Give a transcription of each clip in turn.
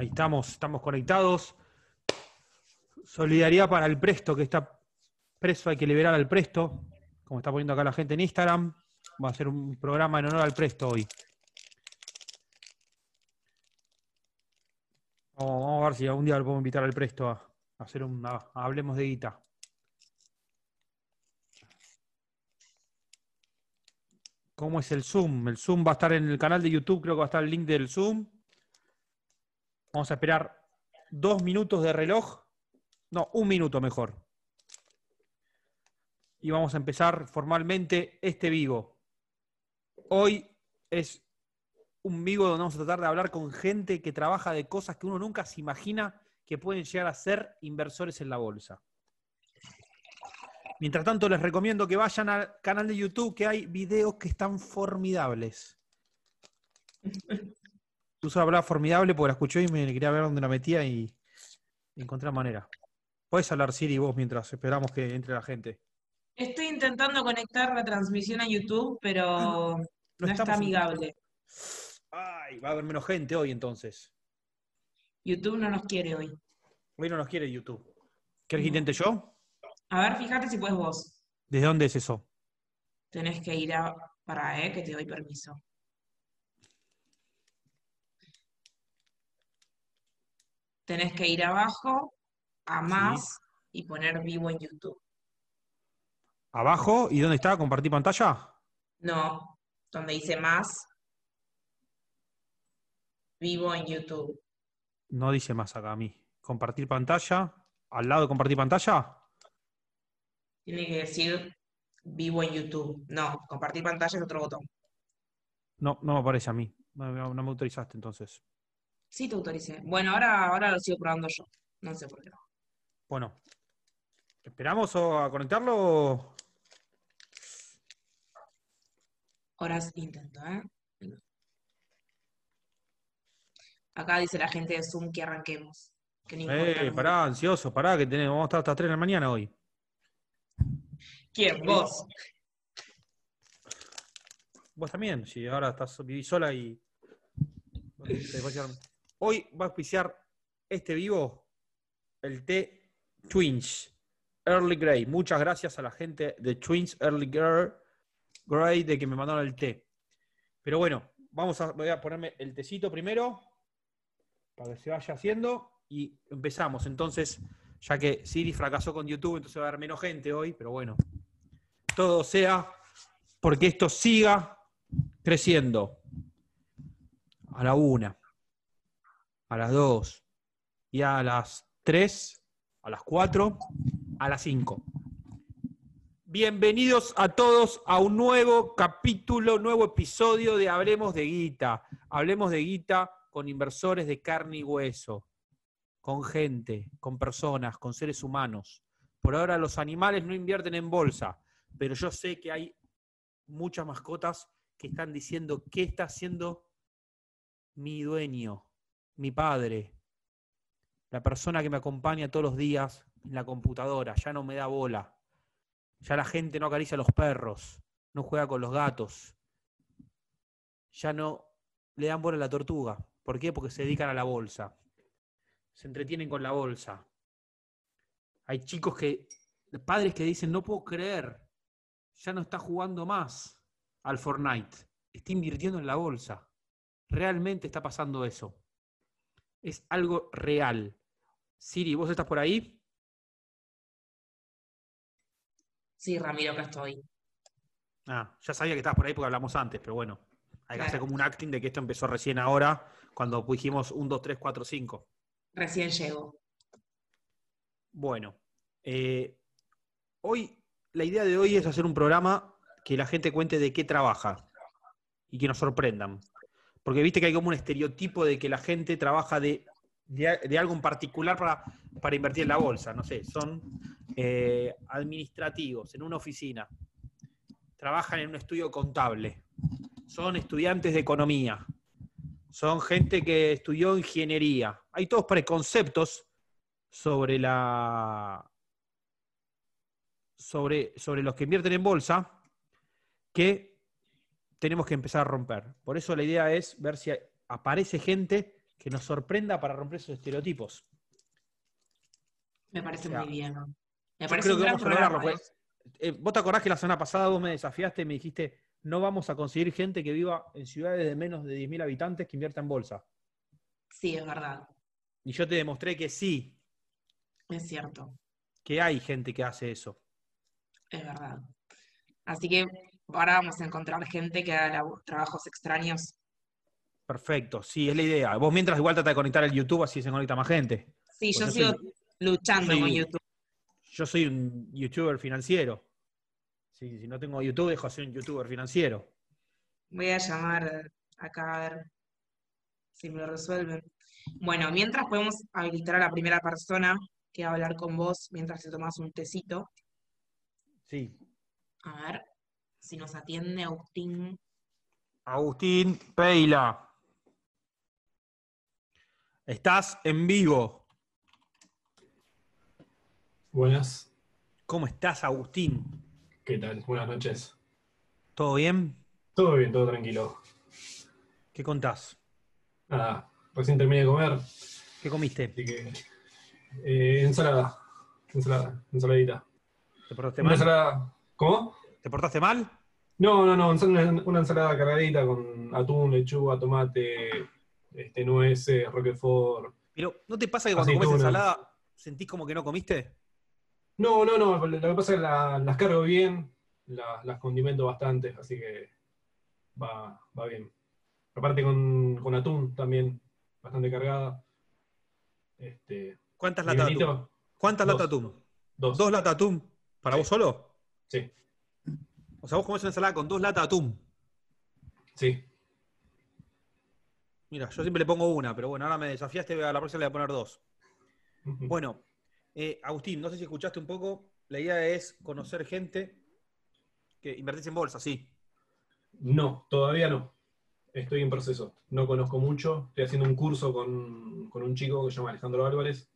Ahí estamos, estamos conectados. Solidaridad para el Presto, que está preso, hay que liberar al Presto, como está poniendo acá la gente en Instagram. Va a ser un programa en honor al Presto hoy. Vamos, a ver si algún día lo podemos invitar al Presto a, hacer un Hablemos de Guita. ¿Cómo es el Zoom? El Zoom va a estar en el canal de YouTube, creo que va a estar el link del Zoom. Vamos a esperar dos minutos de reloj. No, un minuto mejor. Y vamos a empezar formalmente este vivo. Hoy es un vivo donde vamos a tratar de hablar con gente que trabaja de cosas que uno nunca se imagina que pueden llegar a ser inversores en la bolsa. Mientras tanto, les recomiendo que vayan al canal de YouTube, que hay videos que están formidables. Tú hablar formidable porque la escuché y me quería ver dónde la metía y, encontré la manera. Puedes hablar, Siri, vos mientras esperamos que entre la gente. Estoy intentando conectar la transmisión a YouTube, pero no, está amigable. Ay, va a haber menos gente hoy entonces. YouTube no nos quiere hoy. Hoy no nos quiere YouTube. ¿Quieres que intente yo? A ver, fíjate si puedes vos. ¿Desde dónde es eso? Tenés que ir a, para E, que te doy permiso. Tenés que ir abajo a más y poner vivo en YouTube. ¿Abajo? ¿Y dónde está? ¿Compartir pantalla? No, donde dice más, vivo en YouTube. No dice más acá a mí. ¿Compartir pantalla? ¿Al lado de compartir pantalla? Tiene que decir vivo en YouTube. No, compartir pantalla es otro botón. No, no me aparece a mí. No, me autorizaste entonces. Sí te autoricé. Bueno, ahora, ahora lo sigo probando yo. No sé por qué no. Bueno. ¿Esperamos a conectarlo? Ahora intento, ¿eh? Acá dice la gente de Zoom que arranquemos. eh, pará, ansioso, pará, que tenemos, vamos a estar hasta 3 de la mañana hoy. ¿Quién? ¿Vos? Vos también, si ahora estás vivís sola y. Hoy va a auspiciar este vivo el té Twins Early Grey. Muchas gracias a la gente de Twins Early Grey de que me mandaron el té. Pero bueno, vamos a, voy a ponerme el tecito primero para que se vaya haciendo y empezamos. Entonces, ya que Siri fracasó con YouTube, entonces va a haber menos gente hoy, pero bueno, todo sea porque esto siga creciendo. A la una, a las dos, y a las tres, a las cuatro, a las cinco. Bienvenidos a todos a un nuevo capítulo, nuevo episodio de Hablemos de Guita. Hablemos de Guita con inversores de carne y hueso, con gente, con personas, con seres humanos. Por ahora los animales no invierten en bolsa, pero yo sé que hay muchas mascotas que están diciendo, ¿qué está haciendo mi dueño, mi padre, la persona que me acompaña todos los días en la computadora? Ya no me da bola. Ya la gente no acaricia a los perros, no juega con los gatos. Ya no le dan bola a la tortuga. ¿Por qué? Porque se dedican a la bolsa. Se entretienen con la bolsa. Hay chicos que, padres que dicen, no puedo creer ya no está jugando más al Fortnite, está invirtiendo en la bolsa. Realmente está pasando eso. Es algo real. Siri, ¿vos estás por ahí? Sí, Ramiro, acá estoy. Ah, ya sabía que estabas por ahí porque hablamos antes, pero bueno, hay que hacer como un acting de que esto empezó recién ahora, cuando dijimos 1, 2, 3, 4, 5. Recién llegó. Bueno, eh, hoy la idea de hoy es hacer un programa que la gente cuente de qué trabaja y que nos sorprendan. Porque viste que hay como un estereotipo de que la gente trabaja de, algo en particular para, para, invertir en la bolsa. No sé, son eh, administrativos en una oficina, trabajan en un estudio contable, son estudiantes de economía, son gente que estudió ingeniería. Hay todos preconceptos sobre la, sobre, sobre los que invierten en bolsa que tenemos que empezar a romper. Por eso la idea es ver si aparece gente que nos sorprenda para romper esos estereotipos. Me parece O sea, muy bien. creo que vamos a lograrlo. pues. Eh, ¿Vos te acordás que la semana pasada vos me desafiaste y me dijiste, no vamos a conseguir gente que viva en ciudades de menos de 10.000 habitantes que invierta en bolsa? ¿eh? Sí, es verdad. Y yo te demostré que sí, Es cierto. que hay gente que hace eso. Es verdad. Así que ahora vamos a encontrar gente que haga trabajos extraños. Perfecto, sí, es la idea. Vos mientras igual trata de conectar el YouTube así se conecta más gente. Sí, Pues yo sigo soy- luchando soy- con YouTube. Yo soy un youtuber financiero. Sí, si no tengo YouTube, dejo de ser un youtuber financiero. Voy a llamar acá a ver si me lo resuelven. Bueno, mientras podemos habilitar a la primera persona que va a hablar con vos mientras te tomas un tecito. Sí. A ver si nos atiende Agustín. Agustín Peila. Estás en vivo. Buenas, ¿Cómo estás, Agustín? ¿qué tal? Buenas noches. ¿Todo bien? Todo bien, todo tranquilo. ¿Qué contás? Nada, recién terminé de comer, ¿Qué comiste? así que. eh, ensalada, ensalada, ensaladita. ¿Te portaste Una mal? ensalada. ¿Cómo? ¿Te portaste mal? No, no, no, una, una ensalada cargadita con atún, lechuga, tomate, este, nueces, roquefort. Pero ¿no te pasa que cuando comes ensalada sentís como que no comiste? No, no, no, lo que pasa es que la- las cargo bien, la- las condimento bastante, así que va, va bien. Aparte con, con atún también, bastante cargada. Este, ¿Cuántas latas atún? ¿Cuántas latas atún? dos. ¿Dos latas atún? ¿Para Sí. vos solo? Sí, O sea, vos comés una ensalada con dos latas de atún. sí. Mira, yo siempre le pongo una, pero bueno, ahora me desafiaste, a la próxima le voy a poner dos. Bueno, eh, Agustín, no sé si escuchaste un poco, la idea es conocer gente que invertís en bolsa, sí. No, todavía no. Estoy en proceso. No conozco mucho. Estoy haciendo un curso con, con un chico que se llama Alejandro Álvarez.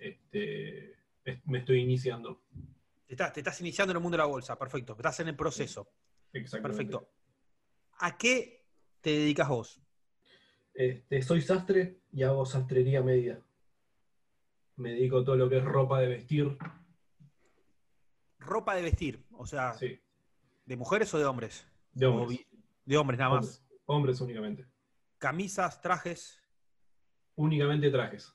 Este, es- me estoy iniciando. Te estás, te estás iniciando en el mundo de la bolsa, perfecto. Estás en el proceso, perfecto. ¿A qué te dedicas vos? Este, soy sastre y hago sastrería media. Me dedico a todo lo que es ropa de vestir. Ropa de vestir, o sea, Sí, ¿de mujeres o de hombres? de hombres. de hombres nada más. Hombres, únicamente. Camisas, trajes, Únicamente trajes.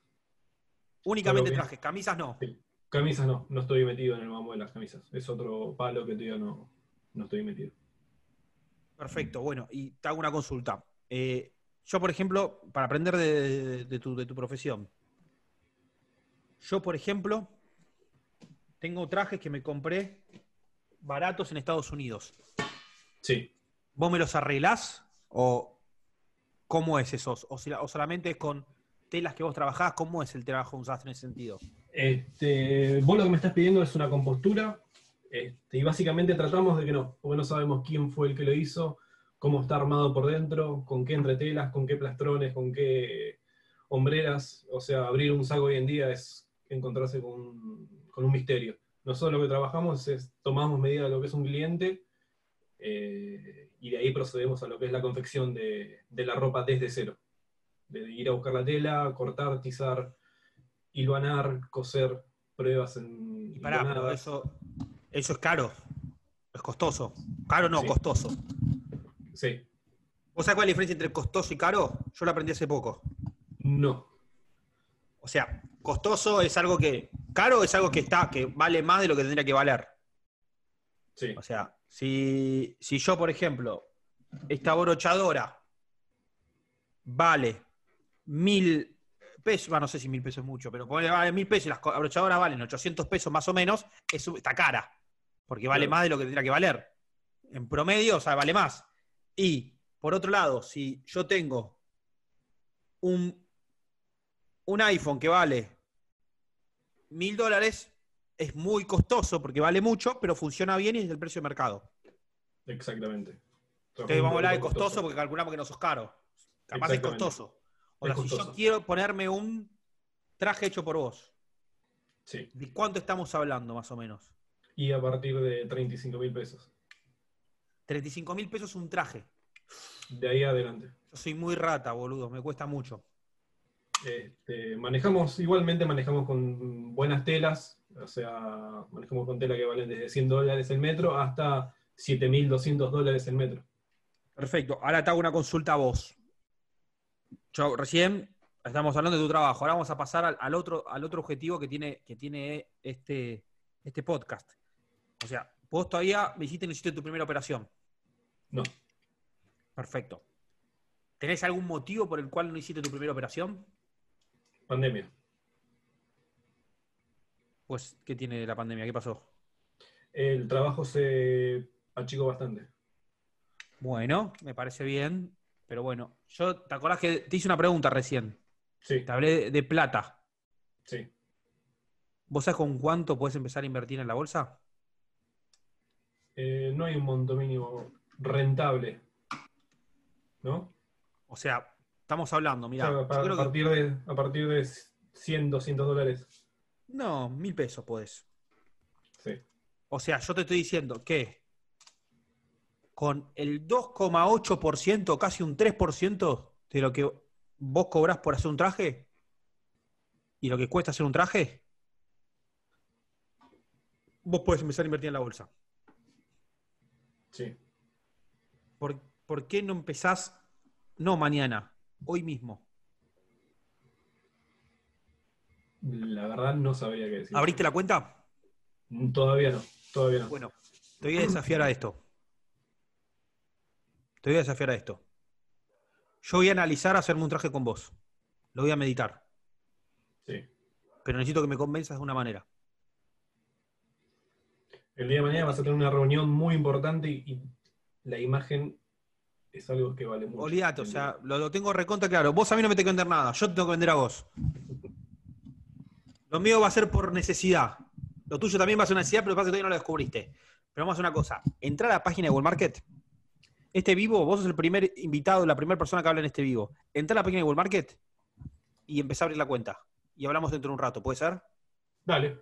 únicamente trajes, camisas no. Sí. Camisas no, no estoy metido en el mambo de las camisas. Es otro palo que todavía no, no estoy metido. Perfecto, bueno, y te hago una consulta. Eh, yo, por ejemplo, para aprender de, de- de tu, de tu profesión, yo, por ejemplo, tengo trajes que me compré baratos en Estados Unidos. Sí. ¿Vos me los arreglás o cómo es eso? O, si- o solamente es con telas que vos trabajás, ¿cómo es el trabajo de un sastre en ese sentido? Este, vos lo que me estás pidiendo es una compostura este, y básicamente tratamos de que no, porque no sabemos quién fue el que lo hizo, cómo está armado por dentro, con qué entretelas, con qué plastrones, con qué hombreras. O sea, abrir un saco hoy en día es encontrarse con, un misterio. Nosotros lo que trabajamos es tomamos medida de lo que es un cliente eh, y de ahí procedemos a lo que es la confección de, de la ropa desde cero. De ir a buscar la tela, cortar, tizar, hilvanar, coser, pruebas en Y pará, pero eso, eso es caro, es costoso. Caro no, Sí. costoso. Sí, ¿Vos sabés cuál es la diferencia entre costoso y caro? Yo lo aprendí hace poco. no, O sea, costoso es algo que. Caro es algo que está, que vale más de lo que tendría que valer. sí, O sea, si, si yo, por ejemplo, esta brochadora vale mil pesos, bueno, no sé si mil pesos es mucho, pero ponele, vale mil pesos y las abrochadoras valen 800 pesos más o menos, eso está cara, porque vale Claro. más de lo que tendría que valer. En promedio, o sea, vale más. Y, por otro lado, si yo tengo un, un iPhone que vale mil dólares, es muy costoso porque vale mucho, pero funciona bien y es el precio de mercado. exactamente. Entonces vamos a hablar de Producto costoso porque calculamos que no sos caro. Capaz es costoso. Sea, si yo quiero ponerme un traje hecho por vos, Sí, ¿de cuánto estamos hablando más o menos? y a partir de 35 mil pesos. 35 mil pesos un traje. De ahí adelante. Yo soy muy rata, boludo, me cuesta mucho. Este, manejamos, igualmente manejamos con buenas telas, o sea, manejamos con tela que valen desde 100 dólares el metro hasta 7.200 dólares el metro. Perfecto. Ahora te hago una consulta a vos. Yo recién estamos hablando de tu trabajo. Ahora vamos a pasar al, al otro, al otro objetivo que tiene, que tiene este, este podcast. O sea, vos todavía me hiciste, no hiciste tu primera operación. No, Perfecto. ¿Tenés algún motivo por el cual no hiciste tu primera operación? pandemia. Pues, ¿qué tiene la pandemia? ¿Qué pasó? El trabajo se achicó bastante. Bueno, me parece bien. Pero bueno, yo, ¿te acordás que te hice una pregunta recién? Sí, Te hablé de, de plata. sí. ¿Vos sabés con cuánto puedes empezar a invertir en la bolsa? Eh, no hay un monto mínimo rentable. ¿No? O sea, estamos hablando, mira, O sea, a, a partir de, a partir de 100, 200 dólares. No, mil pesos podés. Sí. O sea, yo te estoy diciendo que con el 2,8%, casi un 3% de lo que vos cobrás por hacer un traje y lo que cuesta hacer un traje, vos podés empezar a invertir en la bolsa. Sí. ¿Por, por qué no empezás, no mañana, hoy mismo? La verdad no sabría qué decir. ¿Abriste la cuenta? Todavía no, todavía no. Bueno, te voy a desafiar a esto. Te voy a desafiar a esto. Yo voy a analizar hacerme un traje con vos. Lo voy a meditar. Sí. Pero necesito que me convenzas de una manera. El día de mañana vas a tener una reunión muy importante y, la imagen es algo que vale mucho. Olvídate, o sea, lo, lo tengo recontra claro. Vos a mí no me tenés que vender nada, yo te tengo que vender a vos. Lo mío va a ser por necesidad. Lo tuyo también va a ser una necesidad, pero pasa que todavía no lo descubriste. Pero vamos a hacer una cosa. Entra a la página de World Market. Este vivo, vos sos el primer invitado, la primera persona que habla en este vivo. Entra a la página de World Market y empezá a abrir la cuenta. Y hablamos dentro de un rato, ¿puede ser? Dale,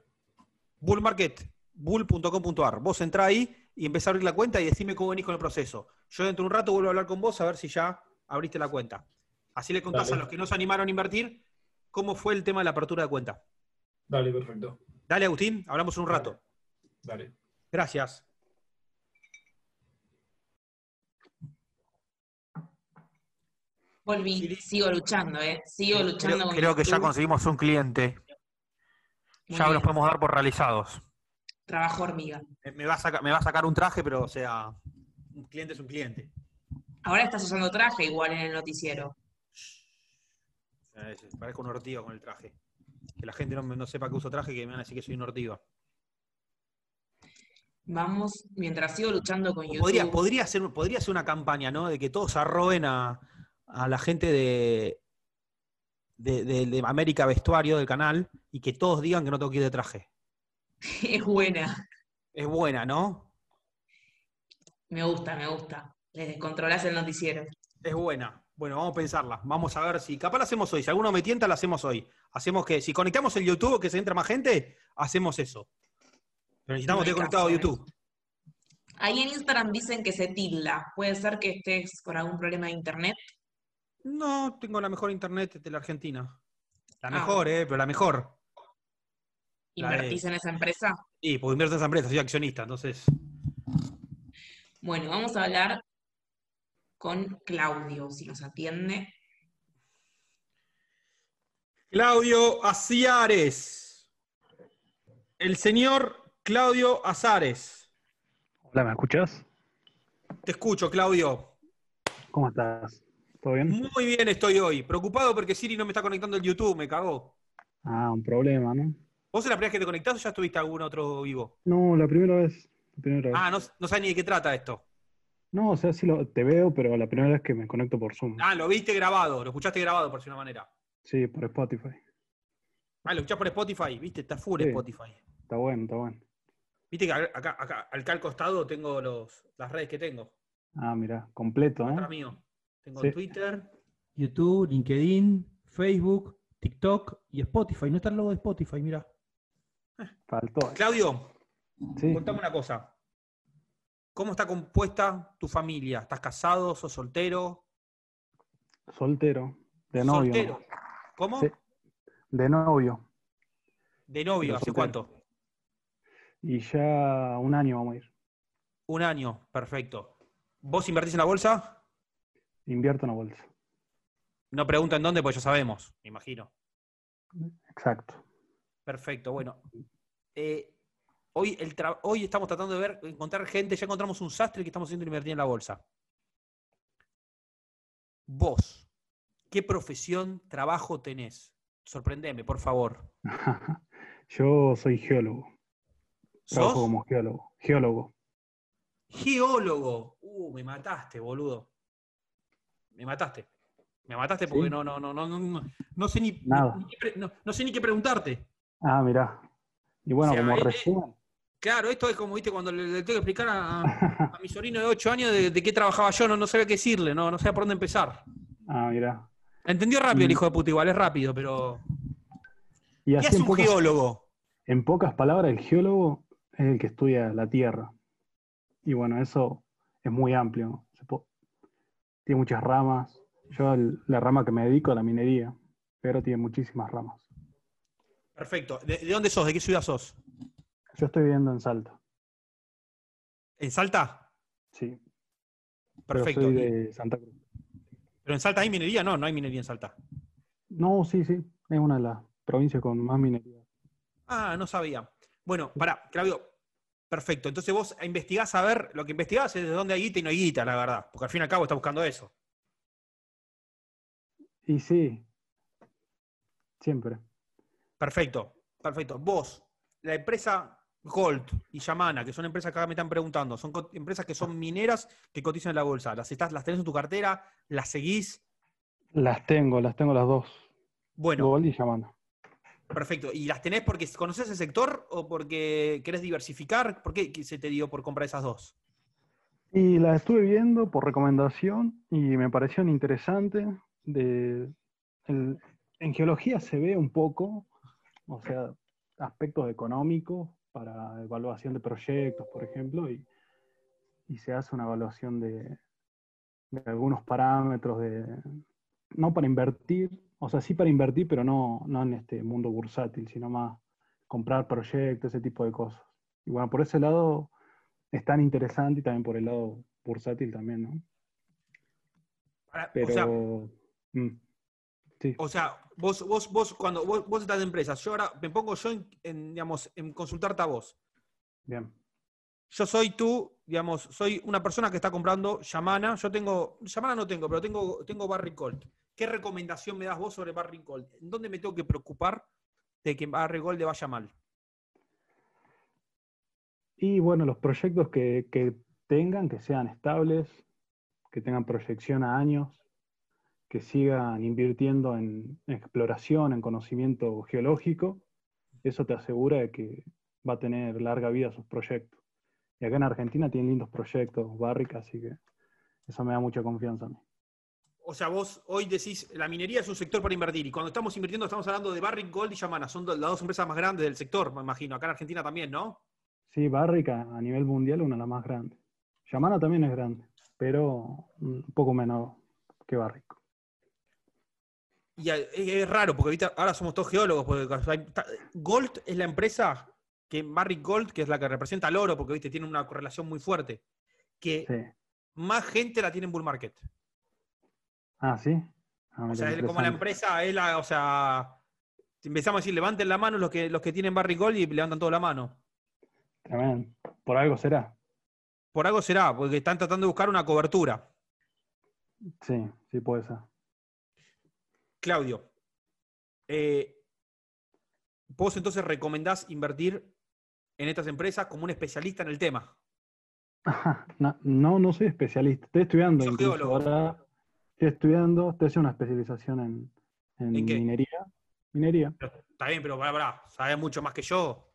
Bull Market, bull.com.ar. Vos entrá ahí y empezá a abrir la cuenta y decime cómo venís con el proceso. Yo dentro de un rato vuelvo a hablar con vos a ver si ya abriste la cuenta. Así le contás Dale. a los que no se animaron a invertir cómo fue el tema de la apertura de cuenta. dale, perfecto. Dale, Agustín, hablamos en un rato. Dale. Gracias. Volví, sigo luchando, ¿eh? Sigo luchando Creo, con creo que ya conseguimos un cliente. Muy Ya bien. los podemos dar por realizados. Trabajo hormiga. Me- Me va, a sacar, me va a sacar un traje, pero o sea, un cliente es un cliente. Ahora estás usando traje igual en el noticiero. Eh, Parezco un ortiga con el traje. Que la gente no, no sepa que uso traje, que me van a decir que soy un ortiga. Vamos, mientras sigo luchando con YouTube. Podría, podría, ser, podría ser una campaña, ¿no? De que todos arroben a, a la gente de, de, de- de América Vestuario del canal y que todos digan que no tengo que ir de traje. Es buena. Es buena, ¿no? Me gusta, me gusta. Les descontrolás el noticiero. Es buena. Bueno, vamos a pensarla. Vamos a ver si. Capaz la hacemos hoy. Si alguno me tienta, la hacemos hoy. Hacemos que. Si conectamos el YouTube, que se entra más gente, hacemos eso. Pero necesitamos tener conectado ¿eh? YouTube. Ahí en Instagram dicen que se tilda. Puede ser que estés con algún problema de internet. No, tengo la mejor internet de la Argentina. La Ah. mejor, ¿eh? Pero la mejor. La de- ¿Invertís en esa empresa? Y porque invierto en esa empresa, soy accionista, entonces. Bueno, vamos a hablar con Claudio, si nos atiende. Claudio Aciares. El señor Claudio Azares. Hola, ¿me escuchas? Te escucho, Claudio. ¿Cómo estás? ¿Todo bien? Muy bien estoy hoy. Preocupado porque Siri no me está conectando el YouTube, me cagó. Ah, un problema, ¿no? ¿Vos es la primera vez que te conectás o ya estuviste algún otro vivo? No, la primera vez. La primera vez. Ah, no, no sabes ni de qué trata esto. No, o sea, sí lo, te veo, pero la primera vez que me conecto por Zoom. Ah, lo viste grabado, lo escuchaste grabado, por de una manera. Sí, por Spotify. Ah, lo escuchás por Spotify, viste, está full Sí. Spotify. Está bueno, está bueno. Viste que acá, acá, acá al costado tengo los, las redes que tengo. Ah, mira, completo, ¿eh? Mío. Tengo Sí. Twitter, YouTube, LinkedIn, Facebook, TikTok y Spotify. No está el logo de Spotify, mira. Faltó. Claudio, Sí, contame una cosa. ¿Cómo está compuesta tu familia? ¿Estás casado? ¿Sos soltero? soltero. De novio. Soltero. ¿Cómo? Sí. De novio. De novio, ¿hace cuánto? Y ya un año vamos a ir. Un año, perfecto. ¿Vos invertís en la bolsa? Invierto en la bolsa. No preguntan dónde, pues ya sabemos, me imagino. Exacto. Perfecto, bueno. Eh, hoy, el tra- hoy estamos tratando de ver, encontrar gente, ya encontramos un sastre que estamos haciendo invertir en la bolsa. Vos, ¿qué profesión, trabajo tenés? Sorprendeme, por favor. Yo soy geólogo. Trabajo ¿Sos como geólogo. Geólogo. geólogo? Uh, me mataste, boludo. Me mataste. Me mataste porque ¿Sí? no, no, no, no, no, no, sé ni, Nada. ni no, no sé ni qué preguntarte. Ah, mirá. Y bueno, O sea, como eh, eh, resumen. Claro, esto es como, viste, cuando le, le tengo que explicar a, a mi sobrino de 8 años de, de qué trabajaba yo, no, no sabía qué decirle, no, no sabía por dónde empezar. Ah, mirá. Entendió rápido el hijo de puta, igual es rápido, pero. Y ¿Qué así en un pocas, geólogo? en pocas palabras, el geólogo es el que estudia la Tierra. Y bueno, eso es muy amplio. Tiene muchas ramas. Yo la rama que me dedico a la minería, pero tiene muchísimas ramas. Perfecto. ¿De, de dónde sos? ¿De qué ciudad sos? Yo estoy viviendo en Salta. ¿En Salta? Sí. Perfecto. Pero soy de Santa Cruz. ¿Pero en Salta hay minería? No, no hay minería en Salta. No, sí, sí. Es una de las provincias con más minería. Ah, no sabía. Bueno, pará, Claudio. Perfecto. Entonces vos investigás a ver, lo que investigás es de dónde hay guita y no hay guita, la verdad. Porque al fin y al cabo estás buscando eso. Y sí, siempre. Perfecto, perfecto. Vos, la empresa Gold y Yamana, que son empresas que acá me están preguntando, son empresas que son mineras que cotizan en la bolsa. ¿Las, estás, ¿Las tenés en tu cartera? ¿Las seguís? Las tengo, las tengo las dos. Bueno, Gold y Yamana. Perfecto. ¿Y las tenés porque conoces el sector o porque querés diversificar? ¿Por qué se te dio por comprar esas dos? Y las estuve viendo por recomendación y me parecieron interesantes. De, en geología se ve un poco, o sea, aspectos económicos para evaluación de proyectos, por ejemplo, y, y se hace una evaluación de, de algunos parámetros de, no para invertir, o sea, sí para invertir, pero no, no en este mundo bursátil, sino más comprar proyectos, ese tipo de cosas. Y bueno, por ese lado es tan interesante y también por el lado bursátil también, ¿no? Pero, o sea, mm, sí, O sea, vos, vos, vos, cuando vos, vos estás de empresa, yo ahora me pongo yo en, en, digamos, en consultarte a vos. bien. Yo soy tú, digamos, soy una persona que está comprando Yamana. Yo tengo, Yamana no tengo, pero tengo, tengo Barry. ¿Qué recomendación me das vos sobre Barry Gold? ¿En dónde me tengo que preocupar de que Barry Gold le vaya mal? Y bueno, los proyectos que, que tengan, que sean estables, que tengan proyección a años, que sigan invirtiendo en exploración, en conocimiento geológico, eso te asegura de que va a tener larga vida sus proyectos. Y acá en Argentina tienen lindos proyectos, Barrick, así que eso me da mucha confianza a mí. O sea, vos hoy decís, la minería es un sector para invertir. Y cuando estamos invirtiendo, estamos hablando de Barrick Gold y Yamana. Son las dos empresas más grandes del sector, me imagino. Acá en Argentina también, ¿no? Sí, Barrick a, nivel mundial una de las más grandes. Yamana también es grande, pero un poco menor que Barrick. Y es, raro, porque ahorita, ahora somos todos geólogos. Porque Gold es la empresa que Barrick Gold, que es la que representa al oro, porque viste, tiene una correlación muy fuerte, que Sí. más gente la tiene en bull market. Ah, sí. Ah, O sea, es como la empresa, es la, o sea, empezamos a decir, levanten la mano los que, los que tienen Barrick Gold y levantan toda la mano. Tremendo. Por algo será. Por algo será, porque están tratando de buscar una cobertura. Sí, sí puede ser. Claudio, eh, vos entonces recomendás invertir en estas empresas como un especialista en el tema. No, no, no soy especialista. Estoy estudiando incluso ahora. Estoy estudiando, estoy haciendo una especialización en, en ¿En qué? minería. Minería. Pero, está bien, pero pará, pará, sabés mucho más que yo.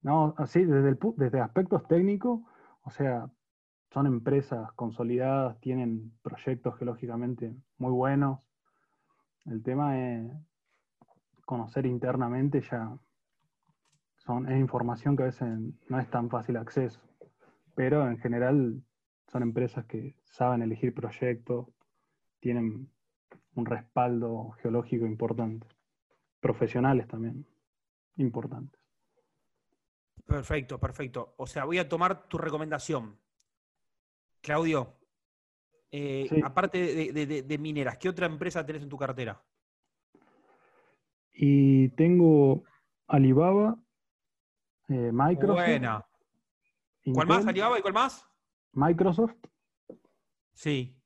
No, así, desde, el, desde aspectos técnicos, o sea, son empresas consolidadas, tienen proyectos geológicamente muy buenos. El tema es conocer internamente ya. Son, es información que a veces no es tan fácil acceso. Pero en general son empresas que saben elegir proyectos, tienen un respaldo geológico importante. Profesionales también, importantes. Perfecto, perfecto. O sea, voy a tomar tu recomendación. Claudio, eh, Sí. aparte de, de- de- de mineras, ¿qué otra empresa tenés en tu cartera? Y tengo Alibaba, eh, Microsoft, Buena. ¿Cuál más, Alibaba y cuál más? Microsoft, Sí.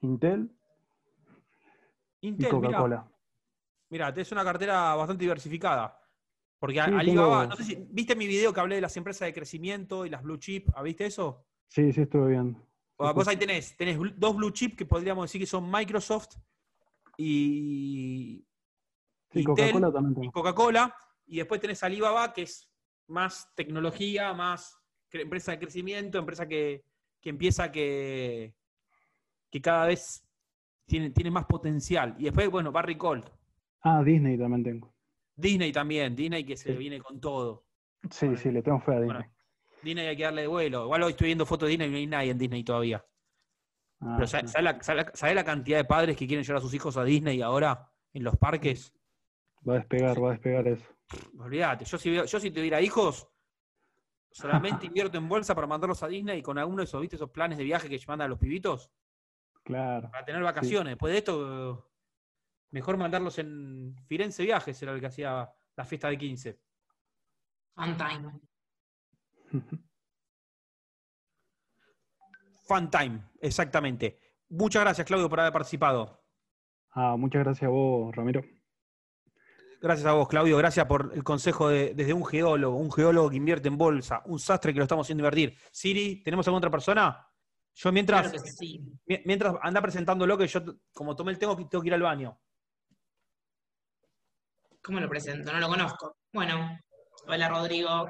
Intel y Intel, mira. Coca-Cola. Mira, tenés una cartera bastante diversificada. Porque Sí, Alibaba, tengo- no sé si, ¿viste mi video que hablé de las empresas de crecimiento y las blue chip? ¿Ah, ¿Viste eso? Sí, sí, estuve viendo. Vos ahí tenés, tenés dos blue chip que podríamos decir que son Microsoft y, Sí, Intel Coca-Cola también y. Coca-Cola. Y después tenés Alibaba, que es más tecnología, más empresa de crecimiento, empresa que, que empieza que, que cada vez tiene, tiene más potencial. Y después, bueno, Barry Colt. Ah, Disney también tengo. Disney también, Disney que se Sí. viene con todo. Sí, sí, le tengo fe a Disney. Bueno, Disney hay que darle de vuelo. Igual hoy estoy viendo fotos de Disney y no hay nadie en Disney todavía. Ah, Pero sí. ¿sabes la, sabe la- sabe la cantidad de padres que quieren llevar a sus hijos a Disney ahora en los parques? Va a despegar, va a despegar eso. Olvídate, yo si, veo- yo si tuviera hijos, solamente invierto en bolsa para mandarlos a Disney y con alguno de esos, ¿viste? Esos planes de viaje que mandan a los pibitos Claro. para tener vacaciones. Después de esto, mejor mandarlos en Firenze Viajes, era el que hacía la fiesta de 15. Fun time. Fun time, exactamente. Muchas gracias, Claudio, por haber participado. Ah, muchas gracias a vos, Ramiro. Gracias a vos, Claudio. Gracias por el consejo de- desde un geólogo, un geólogo que invierte en bolsa, un sastre que lo estamos haciendo invertir. Siri, ¿tenemos alguna otra persona? Yo mientras, Claro que sí. mi- mientras anda presentándolo, que yo, como tomé el tema, tengo que ir al baño. ¿Cómo lo presento? No lo conozco. Bueno, hola Rodrigo.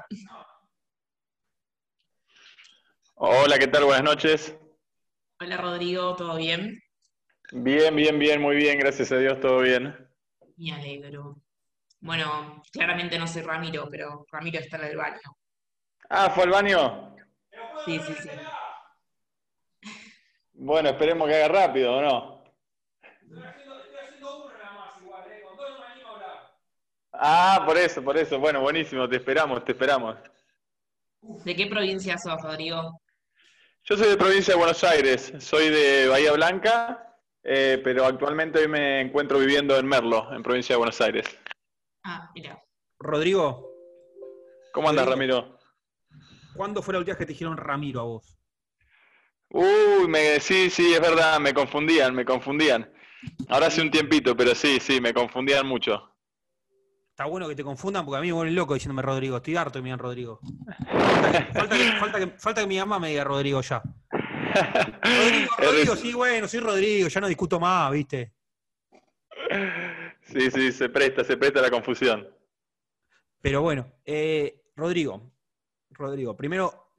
Hola, ¿qué tal? Buenas noches. Hola Rodrigo, ¿todo bien? Bien, bien, bien, muy bien, gracias a Dios, todo bien. Me alegro. Bueno, claramente no soy Ramiro, pero Ramiro está en el baño. Ah, ¿fue al baño? Sí, sí, sí. Bueno, esperemos que haga rápido, ¿o no? Ah, por eso, por eso. Bueno, buenísimo, te esperamos, te esperamos. ¿De qué provincia sos, Rodrigo? Yo soy de provincia de Buenos Aires, soy de Bahía Blanca, eh, pero actualmente hoy me encuentro viviendo en Merlo, en provincia de Buenos Aires. Ah, mira. Rodrigo, ¿Cómo andas. Ramiro? ¿cuándo fue la última vez que te dijeron Ramiro a vos? Uy, me, sí, sí, es verdad, me confundían, me confundían. Ahora hace un tiempito, pero sí, sí, me confundían mucho. Está bueno que te confundan porque a mí me vuelven loco diciéndome Rodrigo. Estoy harto que me digan Rodrigo. Falta que, falta que- falta que- falta que mi mamá me diga Rodrigo ya. Rodrigo, Rodrigo, sí, bueno, soy Rodrigo, ya no discuto más, ¿viste? Sí, sí, se presta, se presta la confusión. Pero bueno, eh, Rodrigo, Rodrigo, primero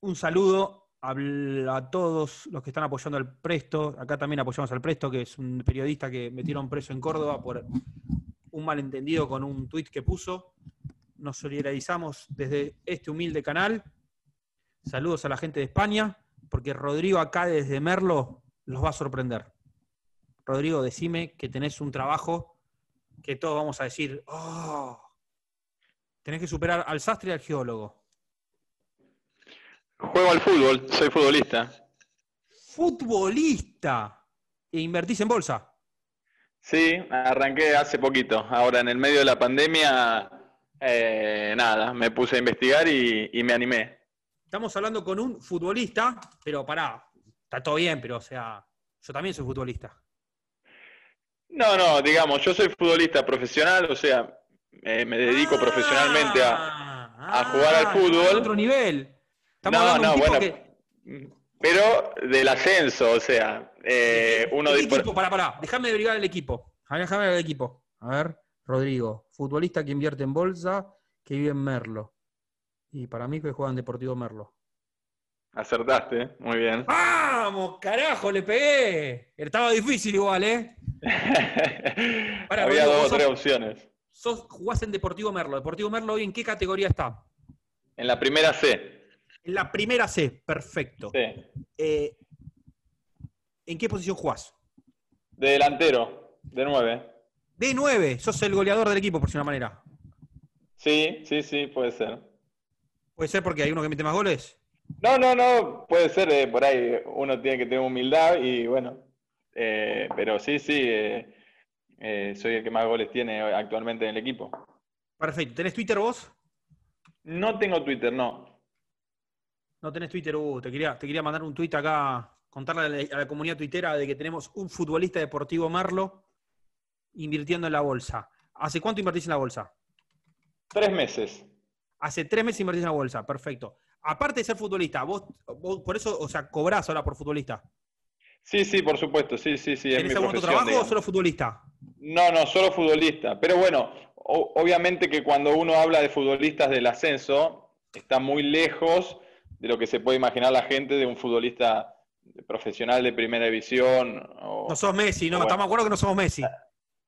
un saludo a, a todos los que están apoyando al Presto. Acá también apoyamos al Presto, que es un periodista que metieron preso en Córdoba por un malentendido con un tuit que puso. Nos solidarizamos desde este humilde canal. Saludos a la gente de España, porque Rodrigo acá desde Merlo los va a sorprender. Rodrigo, decime que tenés un trabajo que todos vamos a decir, oh, tenés que superar al sastre y al geólogo. Juego al fútbol, soy futbolista. Futbolista. E invertís en bolsa. Sí, arranqué hace poquito. Ahora, en el medio de la pandemia, eh, nada, me puse a investigar y, y me animé. Estamos hablando con un futbolista, pero pará, está todo bien, pero o sea, yo también soy futbolista. No, no, digamos, yo soy futbolista profesional, o sea, eh, me dedico profesionalmente a... a jugar al ah, fútbol. otro nivel. Estamos No, hablando de un no, tipo bueno, que. Pero del ascenso, o sea, eh, uno ¿Qué dispone- equipo? Pará, pará. Déjame averiguar el equipo. A ver, Déjame ver el equipo. A ver, Rodrigo, futbolista que invierte en bolsa, que vive en Merlo. Y para mí que juega en Deportivo Merlo. Acertaste, muy bien. ¡Vamos, carajo! Le pegué. Estaba difícil igual, ¿eh? Pará, Había Rodrigo, dos o tres opciones. Sos, jugás en Deportivo Merlo. Deportivo Merlo hoy en qué categoría está? En la primera C. En la primera C, perfecto. Sí. Eh, ¿En qué posición jugás? De delantero, de nueve. De 9, sos el goleador del equipo, por si una manera. Sí, sí, sí, puede ser. ¿Puede ser porque hay uno que mete más goles? No, no, no, puede ser, eh, por ahí uno tiene que tener humildad y bueno, eh, pero sí, sí, eh, soy el que más goles tiene actualmente en el equipo. Perfecto. ¿Tenés Twitter vos? No tengo Twitter, no. No tenés Twitter, uh, te quería, te quería mandar un tweet acá, contarle a la, a la comunidad tuitera de que tenemos un futbolista deportivo Merlo invirtiendo en la bolsa. ¿Hace cuánto invertís en la bolsa? Tres meses. Hace tres meses invertís en la bolsa, perfecto. Aparte de ser futbolista, vos, vos por eso, o sea, cobrás ahora por futbolista. Sí, sí, por supuesto, sí, sí, sí. es mi ¿Tenés algún otro trabajo o solo futbolista? No, no, solo futbolista. Pero bueno, o- obviamente que cuando uno habla de futbolistas del ascenso, está muy lejos de lo que se puede imaginar la gente de un futbolista profesional de primera división. o- No sos Messi, no, Bueno. estamos de acuerdo que no somos Messi.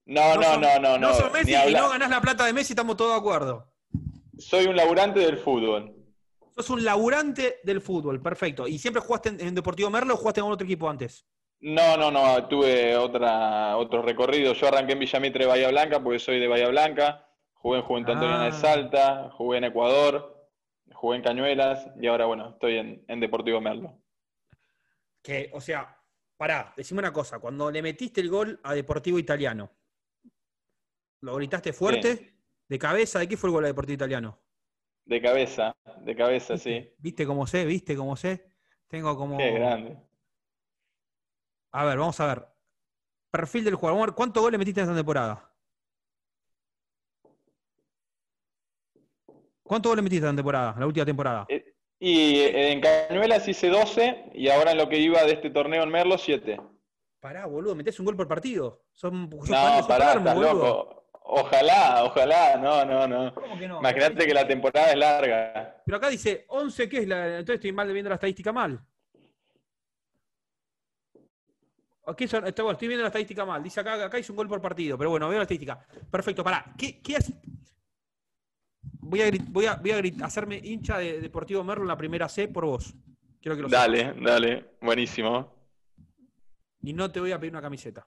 no, no, sos- no, no, no. sos Messi y no ganás la plata de Messi, estamos todos de acuerdo. Soy un laburante del fútbol. Sos un laburante del fútbol, perfecto. ¿Y siempre jugaste en, en Deportivo Merlo o jugaste en algún otro equipo antes? No, no, no, tuve otra, otro recorrido. Yo arranqué en Villamitre, Bahía Blanca, porque soy de Bahía Blanca. Jugué en Juventud Antoniana Ah. de Salta, jugué en Ecuador, jugué en Cañuelas y ahora, bueno, estoy en, en Deportivo Merlo. Que, o sea, pará, decime una cosa. Cuando le metiste el gol a Deportivo Italiano, ¿lo gritaste fuerte? ¿De cabeza? ¿De qué fue el gol a Deportivo Italiano? De cabeza, de cabeza, sí. ¿Viste cómo sé? ¿Viste cómo sé? Tengo como. Qué grande. A ver, vamos a ver. Perfil del jugador. ¿Cuántos goles metiste en esta temporada? ¿Cuántos goles metiste en esta temporada? En la última temporada. Y eh, en Cañuelas hice 12 y ahora en lo que iba de este torneo en Merlo, 7. Pará, boludo, metés un gol por partido. Son, No, pará, estás boludo. loco. Ojalá, ojalá, no, no, no. ¿Cómo que no? Imagínate que la temporada es larga. Pero acá dice 11, ¿qué es la.? Entonces estoy mal viendo la estadística mal. Aquí son- está- bueno, estoy viendo la estadística mal. Dice acá, acá hizo un gol por partido, pero bueno, veo la estadística. Perfecto, pará. ¿Qué, qué hace? Voy a, grit- voy a, voy a grit- hacerme hincha de Deportivo Merlo en la primera C por vos. Quiero que lo sepas. Dale, dale, buenísimo. Y no te voy a pedir una camiseta.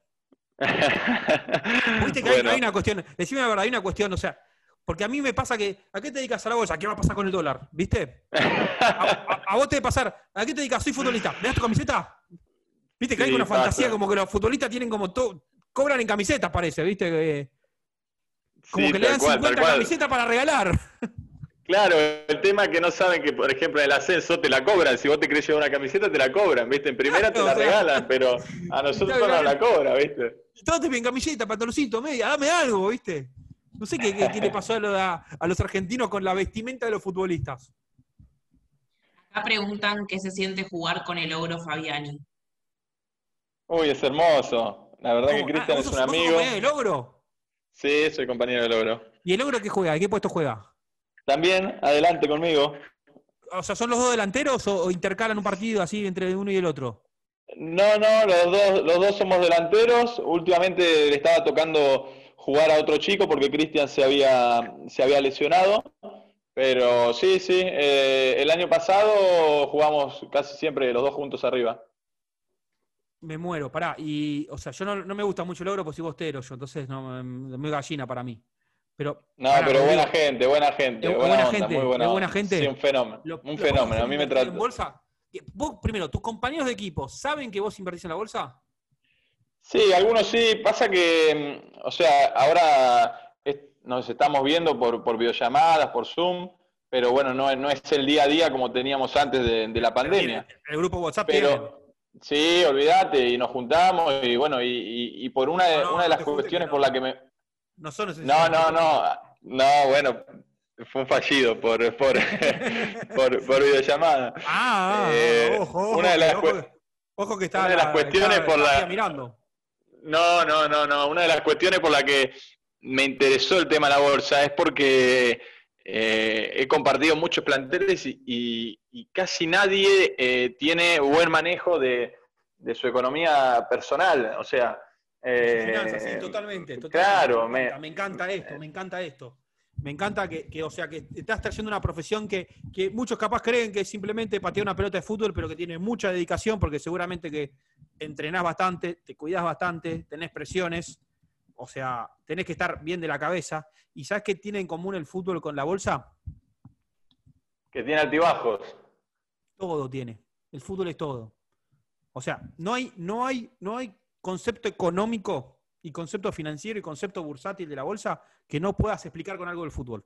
Viste que hay- Bueno, hay, una cuestión, decime la verdad, hay una cuestión, o sea, porque a mí me pasa que, ¿a qué te dedicas a la bolsa? ¿Qué va a pasar con el dólar? ¿Viste? A, a- a vos te debe pasar, ¿a qué te dedicas? Soy futbolista, ¿me das tu camiseta? Viste que hay Sí, una fantasía como que los futbolistas tienen como todo, cobran en camisetas, parece, ¿viste? Como sí, que le dan cual, 50 tal cual. camisetas para regalar. Claro, el tema es que no saben que, por ejemplo, en el ascenso te la cobran. Si vos te querés llevar una camiseta, te la cobran, ¿viste? En primera te la Claro, o sea, regalan, pero a nosotros no la cobran, ¿viste? Y todos te piden camiseta, pantaloncito, media, dame algo, ¿viste? No sé qué, qué- qué le pasó a, lo- a- a los argentinos con la vestimenta de los futbolistas. Acá preguntan qué se siente jugar con el ogro Fabiani. Uy, es hermoso. La verdad que ¿Cómo? Cristian Ah, es ¿vos un amigo. compañero del logro? Sí, soy compañero del logro. ¿Y el ogro qué juega? ¿En qué puesto juega? También, adelante conmigo. O sea, ¿son los dos delanteros o, o intercalan un partido así entre uno y el otro? No, no, los dos, los dos somos delanteros. Últimamente le estaba tocando jugar a otro chico porque Cristian se había, se había lesionado. Pero sí, sí, eh, el año pasado jugamos casi siempre los dos juntos arriba. Me muero, pará. Y, o sea, yo no, no me gusta mucho el ogro porque soy bostero yo, entonces no, me muy gallina para mí. Pero, No, pero buena digo, gente, buena gente, ¿Es buena, buena onda, gente? muy buena. ¿Es buena onda. gente? Sí, un fenómeno, lo- un lo fenómeno. A mí me trata. en bolsa? Vos, primero, ¿tus compañeros de equipo saben que vos invertís en la bolsa? Sí, algunos sí. Pasa que, mm, o sea, ahora nos estamos viendo por, por videollamadas, por Zoom, pero bueno, no, es- no es el día a día como teníamos antes de, de la pandemia. El, el grupo WhatsApp. Pero sí, olvídate, y nos juntamos, y bueno, y, y- y por una de, No, una de las cuestiones por la que me. No son No, no, no. No, bueno, fue un fallido por, por, por, por videollamada. Ah, Eh, ojo, ojo, una de que- las ojo, que- ojo que está una de las cuestiones por la- mirando. No, no, no, no. Una de las cuestiones por la que me interesó el tema de la bolsa es porque eh, he compartido muchos planteles y, y- y casi nadie eh, tiene buen manejo de, de su economía personal. O sea, eh, Finanzas, sí, totalmente, totalmente. Claro, me me, encanta, me encanta esto, me encanta esto. Me encanta que, que, o sea, que estás trayendo una profesión que, que muchos capaz creen que es simplemente patear una pelota de fútbol, pero que tiene mucha dedicación, porque seguramente que entrenás bastante, te cuidás bastante, tenés presiones, o sea, tenés que estar bien de la cabeza. ¿Y sabes qué tiene en común el fútbol con la bolsa? Que tiene altibajos. Todo tiene. El fútbol es todo. O sea, no hay, no hay, no hay concepto económico y concepto financiero y concepto bursátil de la bolsa que no puedas explicar con algo del fútbol.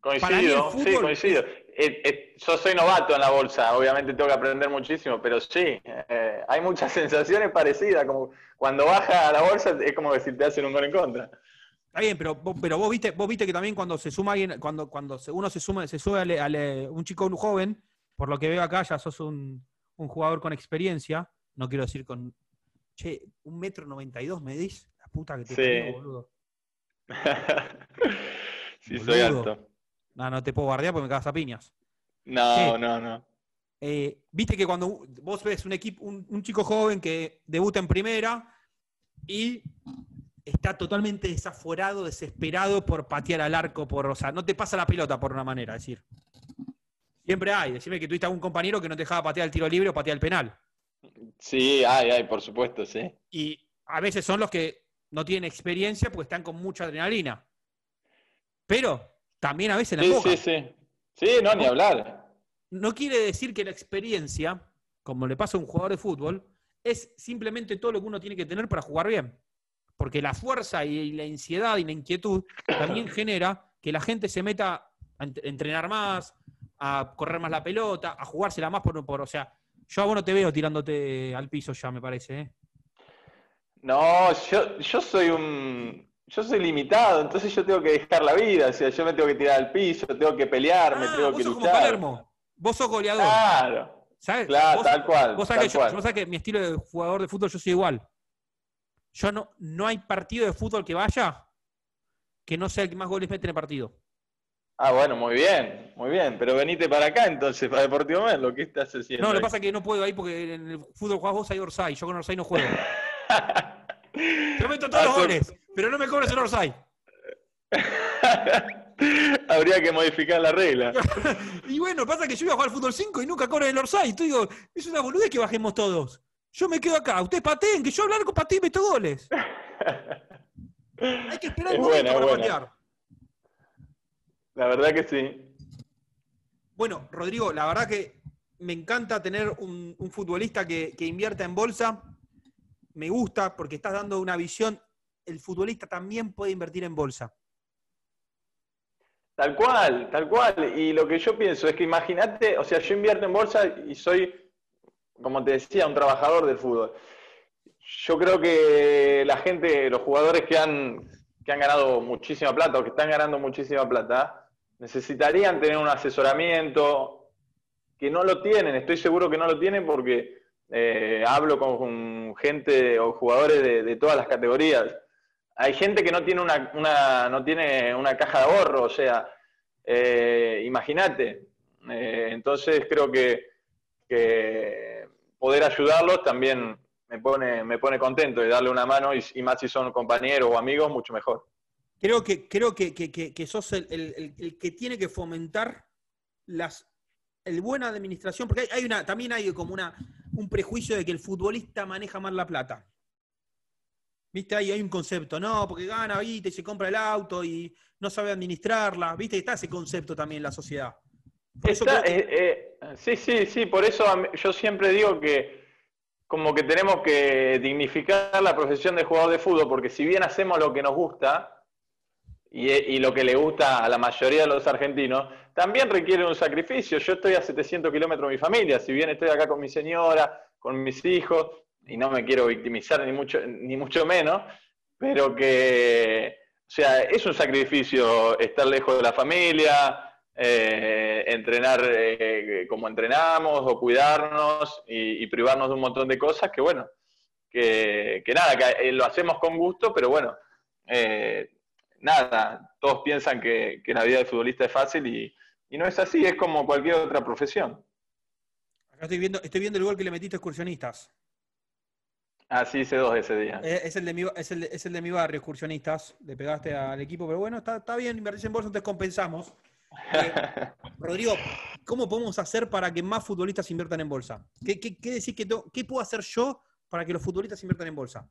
Coincido, sí, coincido. Eh, eh, yo soy novato en la bolsa, obviamente tengo que aprender muchísimo, pero sí, eh, hay muchas sensaciones parecidas, como cuando baja la bolsa es como que si te hacen un gol en contra. Está bien, pero, vos- pero vos viste, vos viste que también cuando se suma alguien, cuando, cuando uno se suma, se sube al- al- un chico joven, por lo que veo acá, ya sos un, un jugador con experiencia, no quiero decir con. Che, un metro noventa y dos medís, la puta que te Sí. parió, boludo. sí, soy Boludo. alto. No, no te puedo guardiar porque me cagas a piñas. No, Sí. no, no. Eh, Viste que cuando vos ves un equipo, un, un chico joven que debuta en primera y está totalmente desaforado, desesperado por patear al arco, por, o sea, no te pasa la pelota por una manera, es decir. Siempre hay, decime que tuviste algún compañero que no te dejaba patear el tiro libre o patear el penal. Sí, hay, hay, por supuesto, sí. Y a veces son los que no tienen experiencia porque están con mucha adrenalina. Pero también a veces la Sí, sí, sí. Sí, no, ni hablar. no quiere decir que la experiencia, como le pasa a un jugador de fútbol, es simplemente todo lo que uno tiene que tener para jugar bien. Porque la fuerza y la ansiedad y la inquietud también genera que la gente se meta a ent- entrenar más, a correr más la pelota, a jugársela más por, por o sea, yo a vos no te veo tirándote al piso ya, me parece. ¿eh? No, yo, yo soy un. Yo soy limitado, entonces yo tengo que dejar la vida. O sea, yo me tengo que tirar al piso, tengo que pelear, me Ah, tengo vos que sos como luchar. Palermo, vos sos goleador. Claro, ¿sabes? claro, Vos- tal cual. Vos sabés, tal que yo- cual. vos sabés que mi estilo de jugador de fútbol yo soy igual. Yo no, no hay partido de fútbol que vaya que no sea el que más goles mete en el partido. Ah, bueno, muy bien, muy bien. Pero venite para acá entonces, para Deportivo Menlo. ¿Qué estás haciendo? No, lo que pasa es que no puedo ahí porque en el fútbol jugás vos hay Orsay. Yo con Orsay no juego. Yo meto todos los goles, pero no me cobres el Orsay. Habría que modificar la regla. Y bueno, pasa que yo iba a jugar al fútbol 5 y nunca cobran el Orsay. Entonces digo, es una boludez que bajemos todos. Yo me quedo acá, ustedes pateen, que yo al largo pateo y meto goles. Hay que esperar Es momento buena, para buena. patear. La verdad que sí. Bueno, Rodrigo, la verdad que me encanta tener un, un futbolista que, que invierta en bolsa. Me gusta porque estás dando una visión. El futbolista también puede invertir en bolsa. Tal cual, tal cual. Y lo que yo pienso es que imagínate, o sea, yo invierto en bolsa y soy, como te decía, un trabajador del fútbol. Yo creo que la gente, los jugadores que han, que han ganado muchísima plata o que están ganando muchísima plata, necesitarían tener un asesoramiento que no lo tienen. Estoy seguro que no lo tienen porque eh, hablo con gente o jugadores de, de todas las categorías hay gente que no tiene una, una, no tiene una caja de ahorro, o sea, eh, imagínate. Eh, entonces creo que, que, poder ayudarlos también me pone, me pone contento y darle una mano, y, y, más si son compañeros o amigos, mucho mejor. Creo que, creo que, que, que, sos el, el, el, que tiene que fomentar las, el buena administración, porque hay, hay una, también hay como una, un prejuicio de que el futbolista maneja mal la plata. ¿Viste? Ahí hay un concepto, no, porque gana, viste, y se compra el auto y no sabe administrarla. ¿Viste? Está ese concepto también en la sociedad. Está, que... eh, eh, sí, sí, sí, por eso yo siempre digo que como que tenemos que dignificar la profesión de jugador de fútbol, porque si bien hacemos lo que nos gusta y, lo que le gusta a la mayoría de los argentinos, también requiere un sacrificio. Yo estoy a 700 kilómetros de mi familia, si bien estoy acá con mi señora, con mis hijos, y no me quiero victimizar ni mucho, ni mucho menos, pero que, o sea, es un sacrificio estar lejos de la familia, eh, entrenar eh, como entrenamos o cuidarnos y, privarnos de un montón de cosas que, bueno, que, que nada, que lo hacemos con gusto, pero bueno, eh, nada, todos piensan que, que, la vida de futbolista es fácil y, y no es así, es como cualquier otra profesión. Acá estoy viendo, estoy viendo el gol que le metiste a excursionistas. Ah, sí, hice dos ese día. Es, es, el de mi, es, el es el de mi barrio, excursionistas. Le pegaste al equipo, pero bueno, está, está bien, invertís en bolsa, entonces compensamos. Eh, Rodrigo, ¿cómo podemos hacer para que más futbolistas inviertan en bolsa? ¿Qué, qué, qué decís que to- qué puedo hacer yo para que los futbolistas inviertan en bolsa?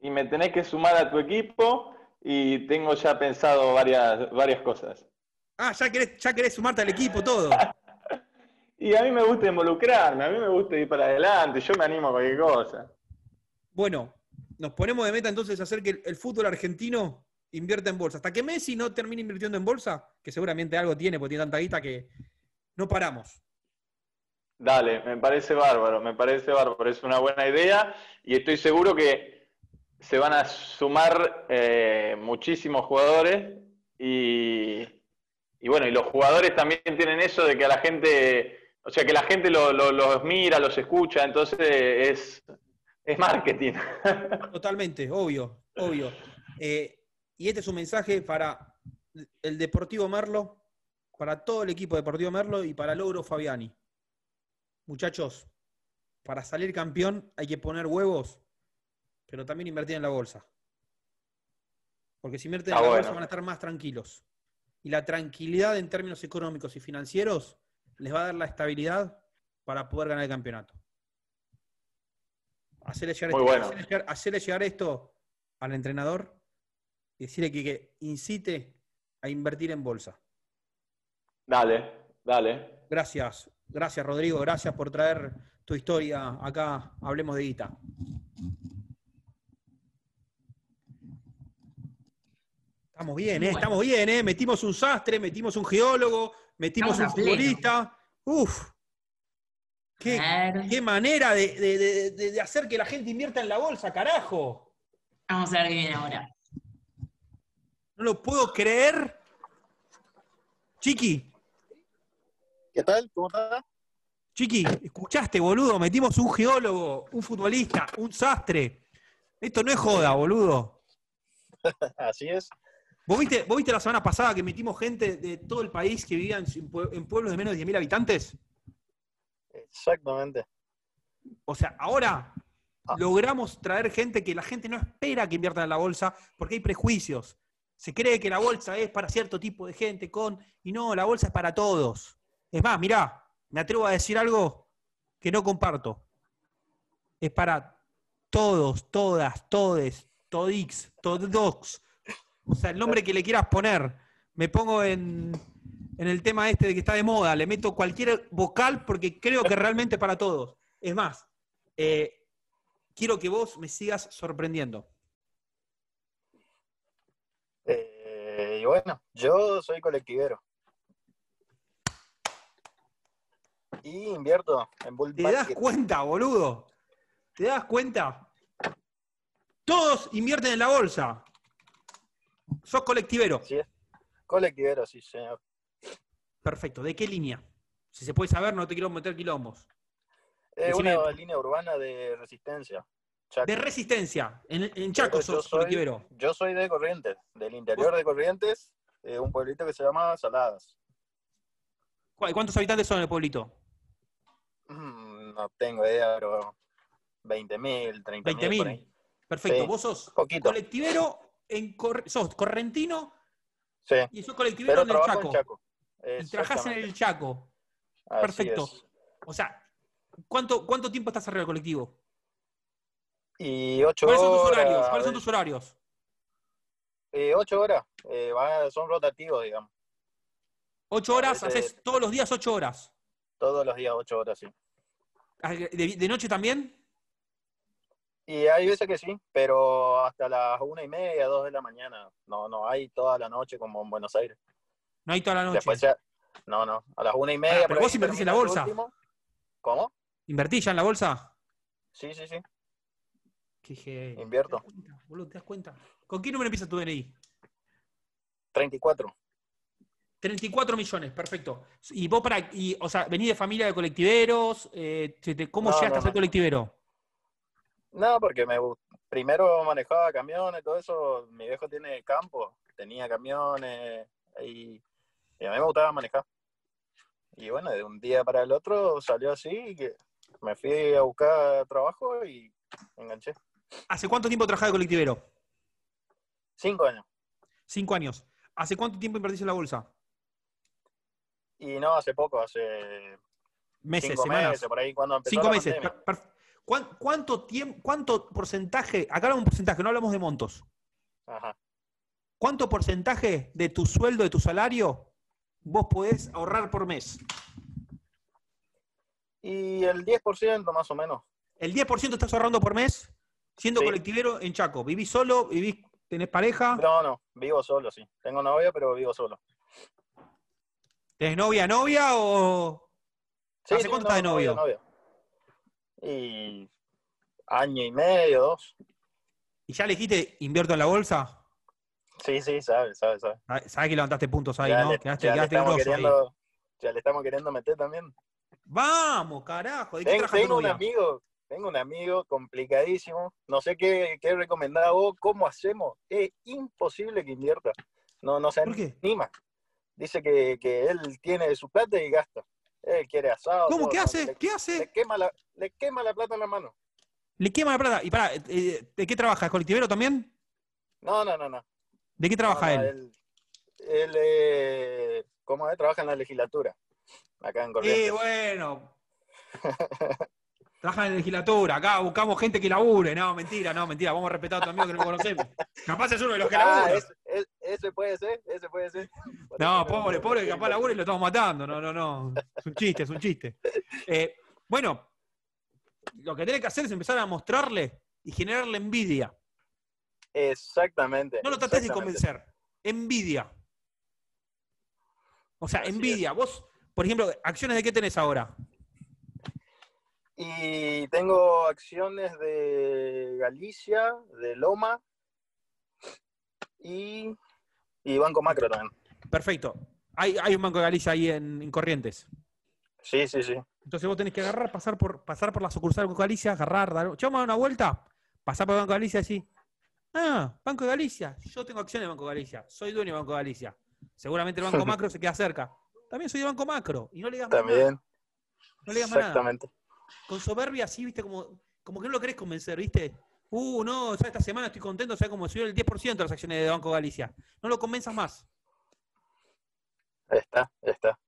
Y me tenés que sumar a tu equipo y tengo ya pensado varias, varias cosas. Ah, ya querés, ya querés sumarte al equipo, todo. Y a mí me gusta involucrarme, a mí me gusta ir para adelante, yo me animo a cualquier cosa. Bueno, nos ponemos de meta entonces hacer que el, el fútbol argentino invierta en bolsa. Hasta que Messi no termine invirtiendo en bolsa, que seguramente algo tiene, porque tiene tanta guita que no paramos. Dale, me parece bárbaro, me parece bárbaro, es una buena idea y estoy seguro que se van a sumar eh, muchísimos jugadores y, y bueno, y los jugadores también tienen eso de que a la gente, o sea, que la gente lo- lo- los mira, los escucha, entonces es, es marketing. Totalmente, obvio, obvio. Eh, y este es un mensaje para el Deportivo Merlo, para todo el equipo Deportivo Merlo y para Logro Fabiani. Muchachos, para salir campeón hay que poner huevos, pero también invertir en la bolsa. Porque si invierten en Está la bueno. bolsa van a estar más tranquilos. Y la tranquilidad en términos económicos y financieros les va a dar la estabilidad para poder ganar el campeonato. Hacerle llegar, Muy bueno. hacerle llegar- hacerle llegar esto al entrenador y decirle que, que incite a invertir en bolsa. Dale, dale. Gracias, gracias Rodrigo, gracias por traer tu historia acá, hablemos de guita. Estamos bien, ¿eh? Bueno. Estamos bien, ¿eh? Metimos un sastre, metimos un geólogo, metimos Estamos un futbolista. Uf, qué, manera de, de- de- de- de hacer que la gente invierta en la bolsa, carajo. Vamos a ver qué viene ahora. No lo puedo creer. Chiqui, ¿Qué tal? ¿Cómo está? Chiqui, escuchaste, boludo. Metimos un geólogo, un futbolista, un sastre. Esto no es joda, boludo. Así es. ¿Vos viste, vos viste la semana pasada que metimos gente de todo el país que vivía en pueblos de menos de 10.000 habitantes? Exactamente. O sea, ahora Ah. logramos traer gente que la gente no espera que invierta en la bolsa porque hay prejuicios. Se cree que la bolsa es para cierto tipo de gente con. Y no, la bolsa es para todos. Es más, mirá, me atrevo a decir algo que no comparto. Es para todos, todas, todes, todix, todox. O sea, el nombre que le quieras poner. Me pongo en, en el tema este de que está de moda. Le meto cualquier vocal porque creo que realmente para todos. Es más, eh, quiero que vos me sigas sorprendiendo. Eh, y bueno, yo soy colectivero. Y invierto en bull ¿Te das cuenta, boludo? ¿Te das cuenta? Todos invierten en la bolsa. Sos colectivero. Es. Colectivero, sí, señor. Perfecto. ¿De qué línea? Si se puede saber, no te quiero meter quilombos. Es Decime. una línea urbana de resistencia. Chaco. De resistencia. En, en Chaco Yo sos soy- colectivero. Yo soy de Corrientes, del interior de Corrientes, eh, un pueblito que se llama Saladas. ¿Cu- ¿Cuántos habitantes son en el pueblito? Mm, No tengo idea, pero 20.000, 30.000. por 20.000. ahí. Perfecto. Sí, Vos sos Poquito. colectivero, en Cor- sos correntino Sí, y sos colectivero en el Chaco. en Chaco. Y trabajás en el Chaco. Así perfecto. es. O sea, ¿cuánto, cuánto tiempo estás arriba del colectivo? Y ocho ¿Cuáles son tus horas. horarios? ¿Cuáles son tus horarios? eh, ocho horas. eh, son rotativos, digamos. ¿Ocho horas? veces- ¿Haces todos los días ocho horas? Todos los días ocho horas, sí. ¿De, de noche también? Y hay veces que sí, pero hasta las una y media, dos de la mañana. No, no hay toda la noche como en Buenos Aires. No hay toda la noche. Después ya- no, no, a las una y media. Ah, pero vos invertís en la bolsa. último. ¿Cómo? ¿Invertís ya en la bolsa? Sí, sí, sí. Qué. Invierto. ¿Te das cuenta, boludo? ¿Te das cuenta? ¿Con qué número empieza tu DNI? 34. 34 millones, perfecto. Y vos para, y, o sea, venís de familia de colectiveros, eh, ¿cómo No, llegaste no, a ser no. colectivero? No, porque me primero manejaba camiones, todo eso. Mi viejo tiene campo, tenía camiones y, y a mí me gustaba manejar. Y bueno, de un día para el otro salió así que me fui a buscar trabajo y me enganché. ¿Hace cuánto tiempo trabajás de colectivero? Cinco años. Cinco años. ¿Hace cuánto tiempo invertís en la bolsa? Y no, hace poco, hace Meses, cinco semanas. meses, por ahí, cuando empezó Cinco la meses. pandemia. per- per- ¿Cuán- ¿Cuánto tiempo, cuánto porcentaje, acá hablamos de un porcentaje, no hablamos de montos. Ajá. ¿Cuánto porcentaje de tu sueldo, de tu salario, vos podés ahorrar por mes? Y el 10% más o menos. ¿El 10% estás ahorrando por mes siendo Sí. colectivero en Chaco? ¿Vivís solo? ¿Vivís, tenés pareja? No, no, vivo solo, sí. Tengo novia, pero vivo solo. ¿Tenés novia, novia o...? Sí, ¿Hace cuánto estás de novio? novia. Y año y medio, dos. ¿Y ya le dijiste invierto en la bolsa? Sí, sí, sabe, sabe, sabe. Sabe- Sabés que levantaste puntos ahí, ya ¿no? le, Quedaste, ya le quedaste ahí. queriendo, ya le estamos queriendo meter también. Vamos, carajo. ¿De qué Ten- trabaja tu tengo un amigo, tengo un amigo complicadísimo. No sé qué, qué recomendás vos, cómo hacemos. Es imposible que invierta. No, no se ¿Por qué? anima. Dice que, que él tiene su plata y gasta. Él quiere asado. ¿Cómo? todo, ¿Qué hace? Le, ¿Qué le hace? quema la, le quema la plata en la mano. Le quema la plata. Y pará, eh, ¿de qué trabaja? ¿Es colectivero también? No, no, no, no. ¿De qué trabaja No, no, él? Él, él, eh, ¿cómo es? Trabaja en la legislatura. Acá en Eh, Corrientes. bueno. Trabaja en la legislatura. Acá buscamos gente que labure. No, mentira, no, mentira. Vamos a respetar a tu amigo que no conocemos. Capaz es uno de los que Ah, labura. ese, ese- ese puede ser, ese puede ser. No, pobre, pobre, que capaz labura y lo estamos matando. No, no, no. Es un chiste, es un chiste. Eh, bueno, lo que tenés que hacer es empezar a mostrarle y generarle envidia. Exactamente. No lo trates de convencer. Envidia. O sea, Así es. envidia. Vos, por ejemplo, acciones de qué tenés ahora. Y tengo acciones de Galicia, de Loma y, y Banco Macro también. Perfecto. Hay, hay un Banco de Galicia ahí en, en Corrientes. Sí, sí, sí. Entonces vos tenés que agarrar, pasar por, pasar por la sucursal del Banco de Galicia, agarrar, dar, che, vamos a dar una vuelta, pasar por el Banco de Galicia y decir, ah, Banco de Galicia, yo tengo acciones de Banco de Galicia, soy dueño de Banco de Galicia. Seguramente el Banco Macro se queda cerca. También soy de Banco Macro. Y no le digas más nada. También. No le digas más nada. Con soberbia así, viste, como, como que no lo querés convencer, viste. Uh, no, ya esta semana estoy contento, o sea, como subió el 10% de las acciones de Banco Galicia. No lo convenzas más. Ahí está, ahí está.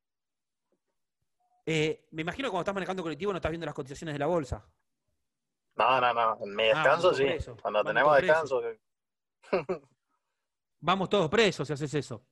Eh, me imagino que cuando estás manejando colectivo no estás viendo las cotizaciones de la bolsa. No, no, no. En mi Ah, descanso sí. preso. Cuando Vamos tenemos descanso. Vamos todos presos si haces eso.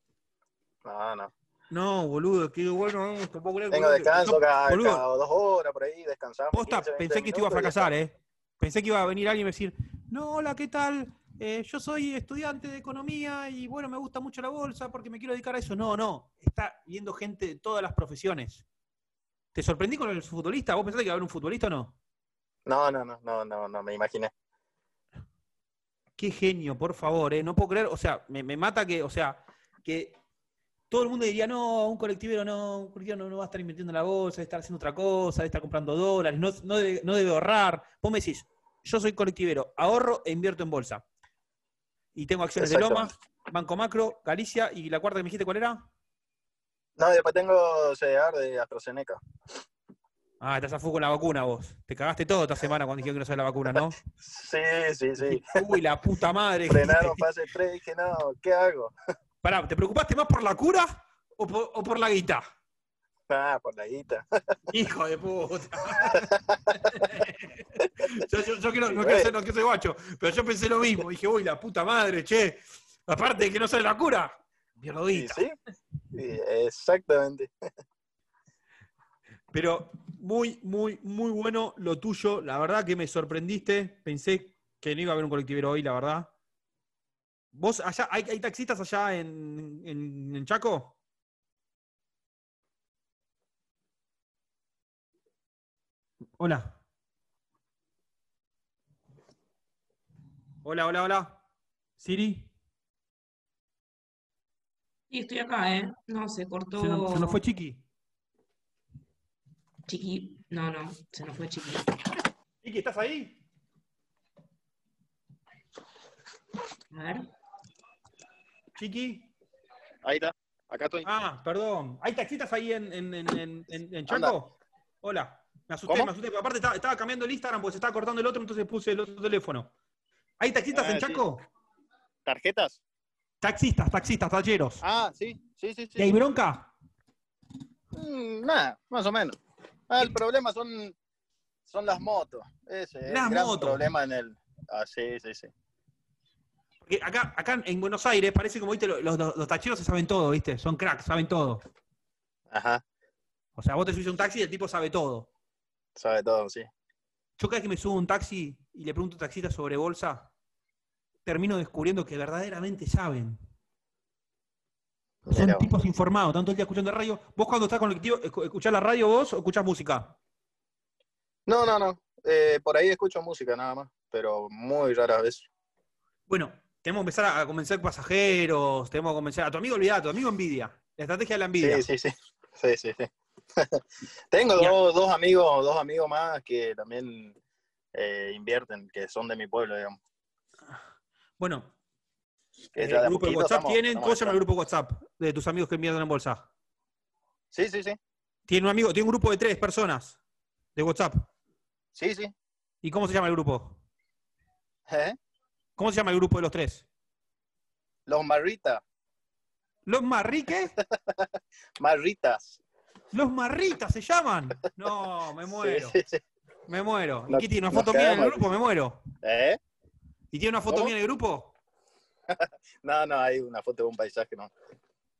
No, no. No, boludo, qué bueno esto. puedo creer, Tengo boludo, que- descanso no, cada, cada dos horas por ahí, descansamos. posta, 15, 20 pensé que esto iba a fracasar. ¿eh? Pensé que iba a venir alguien y decir, no, hola, ¿qué tal? Eh, yo soy estudiante de economía y bueno, me gusta mucho la bolsa porque me quiero dedicar a eso. No, no, está viendo gente de todas las profesiones. ¿Te sorprendí con el futbolista? ¿Vos pensaste que iba a haber un futbolista o no? No, no, no, no, no, no, me imaginé. Qué genio, por favor, ¿eh? No puedo creer, o sea, me, me mata que, o sea, que todo el mundo diría, no, un colectivero no, un colectivero no, no va a estar invirtiendo en la bolsa, debe estar haciendo otra cosa, debe estar comprando dólares, no, no, debe, no debe ahorrar. Vos me decís, yo soy colectivero, ahorro e invierto en bolsa. Y tengo acciones de Loma, Banco Macro, Galicia, y la cuarta que me dijiste, ¿cuál era? No, después tengo CDR de AstraZeneca. Ah, estás a fuego con la vacuna vos. Te cagaste todo esta semana cuando dijeron que no sabes la vacuna, ¿no? Sí, sí, sí. Uy, la puta madre. Frenaron fase 3, dije, no, ¿qué hago? Pará, ¿te preocupaste más por la cura o por, o por la guita? Ah, por la guita. Hijo de puta. yo, yo- yo quiero- no, quiero ser, no quiero ser guacho, pero yo pensé lo mismo. Dije, uy, la puta madre, che. Aparte de que no sale la cura, pierdo Sí, sí, sí, exactamente. Pero muy, muy, muy bueno lo tuyo. La verdad que me sorprendiste. Pensé que no iba a haber un colectivero hoy, la verdad. ¿Vos allá, hay, hay taxistas allá en, en- en Chaco? Hola. Hola, hola, hola. Siri, Y estoy acá, ¿eh? No, se cortó. ¿se nos, se nos fue Chiqui? Chiqui. No, no, se nos fue Chiqui. Chiqui, ¿estás ahí? A ver. Chiqui. Ahí está, acá estoy. Ah, perdón. ¿Hay taxistas ahí en, en, en, en. Chaco? Hola. Me asusté, ¿Cómo? me asusté. Aparte estaba, estaba cambiando el Instagram porque se estaba cortando el otro, entonces puse el otro teléfono. ¿Hay taxistas Ah, en sí. Chaco? ¿Tarjetas? Taxistas, taxistas, talleros. Ah, sí, sí, sí. ¿Y hay bronca? Mm, nada, más o menos. Ah, el problema son, son las motos. Ese es Las el gran motos. problema en el. Ah, sí, sí, sí. Porque acá, acá en Buenos Aires parece como, viste, los, los, los tacheros se saben todo, viste, son cracks, saben todo. Ajá, O sea, vos te subís a un taxi y el tipo sabe todo. sabe todo, sí. Yo cada vez que me subo a un taxi y le pregunto a un taxista sobre bolsa, termino descubriendo que verdaderamente saben. Son tipos informados, tanto el día escuchando radio. ¿Vos cuando estás colectivo, escu- escuchás la radio vos o escuchás música? No, no, no. Eh, por ahí escucho música nada más, pero muy rara vez. Bueno, tenemos que empezar a convencer pasajeros, tenemos que convencer a tu amigo, olvidate, a tu amigo envidia. La estrategia de la envidia. Sí, sí, sí. Sí, sí, sí. Tengo dos, dos amigos, dos amigos más que también eh, invierten, que son de mi pueblo, digamos. Bueno, el a grupo de WhatsApp estamos- tienen, estamos ¿cómo se llama el grupo de WhatsApp de tus amigos que envían en bolsa? Sí, sí, sí. Tiene un amigo, tiene un grupo de tres personas de WhatsApp. Sí, sí. ¿Y cómo se llama el grupo? ¿Eh? ¿Cómo se llama el grupo de los tres? Los marritas. ¿Los marriques? Marritas. ¿Los marritas se llaman? No, me muero, Sí, sí, sí. me muero. ¿Y qué tiene? ¿Una foto mía en el grupo? Me muero. ¿Eh? ¿Y tiene una foto ¿Cómo? mía en el grupo? No, no, hay una foto de un paisaje, no.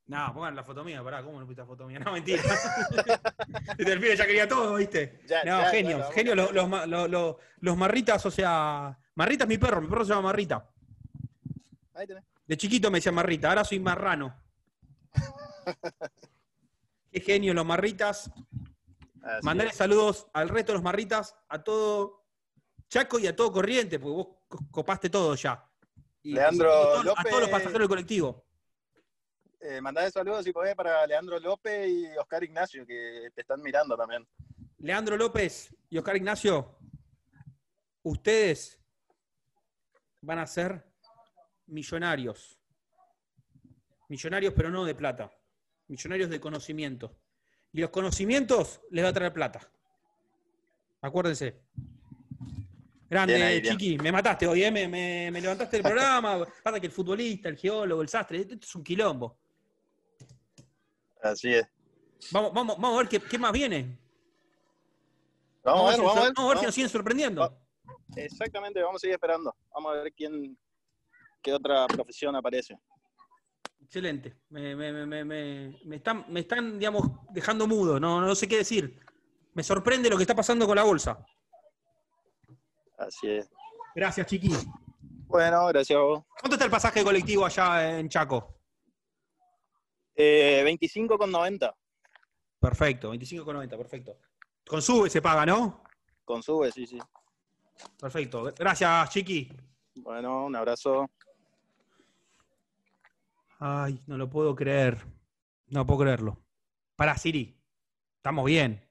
No, pongan la foto mía, pará, ¿cómo no pusiste la foto mía? No, mentira. Este el pibe ya quería todo, ¿viste? Ya, No, ya, genios, ya, genios los, los- los- los marritas, o sea, Marrita es mi perro, mi perro se llama Marrita. Ahí tenés. De chiquito me decía Marrita, ahora soy marrano. Qué genio los marritas. Así Mandale es. saludos al resto de los marritas, a todo Chaco y a todo Corriente, porque vos co- copaste todo ya. Y Leandro a todos- a López. todos los pasajeros del colectivo. Eh, mandale saludos si podés para Leandro López y Oscar Ignacio, que te están mirando también. Leandro López y Oscar Ignacio, ustedes van a ser millonarios. Millonarios, pero no de plata. Millonarios de conocimiento. Y los conocimientos les va a traer plata. Acuérdense. Grande, Bien ahí, bien. Chiqui. Me mataste hoy, ¿eh? me, me- me levantaste del programa. Pasa que el futbolista, el geólogo, el sastre, esto es un quilombo. Así es. Vamos, vamos, vamos a ver qué, qué más viene. Vamos, a ver, vamos a ver. vamos a ver si nos siguen sorprendiendo. Exactamente, vamos a seguir esperando. Vamos a ver quién, qué otra profesión aparece. Excelente. Me, me- me- me- me- están, me están, digamos, dejando mudo. No, no sé qué decir. Me sorprende lo que está pasando con la bolsa. Así es. Gracias, Chiqui. Bueno, gracias a vos. ¿Cuánto está el pasaje colectivo allá en Chaco? Eh, 25,90 Perfecto, 25,90, perfecto. Con sube se paga, ¿no? con sube, sí, sí. Perfecto. Gracias, Chiqui. Bueno, un abrazo. Ay, no lo puedo creer. No puedo creerlo. Para Siri. Estamos bien.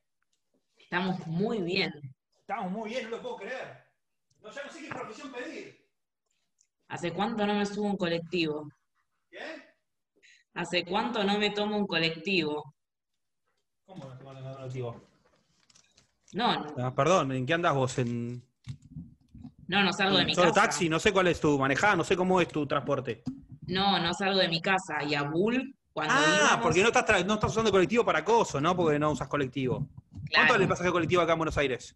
Estamos muy bien. Estamos muy bien, no lo puedo creer. No, ya no sé qué profesión pedir. ¿Hace cuánto no me subo un colectivo? ¿Qué? ¿Hace cuánto no me tomo un colectivo? ¿Cómo no te mandan a colectivo? No, no, Ah, perdón, ¿en qué andas vos? ¿En no, no salgo de mi solo casa. taxi? No sé cuál es tu manejada, no sé cómo es tu transporte. No, no salgo de mi casa. Y a Bull, cuando Ah, íbamos, porque no estás, no estás usando colectivo para acoso, ¿no? Porque no usas colectivo. ¿Cuánto claro, vale el pasaje colectivo acá en Buenos Aires?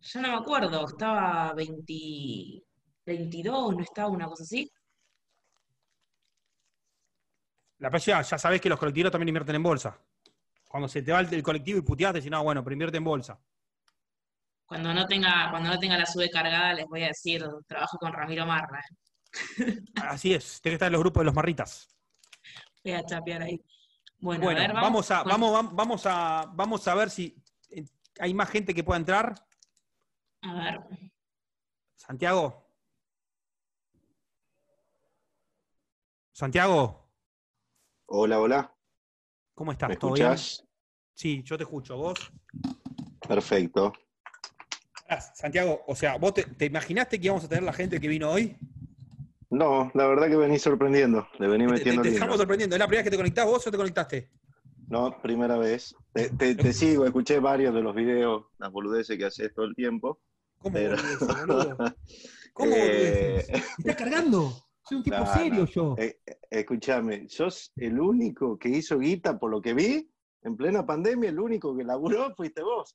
yo no me acuerdo, estaba 20, 22, ¿no estaba una cosa así? La próxima, ya sabés que los colectivos también invierten en bolsa. Cuando se te va el, el colectivo y puteás, te decís, no, bueno, pero invierte en bolsa. Cuando no tenga, cuando no tenga la sube cargada, les voy a decir, trabajo con Ramiro Marra. Así es, tiene que estar en los grupos de los marritas. Voy a chapear ahí. Bueno, Bueno, a ver, vamos, a, con- vamos, vam- vamos, a, vamos a ver si eh, hay más gente que pueda entrar. A ver, Santiago. Santiago, Hola, hola. ¿cómo estás? ¿Me ¿Todo bien? escuchás? Sí, yo te escucho. ¿Vos? Perfecto. Santiago, o sea, ¿vos te, te imaginaste que íbamos a tener la gente que vino hoy? No, la verdad que venís sorprendiendo. Le vení Te, te- metiendo te estamos sorprendiendo. ¿Es la primera vez que te conectás vos o te conectaste? No, primera vez. Te, te- te sigo, escuché varios de los videos, las boludeces que haces todo el tiempo. ¿Cómo Pero- boludeces, boludo? ¿Cómo Eh, boludeces? ¿Me estás cargando? Soy un tipo No, serio no. yo. Eh, escúchame, sos el único que hizo guita por lo que vi En plena pandemia, el único que laburó fuiste vos.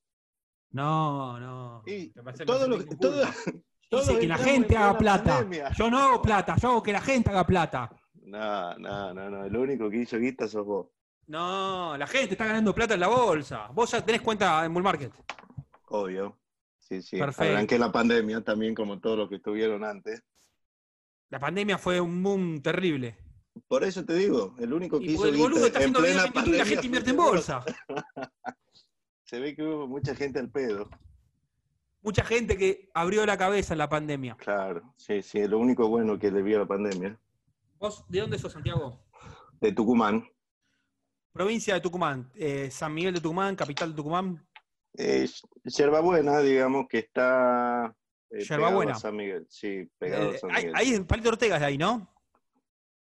No, no. Y todo lo, todo, todos Dice que la gente haga plena plata. pandemia. Yo no hago plata, yo hago que la gente haga plata. No, no, no, no. El único que hizo guita sos vos. No, la gente está ganando plata en la bolsa. Vos ya tenés cuenta en Bull Market. Obvio. Sí, sí. Perfecto. Arranqué la pandemia también, como todos los que estuvieron antes. La pandemia fue un boom terrible. Por eso te digo, el único que Y hizo el boludo guita está en haciendo plena en YouTube y la gente invierte en bolsa. Se ve que hubo mucha gente al pedo. Mucha gente que abrió la cabeza en la pandemia. Claro, sí, sí. Lo único bueno que le vio la pandemia. ¿Vos de dónde sos, Santiago? De Tucumán. Provincia de Tucumán. Eh, San Miguel de Tucumán, capital de Tucumán. Eh, Yerbabuena, digamos que está. eh, Yerbabuena. pegado a San Miguel. Sí, pegado Eh, a San ahí, Miguel. ahí Palito Ortega es de ahí, ¿no?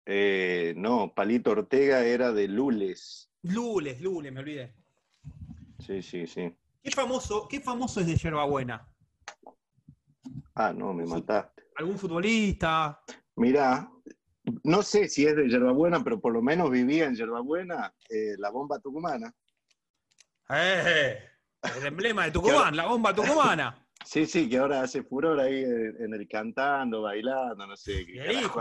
Eh, no, Palito Ortega era de Lules. Lules, Lules, me olvidé. Sí, sí, sí. ¿Qué famoso, qué famoso es de Yerbabuena? Ah, no, me mataste. ¿Algún futbolista? Mirá, no sé si es de Yerbabuena, pero por lo menos vivía en Yerbabuena eh, la bomba tucumana. ¡Eh! El emblema de Tucumán, la bomba tucumana. Sí, sí, que ahora hace furor ahí en, el cantando, bailando, no sé qué. Hijo.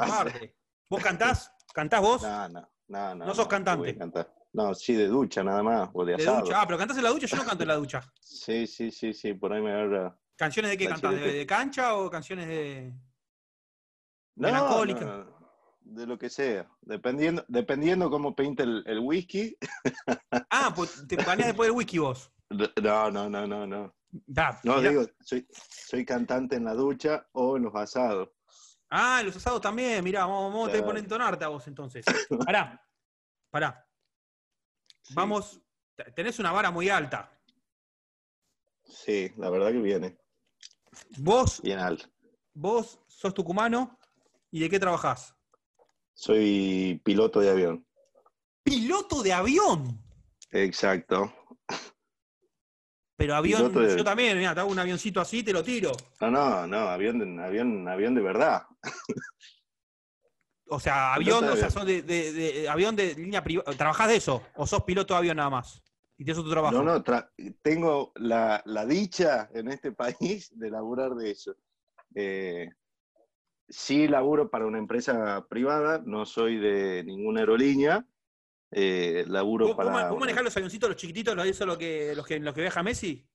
¿Vos cantás? ¿Cantás vos? No, no, no, no. No sos cantante. cantar. No, sí, de ducha nada más, o de de asado. ducha. Ah, pero cantás en la ducha, yo no canto en la ducha. Sí, sí, sí, sí, por ahí me agarra. ¿Canciones de qué cantás? ¿De, cancha o canciones de.? No, Melancólica. no, no, de lo que sea. Dependiendo, dependiendo cómo pinta el, el whisky. Ah, pues te bañás después del whisky vos. No, no, no, no, no. Da, No, digo, soy, soy cantante en la ducha o en los asados. Ah, en los asados también, mirá, vamos, vamos a Claro. poner entonarte a vos entonces. Pará, pará. Sí, Vamos, te- tenés una vara muy alta. Sí, la verdad que viene. Vos, Bien alto. vos sos tucumano y de qué trabajás? Soy piloto de avión. Piloto de avión. Exacto. Pero avión, de- yo también, mira, te hago un avioncito así te lo tiro. No, no, no, avión de, avión, avión de verdad. O sea, avión, de o sea, son de, de- de- avión de línea privada. ¿Trabajás de eso? ¿O sos piloto de avión nada más? Y eso es tu trabajo. No, no, tra- tengo la, la dicha en este país de laburar de eso. Eh, sí laburo para una empresa privada, no soy de ninguna aerolínea. Eh, laburo ¿Vos, para... vos manejás los avioncitos, los chiquititos, los, eso, lo que, los, que, los que viaja Messi?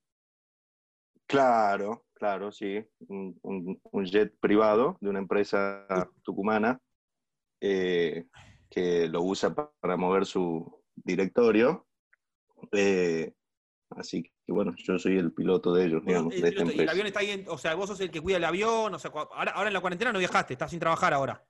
Claro, claro, sí. Un, un- un jet privado de una empresa tucumana eh, que lo usa pa- para mover su directorio. Eh, así que bueno, yo soy el piloto de ellos, digamos, El de esta piloto- y el empresa. avión está ahí, en- o sea, vos sos el que cuida el avión, o sea, cua- ahora, ahora en la cuarentena no viajaste, estás sin trabajar ahora.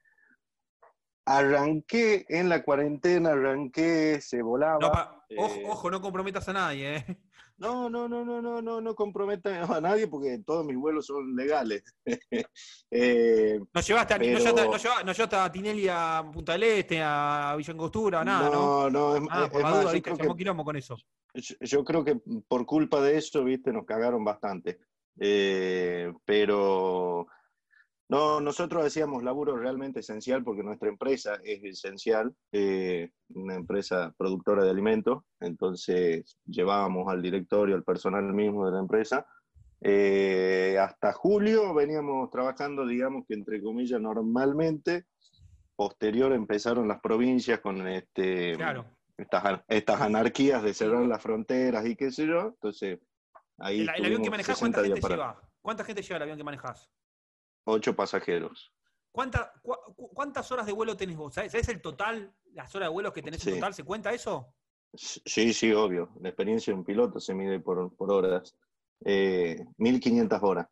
Arranqué en la cuarentena, arranqué, se volaba. No, pa- ojo, eh, ojo, no comprometas a nadie, ¿eh? No, no, no, no, no, no, no comprometa a nadie porque todos mis vuelos son legales. Eh, No llevaste, a, no Pero- llevaste, no llevaste- no llevaste a Tinelli a Punta del Este, a Villa Angostura, nada, ¿no? no, no, es, Ah, es por la más, duda, yo viste, que quilombo con eso. Yo, yo creo que por culpa de eso, viste, nos cagaron bastante. Eh, pero no, nosotros hacíamos laburo realmente esencial porque nuestra empresa es esencial, eh, una empresa productora de alimentos, entonces llevábamos al directorio, al personal mismo de la empresa. Eh, hasta julio veníamos trabajando, digamos que entre comillas, normalmente. Posterior empezaron las provincias con este, Claro. estas, estas anarquías de cerrar las fronteras y qué sé yo. Entonces, ahí El, el avión que manejás, 60 ¿cuánta gente lleva? ¿Cuánta gente lleva el avión que manejás? Ocho pasajeros. ¿Cuánta- cu- ¿Cuántas horas de vuelo tenés vos? ¿Sabés, sabés el total, las horas de vuelo que tenés en total? ¿Se cuenta eso? Sí, sí, obvio. La experiencia de un piloto se mide por, por horas. Eh, 1500 horas,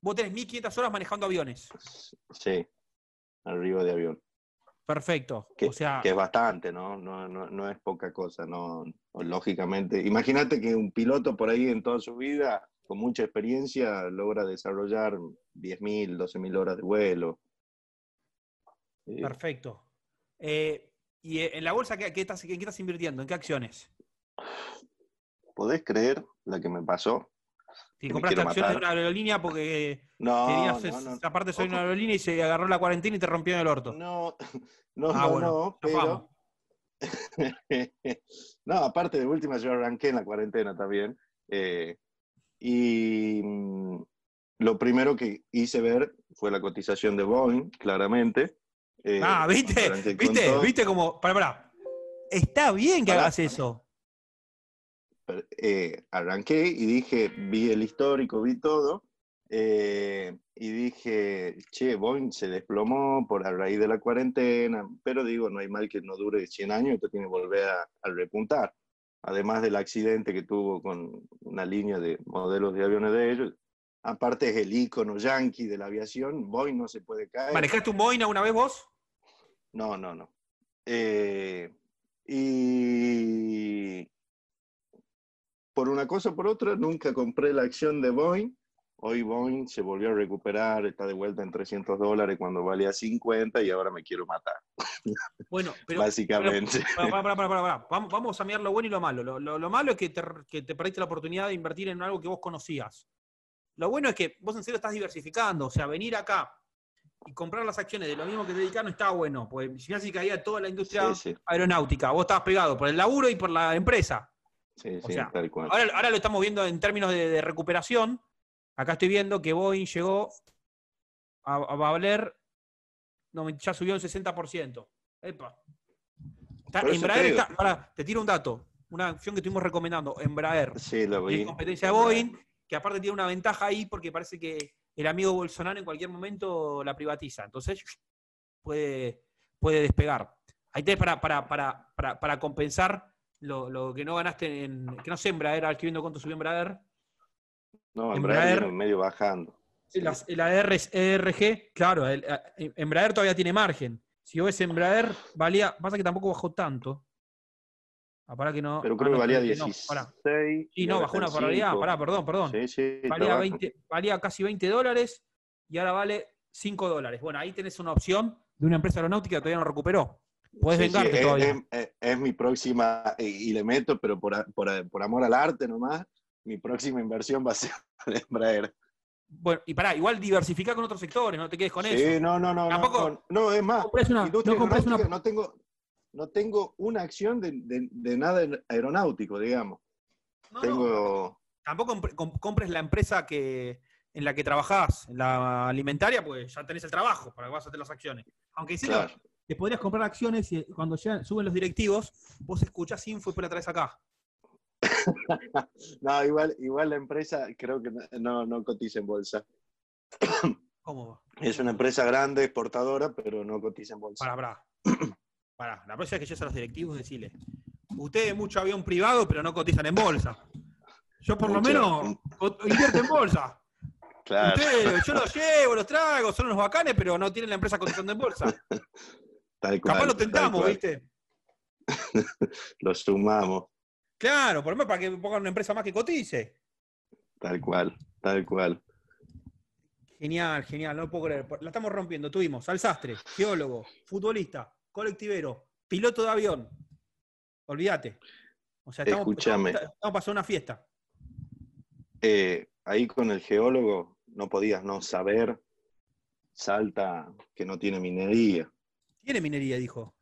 Vos tenés 1500 horas manejando aviones. sí, arriba de avión. Perfecto. Que, o sea, que es bastante, ¿no? No, no, no es poca cosa, no, lógicamente. Imagínate que un piloto por ahí en toda su vida, con mucha experiencia, logra desarrollar 10.000, 12.000 horas de vuelo. Eh, perfecto. Eh, ¿Y eh, en la bolsa qué, qué estás, en qué estás invirtiendo? ¿En qué acciones? ¿Podés creer la que me pasó? Si Que compraste acciones de una aerolínea porque No, querías, no, no. aparte soy una aerolínea y se agarró la cuarentena y te rompió en el orto. No, no, Ah, no, bueno, no, zafamos. pero no, aparte de última, yo arranqué en la cuarentena también. eh, y mm, lo primero que hice ver fue la cotización de Boeing, claramente. Eh, Ah, ¿viste? ¿Viste? todo. ¿Viste como.? Pará, pará. Está bien que Pará. hagas eso. eh, arranqué y dije, vi el histórico, vi todo, eh, y dije, che, Boeing se desplomó por a raíz de la cuarentena, pero digo, no hay mal que no dure 100 años, esto tiene que volver a, a repuntar. Además del accidente que tuvo con una línea de modelos de aviones de ellos, aparte es el ícono yankee de la aviación, Boeing no se puede caer. ¿Manejaste un Boeing alguna vez vos? No, no, no. Eh, y por una cosa o por otra, nunca compré la acción de Boeing. Hoy Boeing se volvió a recuperar, está de vuelta en 300 dólares cuando valía 50 y ahora me quiero matar, Bueno, pero. básicamente. Vamos, vamos a mirar lo bueno y lo malo. Lo, lo- lo malo es que te, que te perdiste la oportunidad de invertir en algo que vos conocías. Lo bueno es que vos en serio estás diversificando. O sea, venir acá y comprar las acciones de lo mismo que dedicar no está bueno. Porque si no se caía toda la industria Sí, sí, aeronáutica. Vos estabas pegado por el laburo y por la empresa. sí, O sí, sea, tal cual. Ahora, ahora lo estamos viendo en términos de, de recuperación. Acá estoy viendo que Boeing llegó a, a valer, no, ya subió un 60%. Epa. Está- Embraer te está, pará, te tiro un dato, una acción que estuvimos recomendando, Embraer, Sí, lo vi. en competencia de Boeing, que aparte tiene una ventaja ahí porque parece que el amigo Bolsonaro en cualquier momento la privatiza. Entonces puede, puede despegar. Ahí tenés para, para, para, para, compensar lo, lo que no ganaste en. Que no sé, Embraer, aquí viendo cuánto subió Embraer. No, Embraer viene medio bajando. Sí. Las- la R- ERG, claro, el- Embraer todavía tiene margen. Si vos ves Embraer, valía, pasa que tampoco bajó tanto. Ah, pará que no. Pero ah, creo no, que valía no, 16. pará. y Sí, no, bajó una barbaridad. 5. Pará, perdón, perdón. Sí, sí, valía, está 20 valía casi 20 dólares y ahora vale 5 dólares. Bueno, ahí tenés una opción de una empresa aeronáutica que todavía no recuperó. Podés Sí, sí, vengarte es, todavía. es- es- es mi próxima, y le meto, pero por, por, por amor al arte nomás, mi próxima inversión va a ser Embraer. Bueno, y pará, igual diversificar con otros sectores, no te quedes con Sí, eso. no, no, no, no, Tampoco- no, no, es más, una- no compres una- no tengo, no tengo una acción de, de- de nada aeronáutico, digamos. No, tengo, Tampoco compre- com- compres la empresa que, en la que trabajás, en la alimentaria, pues ya tenés el trabajo para que vas a hacer las acciones. Aunque sí, claro, te podrías comprar acciones y cuando llegan- suben los directivos, vos escuchás info y después la traes acá. no, igual, igual la empresa creo que no, no, cotiza en bolsa. ¿Cómo va? Es una empresa grande, exportadora, pero no cotiza en bolsa. Pará, pará. Pará, la próxima vez que llegues a los directivos, decirle. Ustedes mucho avión privado, pero no cotizan en bolsa. Yo por lo menos invierto en bolsa. Claro, Ustedes, yo los llevo, los traigo, son unos bacanes, pero no tienen la empresa cotizando en bolsa. tal cual. Capaz lo tentamos. ¿viste? Lo sumamos, Claro, por lo menos para que pongan una empresa más que cotice. tal cual, tal cual. Genial, genial, no puedo creer. La estamos rompiendo. Tuvimos al sastre, geólogo, futbolista, colectivero, piloto de avión. Olvídate. O sea, estamos, Escúchame. estamos, estamos pasando una fiesta. Eh, ahí con el geólogo no podías no saber, Salta que no tiene minería. Tiene minería, dijo.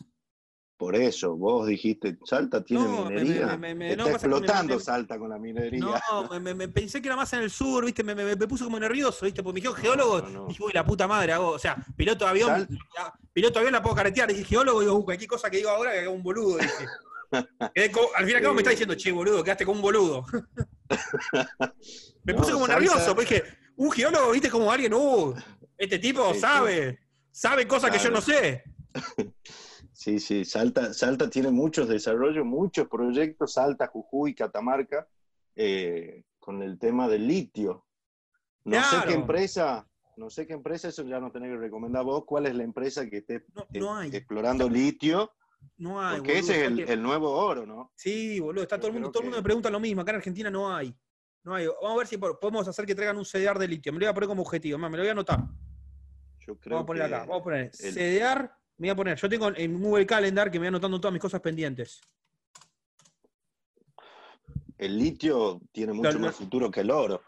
Por eso, vos dijiste, Salta tiene No, minería. me- me- me- Está no, explotando Salta con la minería. No, me, pensé que era más en el sur, ¿viste? Me, me- me puso como nervioso, ¿viste? Porque me dijo geólogo, No, dije, uy, la puta madre, hago. O sea, piloto de avión, Sal- la- piloto de avión la puedo caretear. Dije geólogo, digo, cualquier cosa que digo ahora que hago un boludo, dije. Al fin y al cabo me está diciendo, che, boludo, quedaste como un boludo. me puse como Salta- nervioso, porque dije, un geólogo, ¿viste? Como alguien, uh, este tipo Sí, sabe, sabe cosas que yo Claro. no sé. Sí, sí, Salta, Salta tiene muchos desarrollos, muchos proyectos, Salta, Jujuy, Catamarca, eh, con el tema del litio. No sé qué empresa, no sé qué empresa, eso ya nos tenés que recomendar vos, cuál es la empresa que esté No, eh, no explorando litio, no hay. porque boludo, ese es el, que- el nuevo oro, ¿no? Sí, boludo, está Yo todo el mundo, todo el mundo que- me pregunta lo mismo. Acá en Argentina no hay. No hay. Vamos a ver si po- podemos hacer que traigan un CDR de litio. Me lo voy a poner como objetivo. me lo voy a anotar. Yo creo Vamos a poner acá. Vamos a poner el- CDR. Me voy a poner. Yo tengo en Google Calendar que me voy anotando todas mis cosas pendientes. el litio tiene mucho más futuro que el oro.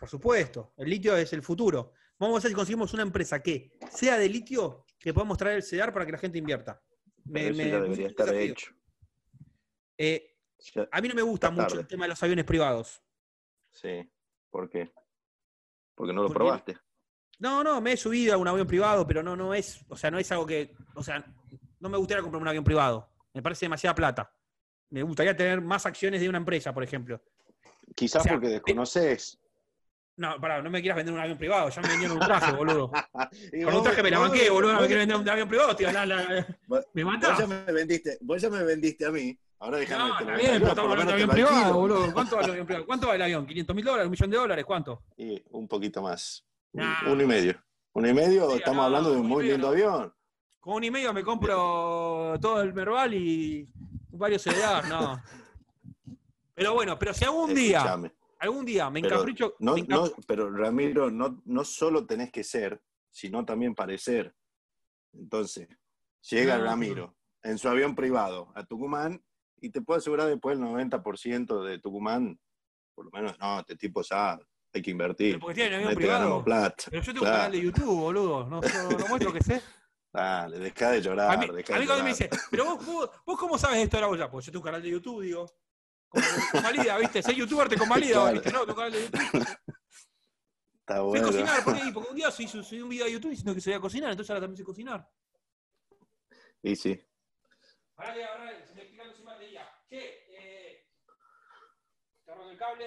Por supuesto. El litio es el futuro. Vamos a ver si conseguimos una empresa que sea de litio que podamos traer el CDR para que la gente invierta. Me- me- ya debería estar hecho. Eh, Ya- a mí no me gusta mucho tarde. el tema de los aviones privados. Sí. ¿Por qué? Porque no lo Porque- probaste. No, no, me he subido a un avión privado, pero no, no es, o sea, no es algo que, o sea, no me gustaría comprar un avión privado. Me parece demasiada plata. Me gustaría tener más acciones de una empresa, por ejemplo. Quizás o sea, porque desconoces. No, pará, no me quieras vender un avión privado, ya me vendieron un traje, boludo. Con un vos- traje me la vos- banqué, boludo, no me vos- quieres vender un avión privado, tío, la, la- vos- me Vos matás. ya me vendiste, vos ya me vendiste a mí. Ahora déjame No, bien, pero estamos hablando de avión privado, boludo. ¿Cuánto vale el avión privado? ¿Cuánto vale el avión? ¿500 mil dólares? ¿Un millón de dólares? ¿Cuánto? Y un poquito más. Nah. Uno y medio. Uno y medio, Sí, estamos no, hablando de un uno muy medio lindo no. avión. Con un y medio me compro todo el Merval y varios CDA, no. Pero bueno, pero si algún día, Escuchame. algún día me Pero encapricho, No, me encap- no, pero Ramiro, no, no solo tenés que ser, sino también parecer. Entonces, llega No, Ramiro en su avión privado a Tucumán y te puedo asegurar después el 90% de Tucumán, por lo menos, no, este tipo sabe, hay que invertir. pero porque avión privado. plata. Pero yo tengo Claro. un canal de YouTube, boludo. No, no, no muestro que sé. Dale, deja de llorar, A mí, deja a de mí cuando llorar. me dice, pero vos, vos, vos cómo sabes esto de la bolsa? Pues yo tengo un canal de YouTube, digo. Convalida, ¿viste? Ser youtuber te convalida, Claro. ¿viste? No, tengo un canal de YouTube. Está bueno. cocinar, ¿por qué? Porque un día subí, subí un video a YouTube diciendo que sabía cocinar, entonces ahora también sé cocinar. Y sí. Ahora que ahora se me explican encima de ella. Che, eh. Te el cable.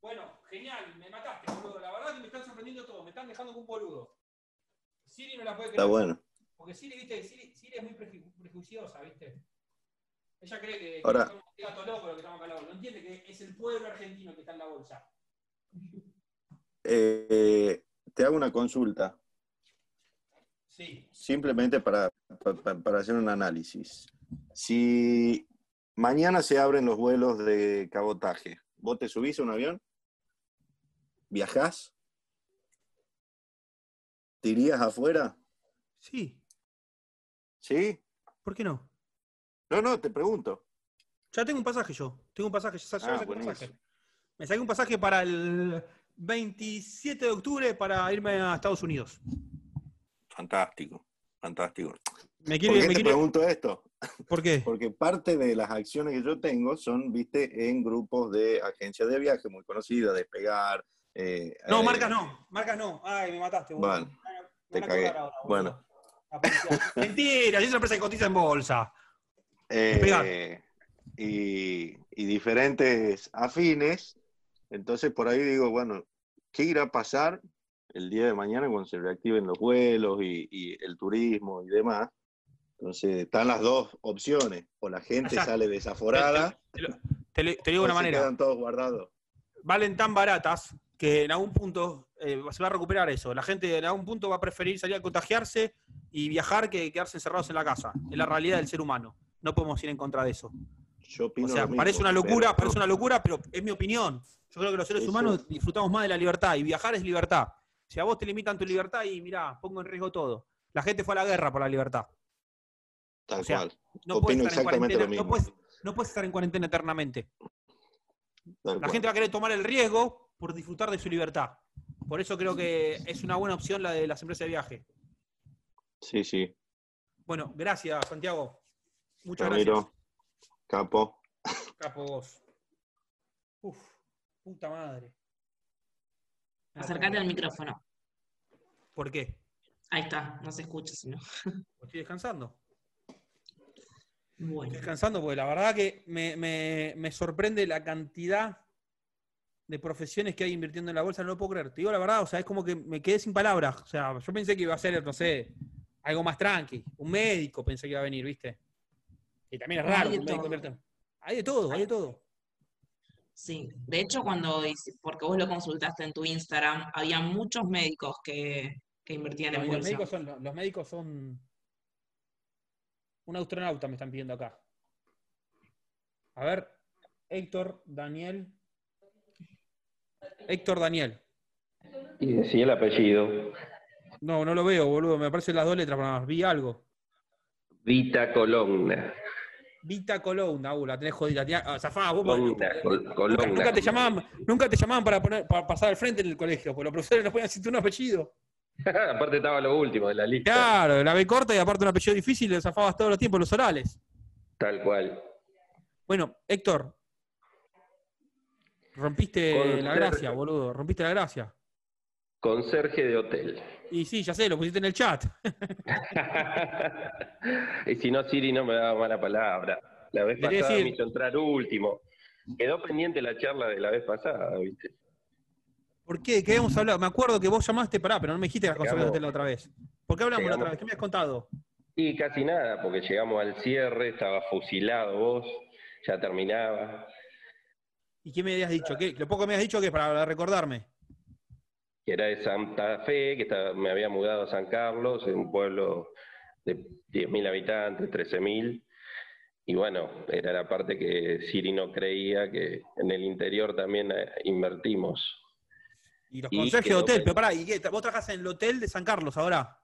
Bueno, genial, me mataste, boludo. La verdad que me están sorprendiendo todo, me están dejando como un boludo. Siri no la puede creer. Está bueno. Porque Siri, viste, Siri, Siri es muy preju- prejuiciosa, viste. Ella cree que, que Ahora- somos gato loco lo que estamos acá en la bolsa. No entiende que es el pueblo argentino que está en la bolsa. Eh, te hago una consulta, Sí. simplemente para, pa- para hacer un análisis. Si mañana se abren los vuelos de cabotaje, ¿vos te subís a un avión? ¿Viajás? ¿Te irías afuera? Sí, ¿Sí? ¿por qué no? No, no, te pregunto. Ya tengo un pasaje yo. Tengo un pasaje, ya ya Ah, saqué un pasaje. Me saqué un pasaje para el 27 de octubre para irme a Estados Unidos. Fantástico, fantástico. Me ¿Por qué me te quiere- pregunto esto? ¿Por qué? Porque parte de las acciones que yo tengo son, viste, en grupos de agencias de viaje muy conocidas, Despegar. Eh, No, eh, marcas no, marcas no. Ay, me mataste. Vale, Me te cagué. ahora. Bueno. Mentira, es una empresa que cotiza en bolsa. eh, y, y diferentes afines. Entonces, por ahí digo, bueno, ¿qué irá a pasar el día de mañana cuando se reactiven los vuelos y, y el turismo y demás? Entonces, están las dos opciones. O la gente sale desaforada, Te, te digo de una manera. quedan todos guardados. Valen tan baratas que en algún punto eh, se va a recuperar eso. La gente en algún punto va a preferir salir a contagiarse y viajar que quedarse encerrados en la casa. Es la realidad del ser humano. No podemos ir en contra de eso. Yo opino O sea, mismo, parece una locura, pero- parece una locura, pero es mi opinión. Yo creo que los seres Eso- humanos disfrutamos más de la libertad y viajar es libertad. Si a vos te limitan tu libertad y mirá, pongo en riesgo todo. La gente fue a la guerra por la libertad. Tal o sea, cual. No puedes Opino estar en exactamente cuarentena, lo mismo. no puedes, no puedes estar en cuarentena eternamente. Tal La cual. gente va a querer tomar el riesgo por disfrutar de su libertad. Por eso creo que es una buena opción la de las empresas de viaje. Sí, sí. Bueno, gracias, Santiago. Muchas capo. gracias. Capo vos. Uf, puta madre. Acércate al micrófono. ¿Por qué? Ahí está, no se escucha, sino. Estoy descansando. Bueno. Estoy descansando porque la verdad que me, me- me sorprende la cantidad de profesiones que hay invirtiendo en la bolsa. No lo puedo creer. Te digo la verdad, o sea, es como que me quedé sin palabras. O sea, yo pensé que iba a ser, no sé, algo más tranqui. Un médico pensé que iba a venir, ¿viste? Y también es raro. que un médico invierta- Hay de todo, hay de todo. Sí, de hecho cuando, porque vos lo consultaste en tu Instagram, había muchos médicos que, que invertían No, en y los, bolsa. médicos son, los médicos son. Un astronauta me están pidiendo acá. A ver, Héctor Daniel. Héctor Daniel. Y decía el apellido. No, no lo veo, boludo. Me aparecen las dos letras nada más. Vi algo. Vita Colonna. Vita Colonna, uh, la tenés jodida. Ah, zafá, vos, Colonna, nunca, nunca te llamaban, nunca te llamaban para, poner, para pasar al frente en el colegio, porque los profesores no ponían tu un apellido. Aparte estaba lo último de la lista. Claro, la B corta y aparte un apellido difícil, le zafabas todos los tiempos los orales. Tal cual. Bueno, Héctor. Rompiste la gracia, boludo. Rompiste la gracia. Conserje de hotel. Y sí, ya sé, lo pusiste en el chat. y si no, Siri no me daba mala palabra. La vez Quería pasada decir- me hizo entrar último. Quedó pendiente la charla de la vez pasada, ¿viste? ¿Por qué? ¿Qué habíamos hablado? Me acuerdo que vos llamaste, pará, pero no me dijiste las conserjes de la otra vez. ¿Por qué hablamos la otra vez? ¿Qué me has contado? Y casi nada, porque llegamos al cierre, estaba fusilado vos, ya terminaba. ¿Y qué me habías dicho? ¿Qué? Lo poco que me habías dicho que es para recordarme. que era de Santa Fe, que estaba- me había mudado a San Carlos, en un pueblo de 10.000 habitantes, 13.000. Y bueno, era la parte que Siri no creía, que en el interior también eh, invertimos. Y los conserjes de hotel, pero pará, ¿y qué? ¿Vos trabajás en el hotel de San Carlos ahora?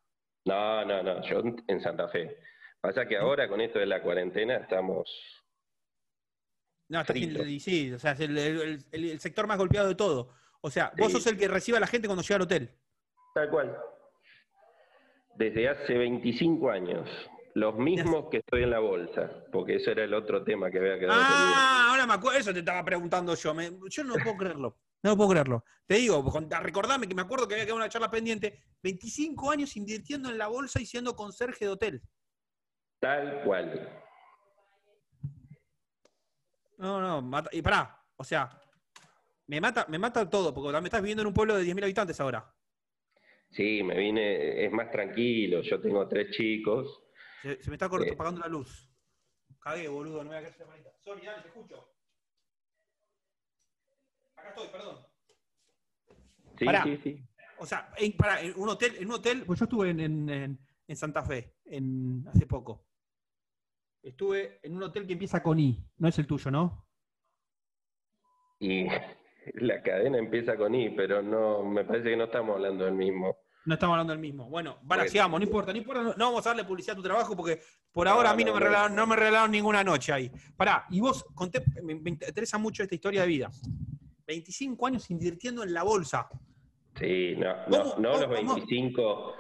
No, no, no, yo en Santa Fe. Pasa que ahora con esto de la cuarentena estamos... No, estás en- Frito. y sí, o sea, es el, el- el- el sector más golpeado de todo. O sea, vos Sí. sos el que recibe a la gente cuando llega al hotel. Tal cual. Desde hace 25 años. Los mismos que estoy en la bolsa, porque eso era el otro tema que había quedado. Ah, ahora me acuerdo, eso te estaba preguntando yo. me- yo no puedo creerlo. No puedo creerlo. Te digo, recordame que me acuerdo que había quedado una charla pendiente. 25 años invirtiendo en la bolsa y siendo conserje de hotel. Tal cual. No, no, mata- y pará, o sea, me mata, me mata todo, porque me estás viviendo en un pueblo de 10.000 habitantes ahora. Sí, me vine, es más tranquilo, yo tengo tres chicos. Se, se me está corto- Eh. apagando la luz. Cagué, boludo, no me voy a quedar llamadita. Sorry, dale, te escucho. Acá estoy, perdón. Sí, Pará. sí, sí. O sea, en, pará, en un hotel, en un hotel, pues yo estuve en, en- en- en Santa Fe en, hace poco. Estuve en un hotel que empieza con I, no es el tuyo, ¿no? Y la cadena empieza con I, pero no, me parece que no estamos hablando del mismo. No estamos hablando del mismo. Bueno, sigamos, no importa, no importa, no, no vamos a darle publicidad a tu trabajo porque por No, ahora a mí no, no, me regalaron, no me regalaron ninguna noche ahí. Pará, y vos, conté, me, me interesa mucho esta historia de vida. 25 años invirtiendo en la bolsa. Sí, no, no, no los ¿Cómo? 25,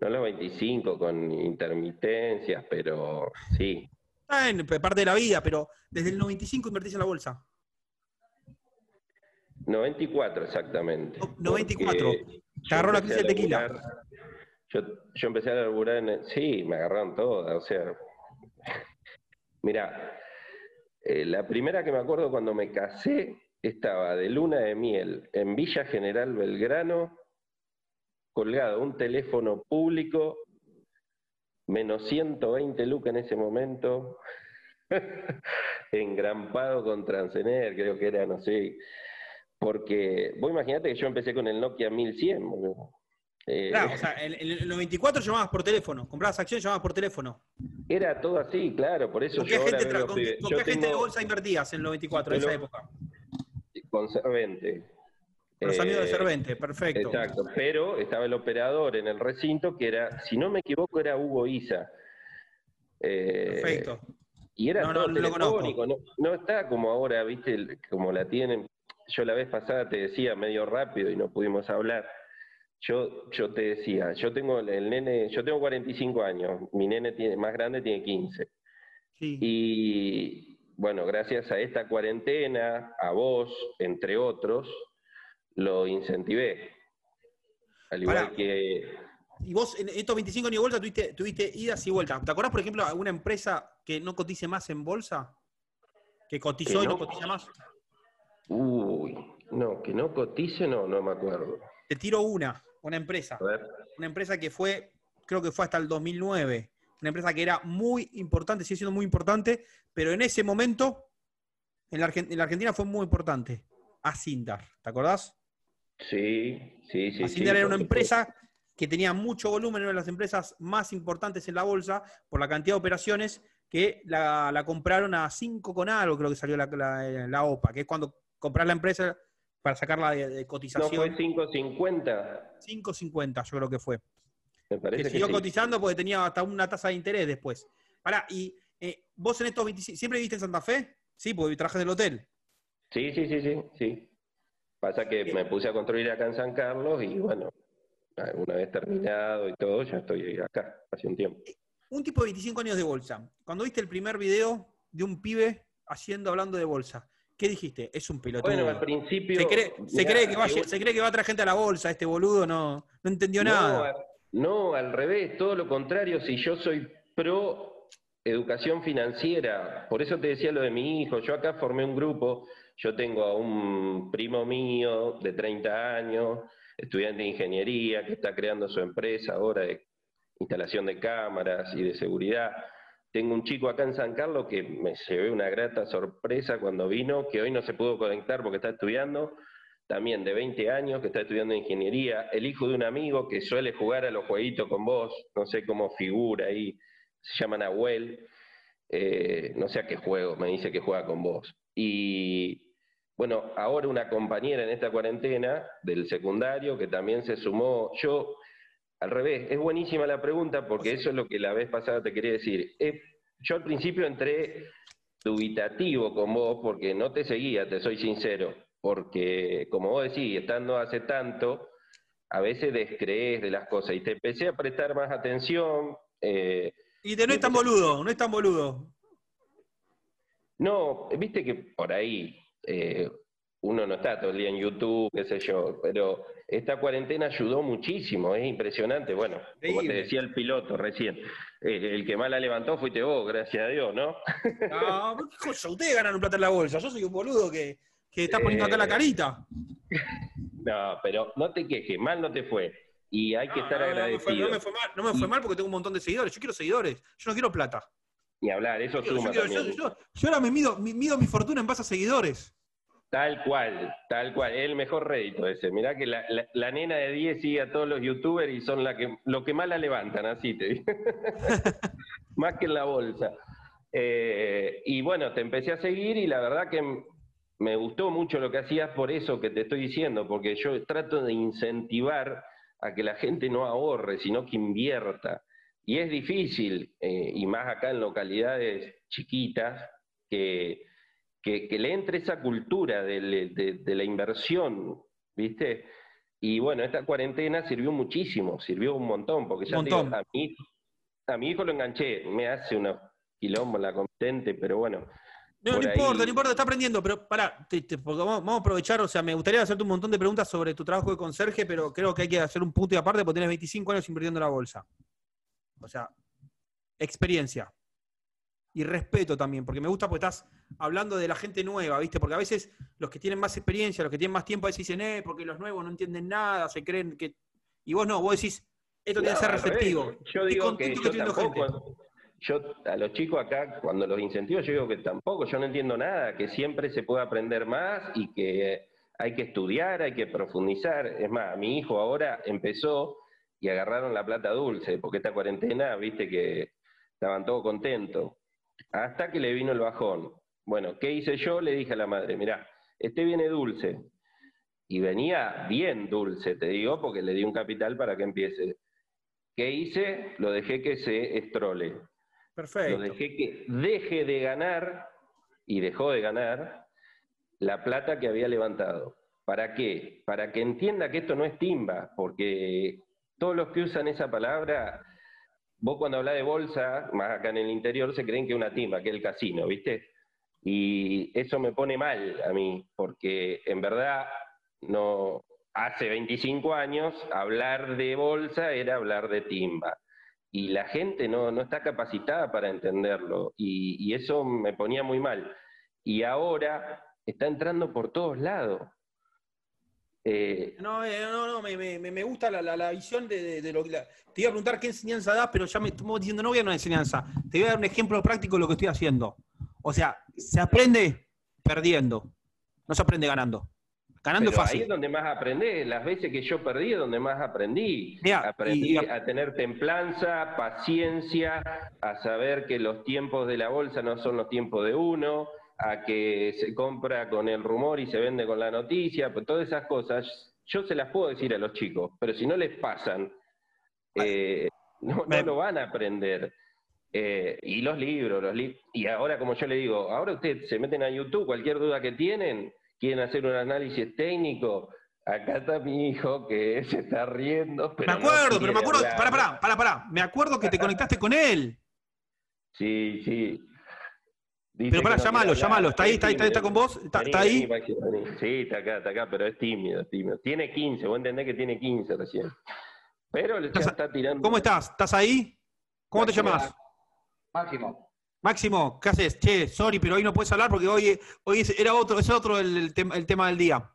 no los 25 con intermitencias, pero sí. Está en parte de la vida, pero desde el 95 invertís en la bolsa. 94 exactamente. No, 94. porque Te agarró la crisis a del tequila. laburar- Yo, yo empecé a laburar en Sí, me agarraron todas, o sea... Mirá, eh, la primera que me acuerdo cuando me casé estaba de luna de miel en Villa General Belgrano, colgado un teléfono público, menos 120 lucas en ese momento, engrampado con Transener, creo que era, no sé, porque vos imaginate que yo empecé con el Nokia 1100, boludo. Eh, Claro, o sea, en, en el 94 llamabas por teléfono, comprabas acciones, llamabas por teléfono. Era todo así, claro, por eso ¿Con qué yo ahora gente, los con con qué gente de bolsa invertías en el 94, en esa lo- época? Con los amigos de Eh, Servente, perfecto. Exacto, pero estaba el operador en el recinto que era, si no me equivoco, era Hugo Isa. Eh, Perfecto. Y era No, todo no telefónico, no, no está como ahora, viste, como la tienen. Yo la vez pasada te decía medio rápido y no pudimos hablar. Yo, yo te decía, yo tengo el nene, yo tengo 45 años, mi nene tiene, más grande tiene 15. Sí. Y bueno, gracias a esta cuarentena, a vos, entre otros, lo incentivé. Al igual Pará. que Y vos en estos 25 años de bolsa tuviste, tuviste idas y vueltas. ¿Te acordás, por ejemplo, alguna empresa que no cotice más en bolsa? Que cotizó Que y no no. cotiza más. Uy, no, que no cotice, no, no me acuerdo. Te tiro una, una empresa. A ver. Una empresa que fue, creo que fue hasta el 2009. Una empresa que era muy importante, sigue siendo muy importante, pero en ese momento, en la, en la Argentina fue muy importante. Asindar, ¿te acordás? Sí, sí, sí. Sí, era una empresa que tenía mucho volumen, era una de las empresas más importantes en la bolsa por la cantidad de operaciones que la, la compraron a 5 con algo, creo que salió la, la- la OPA, que es cuando comprar la empresa para sacarla de, de ¿No cotización. fue 5.50? 5.50 yo creo que fue. Me parece que, siguió sí. cotizando porque tenía hasta una tasa de interés después. Pará, y eh, vos en estos 25, ¿siempre viviste en Santa Fe? Sí, porque trabajas en el hotel. Sí, sí, sí, sí, sí. Pasa que me puse a construir acá en San Carlos y bueno, una vez terminado y todo, ya estoy acá, hace un tiempo. Un tipo de 25 años de bolsa. Cuando viste el primer video de un pibe haciendo, hablando de bolsa. ¿Qué dijiste? Es un pelotudo. Bueno, al principio. se, cree, se mirá, cree que va, se cree que va a traer gente a la bolsa, este boludo no, no entendió No, nada. No, al revés, todo lo contrario, si yo soy pro educación financiera, por eso te decía lo de mi hijo, yo acá formé un grupo, yo tengo a un primo mío de 30 años, estudiante de ingeniería, que está creando su empresa ahora de instalación de cámaras y de seguridad. Tengo un chico acá en San Carlos que me llevé una grata sorpresa cuando vino, que hoy no se pudo conectar porque está estudiando, también de 20 años, que está estudiando ingeniería, el hijo de un amigo que suele jugar a los jueguitos con vos, no sé cómo figura ahí, se llama Nahuel, eh, no sé a qué juego, me dice que juega con vos. Y bueno, ahora una compañera en esta cuarentena del secundario que también se sumó, yo, al revés, es buenísima la pregunta porque eso es lo que la vez pasada te quería decir. Yo al principio entré dubitativo con vos porque no te seguía, te soy sincero, porque como vos decís, estando hace tanto, a veces descrees de las cosas y te empecé a prestar más atención. eh, Y de no es tan boludo, no es tan boludo. no, viste que por ahí eh, uno no está todo el día en YouTube, qué sé yo, pero esta cuarentena ayudó muchísimo, es impresionante. Bueno, como te decía el piloto recién, eh, el que más la levantó fuiste vos, gracias a Dios, ¿no? No, qué cosa, ustedes ganaron plata en la bolsa. Yo soy un boludo que, que está poniendo acá la Eh, carita. No, pero no te quejes, mal no te fue. Y hay que estar no, no me fue- agradecido. no me fue mal, no me fue mal porque tengo un montón de seguidores. Yo quiero seguidores, yo no quiero plata. Ni hablar, eso Yo, suma yo- también. yo- yo ahora me mido, mi- mido mi fortuna en base a seguidores. Tal cual, tal cual, es el mejor rédito ese. Mirá que la, la- la nena de 10 sigue a todos los youtubers y son la que, lo que más la levantan, así te digo. más que en la bolsa. Eh, y bueno, te empecé a seguir y la verdad que me gustó mucho lo que hacías por eso que te estoy diciendo, porque yo trato de incentivar a que la gente no ahorre, sino que invierta. Y es difícil, eh, y más acá en localidades chiquitas, que, que, que le entre esa cultura de, de la inversión, ¿viste? Y bueno, esta cuarentena sirvió muchísimo, sirvió un montón, porque ya te digo, montón. a, mi, a mi hijo lo enganché, me hace unos quilombos la competente, pero bueno. No, no ahí- importa, no importa, está aprendiendo, pero pará, te- te- porque vamos, vamos a aprovechar, o sea, me gustaría hacerte un montón de preguntas sobre tu trabajo de conserje, pero creo que hay que hacer un punto y aparte porque tienes 25 años invirtiendo en la bolsa. O sea, experiencia. Y respeto también, porque me gusta porque estás hablando de la gente nueva, ¿viste? Porque a veces los que tienen más experiencia, los que tienen más tiempo, a veces dicen, eh, porque los nuevos no entienden nada, se creen que... Y vos no, vos decís, esto tiene que ser receptivo. Yo digo que yo tampoco, yo a los chicos acá, cuando los incentivo, yo digo que tampoco, yo no entiendo nada, que siempre se puede aprender más y que hay que estudiar, hay que profundizar. Es más, mi hijo ahora empezó y agarraron la plata dulce, porque esta cuarentena, viste que estaban todos contentos. Hasta que le vino el bajón. Bueno, ¿qué hice yo? Le dije a la madre, mirá, este viene dulce. Y venía bien dulce, te digo, porque le di un capital para que empiece. ¿Qué hice? Lo dejé que se estrole. Lo Perfecto. dejé que deje de ganar, y dejó de ganar, la plata que había levantado. ¿Para qué? Para que entienda que esto no es timba, porque todos los que usan esa palabra, vos cuando hablas de bolsa, más acá en el interior, se creen que es una timba, que es el casino, ¿viste? Y eso me pone mal a mí, porque en verdad no hace 25 años hablar de bolsa era hablar de timba y la gente no, no está capacitada para entenderlo y, y eso me ponía muy mal. Y ahora está entrando por todos lados. Eh, No, eh, no, no, me, me- me- me gusta la, la- la visión de, de- de lo que... la- te iba a preguntar qué enseñanza das, pero ya me estamos diciendo, no voy a una enseñanza. Te voy a dar un ejemplo práctico de lo que estoy haciendo. O sea, se aprende perdiendo, no se aprende ganando. Ganando es pero ahí fácil. es donde más aprendí, las veces que yo perdí es donde más aprendí. Mirá, aprendí y- a tener templanza, paciencia, a saber que los tiempos de la bolsa no son los tiempos de uno, a que se compra con el rumor y se vende con la noticia, pues todas esas cosas yo se las puedo decir a los chicos, pero si no les pasan, eh, no, lo van a aprender. Eh, y los libros, los li- y ahora como yo le digo, ahora ustedes se meten a YouTube, cualquier duda que tienen, quieren hacer un análisis técnico, acá está mi hijo que se está riendo. Pero me acuerdo, no pero me acuerdo, hablar. pará, pará, pará, pará. Me acuerdo que te conectaste con él. Sí, sí. Dice Pero pará, no hablar, llamalo. ¿Está ahí? es ¿Está, está, está con vos? ¿Está, Vení, está ahí? vení, Maxi, vení. Sí, está acá, está acá, pero es tímido, es tímido. Tiene 15, vos entendés que tiene 15 recién. Pero ¿Estás- está tirando. ¿Cómo estás? ¿Estás ahí? ¿Cómo te llamas? Máximo. Máximo, ¿qué haces? Che, sorry, pero hoy no puedes hablar porque hoy, hoy es- era otro, es otro el, el tema, el tema del día.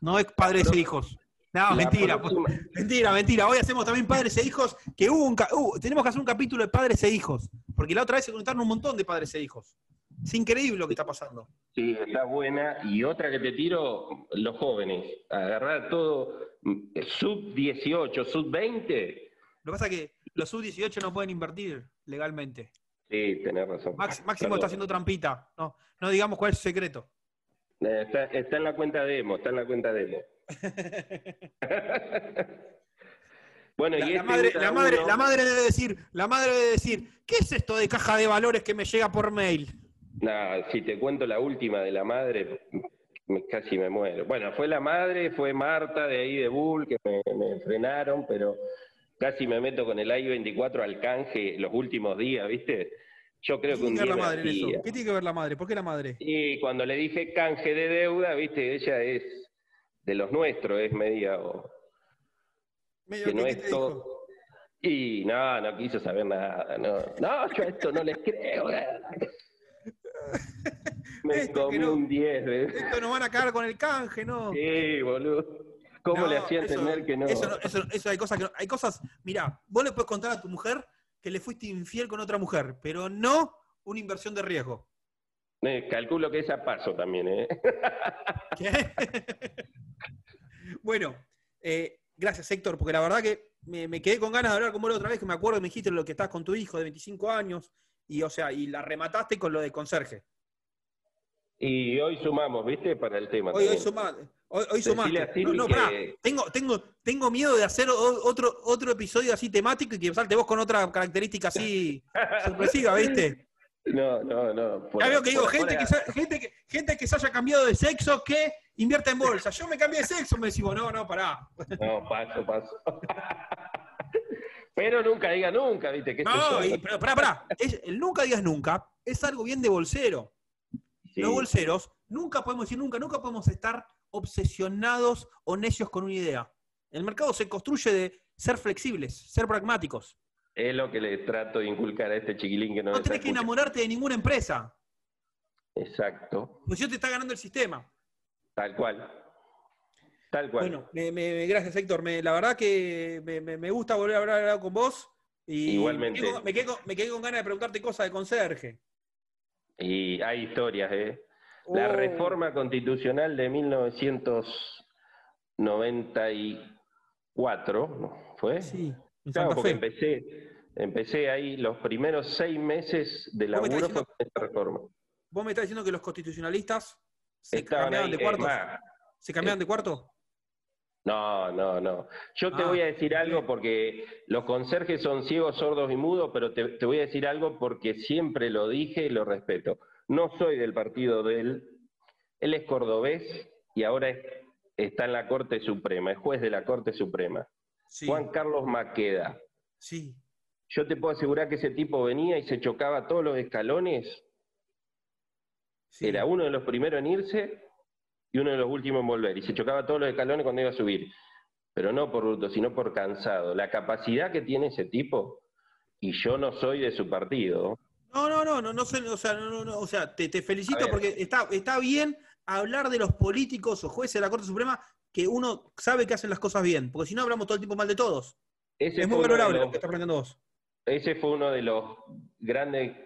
No es padres e hijos. No, La mentira. próxima- Mentira, mentira. Hoy hacemos también padres e hijos, que hubo un uh, tenemos que hacer un capítulo de padres e hijos, porque la otra vez se conectaron un montón de padres e hijos. Es increíble lo que está pasando. Sí, está buena. Y otra que te tiro, los jóvenes. Agarrar todo mm, sub 18, sub 20. Lo que pasa es que los sub-18 no pueden invertir legalmente. Sí, tenés razón. Max- Máximo Perdón. está haciendo trampita. No, no digamos cuál es su secreto. Eh, Está, está en la cuenta demo, está en la cuenta demo. bueno, La, y la este madre, la, madre, la madre debe decir, la madre debe decir, ¿qué es esto de caja de valores que me llega por mail? Nah, si te cuento la última de la madre, casi me muero. Bueno, fue la madre, fue Marta de ahí de Bull, que me, me frenaron, pero casi me meto con el I-24 al canje los últimos días, ¿viste? Yo ¿Qué creo que un día la madre en eso? ¿Qué tiene que ver la madre? ¿Por qué la madre? Y cuando le dije canje de deuda, ¿viste? Ella es de los nuestros, es medio... Medio que. Y no, no quiso saber nada. No, no yo a esto no les creo. nada. Me Esto que comí no- un 10, ¿ves? Esto nos van a cagar con el canje, ¿no? Sí, boludo. ¿Cómo le hacía entender que no? Eso, no- eso- eso hay cosas que no- hay cosas, mirá, vos le puedes contar a tu mujer que le fuiste infiel con otra mujer, pero no una inversión de riesgo. Eh, calculo que es a paso también, ¿eh? ¿Qué? bueno, eh, gracias Héctor, porque la verdad que me, me quedé con ganas de hablar con vos la otra vez, que me acuerdo que me dijiste lo que estás con tu hijo de 25 años, y o sea, y la remataste con lo de conserje. Y hoy sumamos, ¿viste? Para el tema. Hoy, hoy sumaste. Hoy, hoy sumaste. No, no, que- pará. Tengo, tengo, tengo miedo de hacer otro, otro episodio así temático y que salte vos con otra característica así sorpresiva, ¿viste? No, no, no. por- Ya veo que digo, por gente que, se, gente, que, gente que se haya cambiado de sexo que invierta en bolsa. Yo me cambié de sexo, me decimos, no, no, pará. No, paso, paso. Pero nunca diga nunca, ¿viste? ¿Qué No, yo? y- pero pará, pará. Es- el nunca digas nunca es algo bien de bolsero. Sí. Los bolseros nunca podemos decir nunca, nunca podemos estar obsesionados o necios con una idea. El mercado se construye de ser flexibles, ser pragmáticos. Es lo que le trato de inculcar a este chiquilín que no, No tenés que enamorarte de ninguna empresa. Exacto, porque si no te está ganando el sistema. tal cual. Tal cual. Bueno, me- me- gracias Héctor. Me- la verdad que me, gusta volver a hablar, con vos. Y Igualmente. Me quedé, con, me quedé con- ganas de preguntarte cosas de conserje. Y hay historias, ¿eh? La Oh. reforma constitucional de 1994, ¿no? ¿fue? Sí, Claro, porque empecé, empecé ahí los primeros seis meses de laburo diciendo- con esta reforma. ¿Vos me estás diciendo que los constitucionalistas se Estaban cambiaban ahí, de más, ¿Se cambiaban de cuarto? No, no, no. Yo te Ah, voy a decir algo porque los conserjes son ciegos, sordos y mudos, pero te, te voy a decir algo porque siempre lo dije y lo respeto. No soy del partido de él. Él es cordobés y ahora es- está en la Corte Suprema, es juez de la Corte Suprema. Sí. Juan Carlos Maqueda. Sí. Yo te puedo asegurar que ese tipo venía y se chocaba todos los escalones. sí. Era uno de los primeros en irse y uno de los últimos en volver. Y se chocaba todos los escalones cuando iba a subir. Pero no por bruto, sino por cansado. La capacidad que tiene ese tipo, y yo no soy de su partido, No, no, no, no, no, sé, o sea, no, no, no, o sea, te, felicito porque está, está bien hablar de los políticos o jueces de la Corte Suprema que uno sabe que hacen las cosas bien, porque si no hablamos todo el tiempo mal de todos. ese Es muy valorable lo que está aprendiendo vos. ese fue uno de los grandes,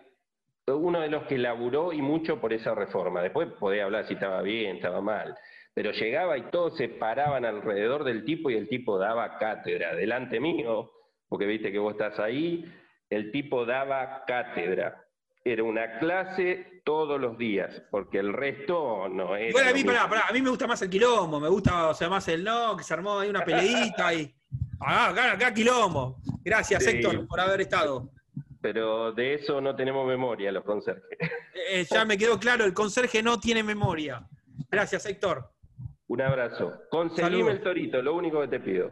uno de los que laburó y mucho por esa reforma. Después podía hablar si estaba bien, estaba mal. Pero llegaba y todos se paraban alrededor del tipo y el tipo daba cátedra. Delante mío, porque viste que vos estás ahí, el tipo daba cátedra. Era una clase todos los días, porque el resto no era. Igual a mí, pará, pará, a mí me gusta más el quilombo, me gusta, o sea, más el no, que se armó ahí una peleita y. Ah, acá, acá quilombo. Gracias, Sí. Héctor, por haber estado. Pero de eso no tenemos memoria los conserjes. Eh, ya me quedó claro, el conserje no tiene memoria. Gracias, Héctor. Un abrazo. Conseguime Saludos. el torito, lo único que te pido.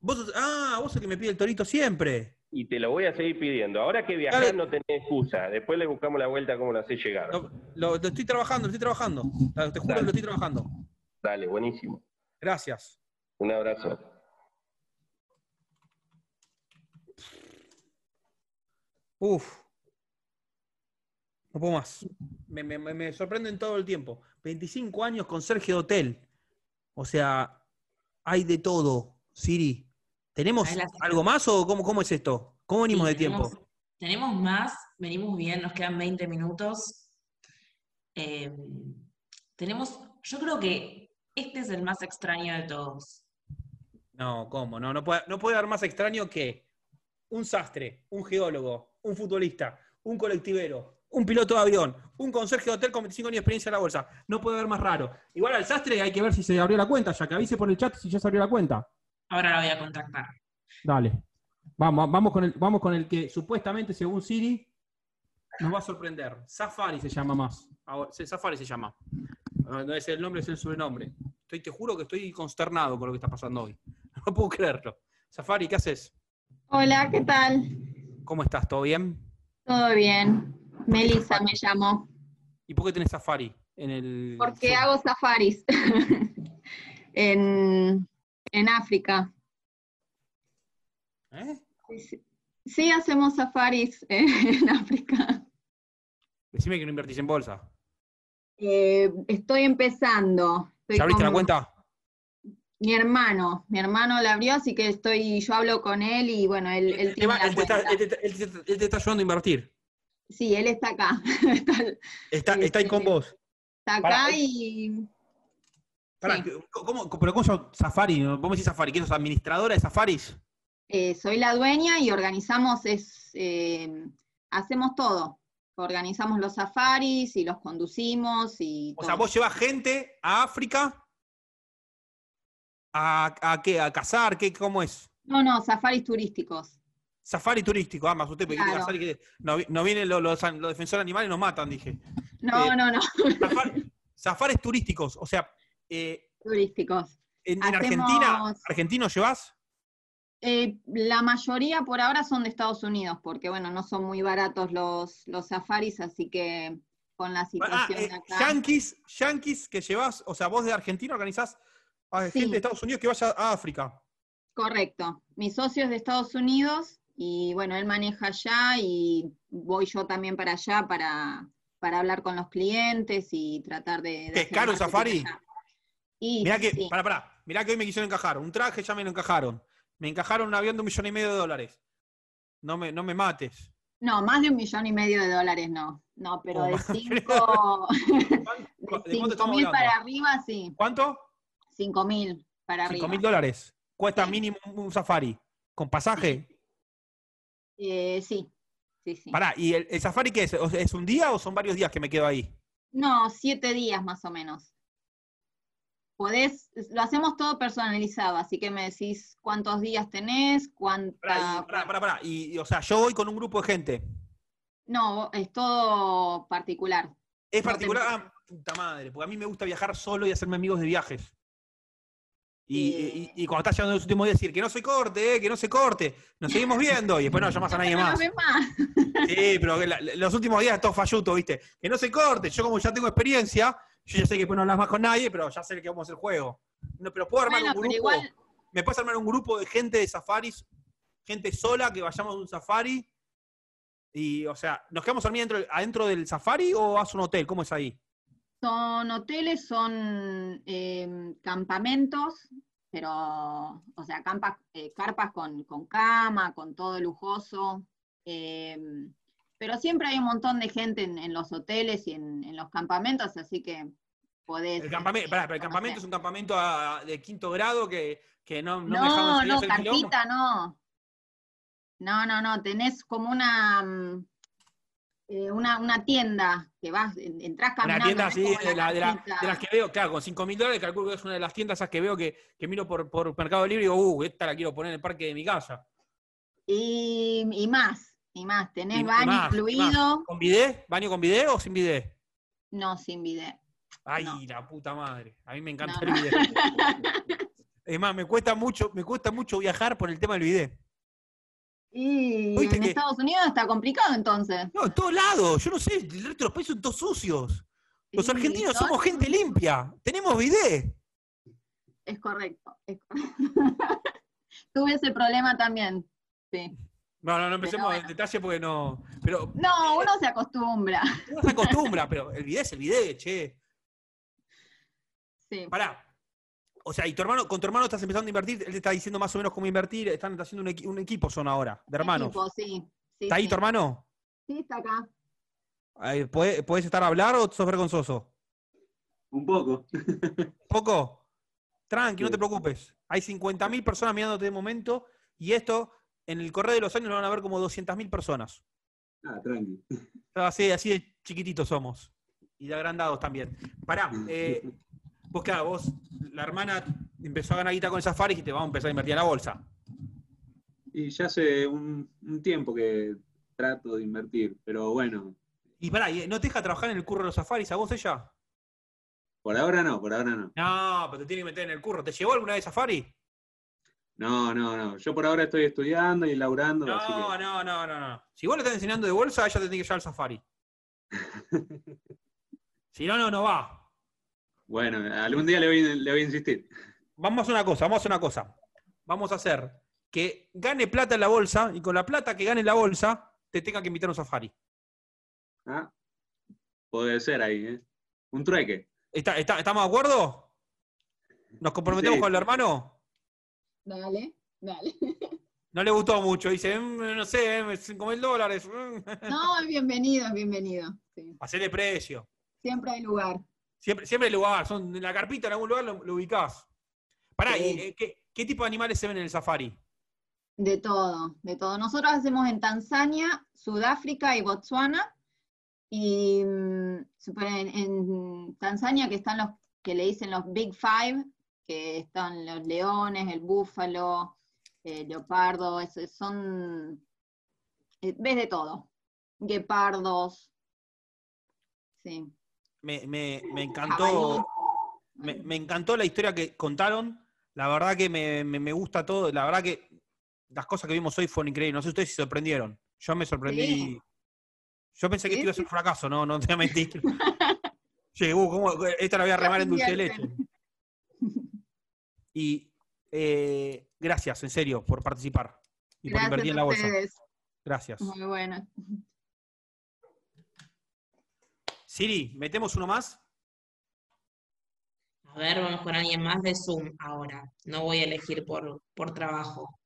Vos, ah, vos el que me pide el torito siempre. y te lo voy a seguir pidiendo. Ahora que viajar Dale. no tenés excusa. Después le buscamos la vuelta cómo lo hacés llegar. Lo, lo- lo estoy trabajando, lo estoy trabajando. Te juro que lo estoy trabajando. Dale, buenísimo. Gracias. Un abrazo. Uf. No puedo más. Me, me- me- sorprenden todo el tiempo. 25 años con Sergio Hotel. O sea, hay de todo. Siri, ¿tenemos algo más o cómo, cómo es esto? ¿Cómo venimos Sí, de tiempo? tenemos- Tenemos más, venimos bien, nos quedan 20 minutos. Eh, tenemos, yo creo que este es el más extraño de todos. No, ¿cómo? No, no puede, no puede haber más extraño que un sastre, un geólogo, un futbolista, un colectivero, un piloto de avión, un conserje de hotel con 25 años de experiencia en la bolsa. No puede haber más raro. Igual al sastre hay que ver si se abrió la cuenta, ya que avise por el chat si ya se abrió la cuenta. Ahora la voy a contactar. Dale. Vamos, vamos, con el, vamos con el que supuestamente, según Siri, nos va a sorprender. Safari se llama más. Ahora, Safari se llama. Ah, No es el nombre, es el sobrenombre. Estoy, te juro que estoy consternado con lo que está pasando hoy. No puedo creerlo. Safari, ¿qué haces? Hola, ¿qué tal? ¿Cómo estás? ¿Todo bien? ¿Todo bien? Melissa me llamo. ¿Y por qué tenés Safari en el. Porque hago safaris en, en África. ¿Eh? Sí, sí. Hacemos safaris en África. Decime que no invertís en bolsa. Eh, estoy empezando. Estoy ¿Ya abriste la cuenta? Mi hermano, mi hermano la abrió, así que estoy, yo hablo con él y bueno, él, él tiene él te está, él te- él está ayudando a invertir. Sí, él está acá. está, Está, ahí con vos. está Pará, acá y Pará, Sí. ¿cómo, pero ¿cómo sos Safari? Vos me decís Safari, ¿qué sos administradora de Safaris? Eh, soy la dueña y organizamos, es, eh, hacemos todo. Organizamos los safaris y los conducimos y O todo. sea, vos llevas gente a África a, a qué? ¿A cazar? ¿Qué, ¿Cómo es? No, no, safaris turísticos. Safari turístico, ah, más usted, porque quiere Claro. cazar y que no, no vienen los, los, los defensores animales y nos matan, dije. No, Eh, no, no, Safari- safaris turísticos, o sea, eh, turísticos. en, Argentina, ¿argentinos llevas? Eh, la mayoría por ahora son de Estados Unidos, porque bueno, no son muy baratos los, los safaris, así que con la Ah, situación eh, acá. yankees, yankees que llevas, o sea, vos de Argentina organizás a Sí. gente de Estados Unidos que vaya a África. Correcto. Mi socio es de Estados Unidos y bueno, él maneja allá y voy yo también para allá para, para hablar con los clientes y tratar de... de ¿Qué, es caro el safari? Y Mirá que, sí, pará, pará, mirá que hoy me quisieron encajar. Un traje ya me lo encajaron. Me encajaron un avión de un millón y medio de dólares. No me, no me mates. no, más de un millón y medio de dólares no. No, pero Oh, de cinco, ¿De cinco mil para arriba, sí. ¿Cuánto? Cinco mil para Cinco arriba. mil dólares. Cuesta Sí. mínimo un safari. ¿Con pasaje? Eh, sí, sí, sí. Pará, ¿y el, el safari qué es? ¿Es un día o son varios días que me quedo ahí? No, siete días más o menos. Podés, lo hacemos todo personalizado, así que me decís cuántos días tenés, cuánta... pará, pará, pará. Y, y, o sea, yo voy con un grupo de gente. No, es todo particular. Es No particular. te- Ah, puta madre, porque a mí me gusta viajar solo y hacerme amigos de viajes. Y, Eh. y- y cuando estás llegando los últimos días, decir que no se corte, eh, que no se corte, nos seguimos viendo y después no llamas a nadie más. Sí, pero que la- los últimos días es todo falluto, ¿viste? Que no se corte. Yo, como ya tengo experiencia, yo ya sé que después no hablas más con nadie, pero ya sé que vamos a hacer juego. No, pero puedo armar Bueno, un grupo. igual, ¿Me puedes armar un grupo de gente de safaris? Gente sola, que vayamos a un safari. Y, o sea, ¿nos quedamos dormir adentro, adentro del safari o vas a un hotel? ¿Cómo es ahí? Son hoteles, son eh, campamentos, pero, o sea, campas, eh, carpas con, con cama, con todo lujoso. eh, pero siempre hay un montón de gente en, en los hoteles y en, en los campamentos, así que podés... El campamento, pará, pero el campamento es un campamento a- de quinto grado que, que no, no, No, no, carpita, no. No, no, no, tenés como una, mm, eh, una, una tienda que vas, en- entrás Una caminando. tienda así, como de, la- de la- casita. de las que veo, claro, con 5 mil dólares, calculo que es una de las tiendas esas que veo que, que miro por, por Mercado Libre y digo, uh, esta la quiero poner en el parque de mi casa. Y, y más, y más, tenés Y- y baño más, incluido, ¿Con bidet? ¿Baño con bidet o sin bidet? no sin bidet. Ay, No. la puta madre. A mí me encanta No, el bidet. Es más, me cuesta mucho, me cuesta mucho viajar por el tema del bidet. Y en que- Estados Unidos está complicado entonces. No, en todos lados. Yo no sé, el resto de los países son todos sucios. Los argentinos somos gente limpia. Tenemos bidet. Es correcto. es correcto. Tuve ese problema también. Sí. No, no, no empecemos bueno. en detalle porque no. Pero No, uno se acostumbra. uno se acostumbra, pero el bidet es el bidet, che. Sí. Pará. O sea, y tu hermano, con tu hermano estás empezando a invertir, él te está diciendo más o menos cómo invertir, están haciendo un, equi- un equipo son ahora, de hermanos. Equipo, sí. sí, ¿Está ahí sí. tu hermano? Sí, está acá. Ahí, ¿puede- ¿Puedes estar a hablar o sos vergonzoso? Un poco. ¿Poco? Tranqui, no te preocupes. Hay 50.000 personas mirándote de momento y esto, en el correr de los años, lo van a ver como 200.000 personas. Ah, tranqui. Así, así de chiquititos somos. Y de agrandados también. Pará, eh, vos claro, vos, la hermana empezó a ganar guita con el Safari y te vamos a empezar a invertir en la bolsa. Y ya hace un, un tiempo que trato de invertir, pero bueno, Y pará, ¿y ¿no te deja trabajar en el curro de los Safaris a vos ella? por ahora no, por ahora no. No, pero te tiene que meter en el curro. ¿Te llevó alguna vez Safari? No, no, no. Yo por ahora estoy estudiando y laburando, así No, que no, no, no, no. Si vos le estás enseñando de bolsa, ella te tiene que llevar al Safari. si no, no, no va. Bueno, algún día le voy, le voy a insistir. Vamos a hacer una cosa, vamos a hacer una cosa. Vamos a hacer que gane plata en la bolsa y con la plata que gane en la bolsa te tenga que invitar a un Safari. ¿Ah? Puede ser ahí, ¿eh? Un trueque. ¿Está- está- ¿Estamos de acuerdo? ¿Nos comprometemos Sí. con el hermano? Dale, dale. No le gustó mucho, dice, "Mm, no sé, eh, 5 mil dólares. mm". No, es bienvenido, es bienvenido. Sí. Hacele precio. Siempre hay lugar. Siempre, siempre el lugar, son en la carpita en algún lugar lo, lo ubicás. Pará, Sí. ¿y, eh, ¿qué, qué tipo de animales se ven en el safari? De todo, de todo. Nosotros hacemos en Tanzania, Sudáfrica y Botswana. Y mm, en, en Tanzania que están los que le dicen los Big Five, que están los leones, el búfalo, el leopardo, ese- son, eh, ves de todo. Guepardos. Sí. Me, me- encantó. Me, me encantó la historia que contaron. La verdad que me, gusta todo. La verdad que las cosas que vimos hoy fueron increíbles. No sé ustedes si se sorprendieron. Yo me sorprendí. Sí. Yo pensé que Sí, esto iba a ser un fracaso, no, no te voy a mentir. Llegué, uh, ¿cómo? Esta la voy a remar en dulce de leche. Y eh, gracias, en serio, por participar y por invertir en la bolsa. ustedes. Gracias. Muy bueno. Siri, ¿metemos uno más? A ver, vamos con alguien más de Zoom ahora. No voy a elegir por, por trabajo.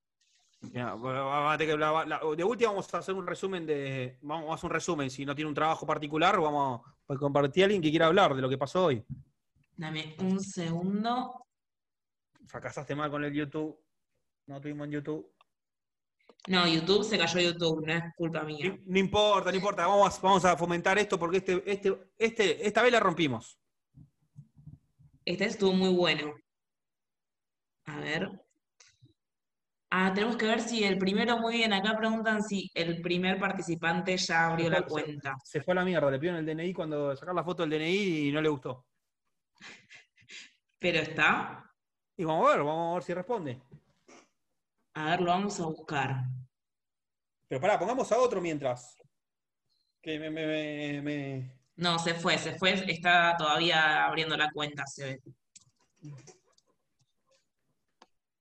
Ya, de última vamos a hacer un resumen de. Vamos a hacer un resumen. Si no tiene un trabajo particular, vamos a compartir a alguien que quiera hablar de lo que pasó hoy. Dame un segundo. Fracasaste mal con el YouTube. No tuvimos en YouTube. No, YouTube se cayó YouTube, no es culpa mía. No, no importa, no importa. Vamos, a- vamos a fomentar esto porque este, este, este, esta vez la rompimos. Este estuvo muy bueno. A ver. Ah, tenemos que ver si el primero, muy bien, acá preguntan si el primer participante ya abrió la cuenta. Se fue a la mierda. Le pidieron el DNI cuando sacar la foto del DNI y no le gustó. Pero está. Y vamos a ver, vamos a ver si responde. A ver, lo vamos a buscar. Pero pará, pongamos a otro mientras. Que me, me- me- me- No, se fue, se fue, está todavía abriendo la cuenta, se ve.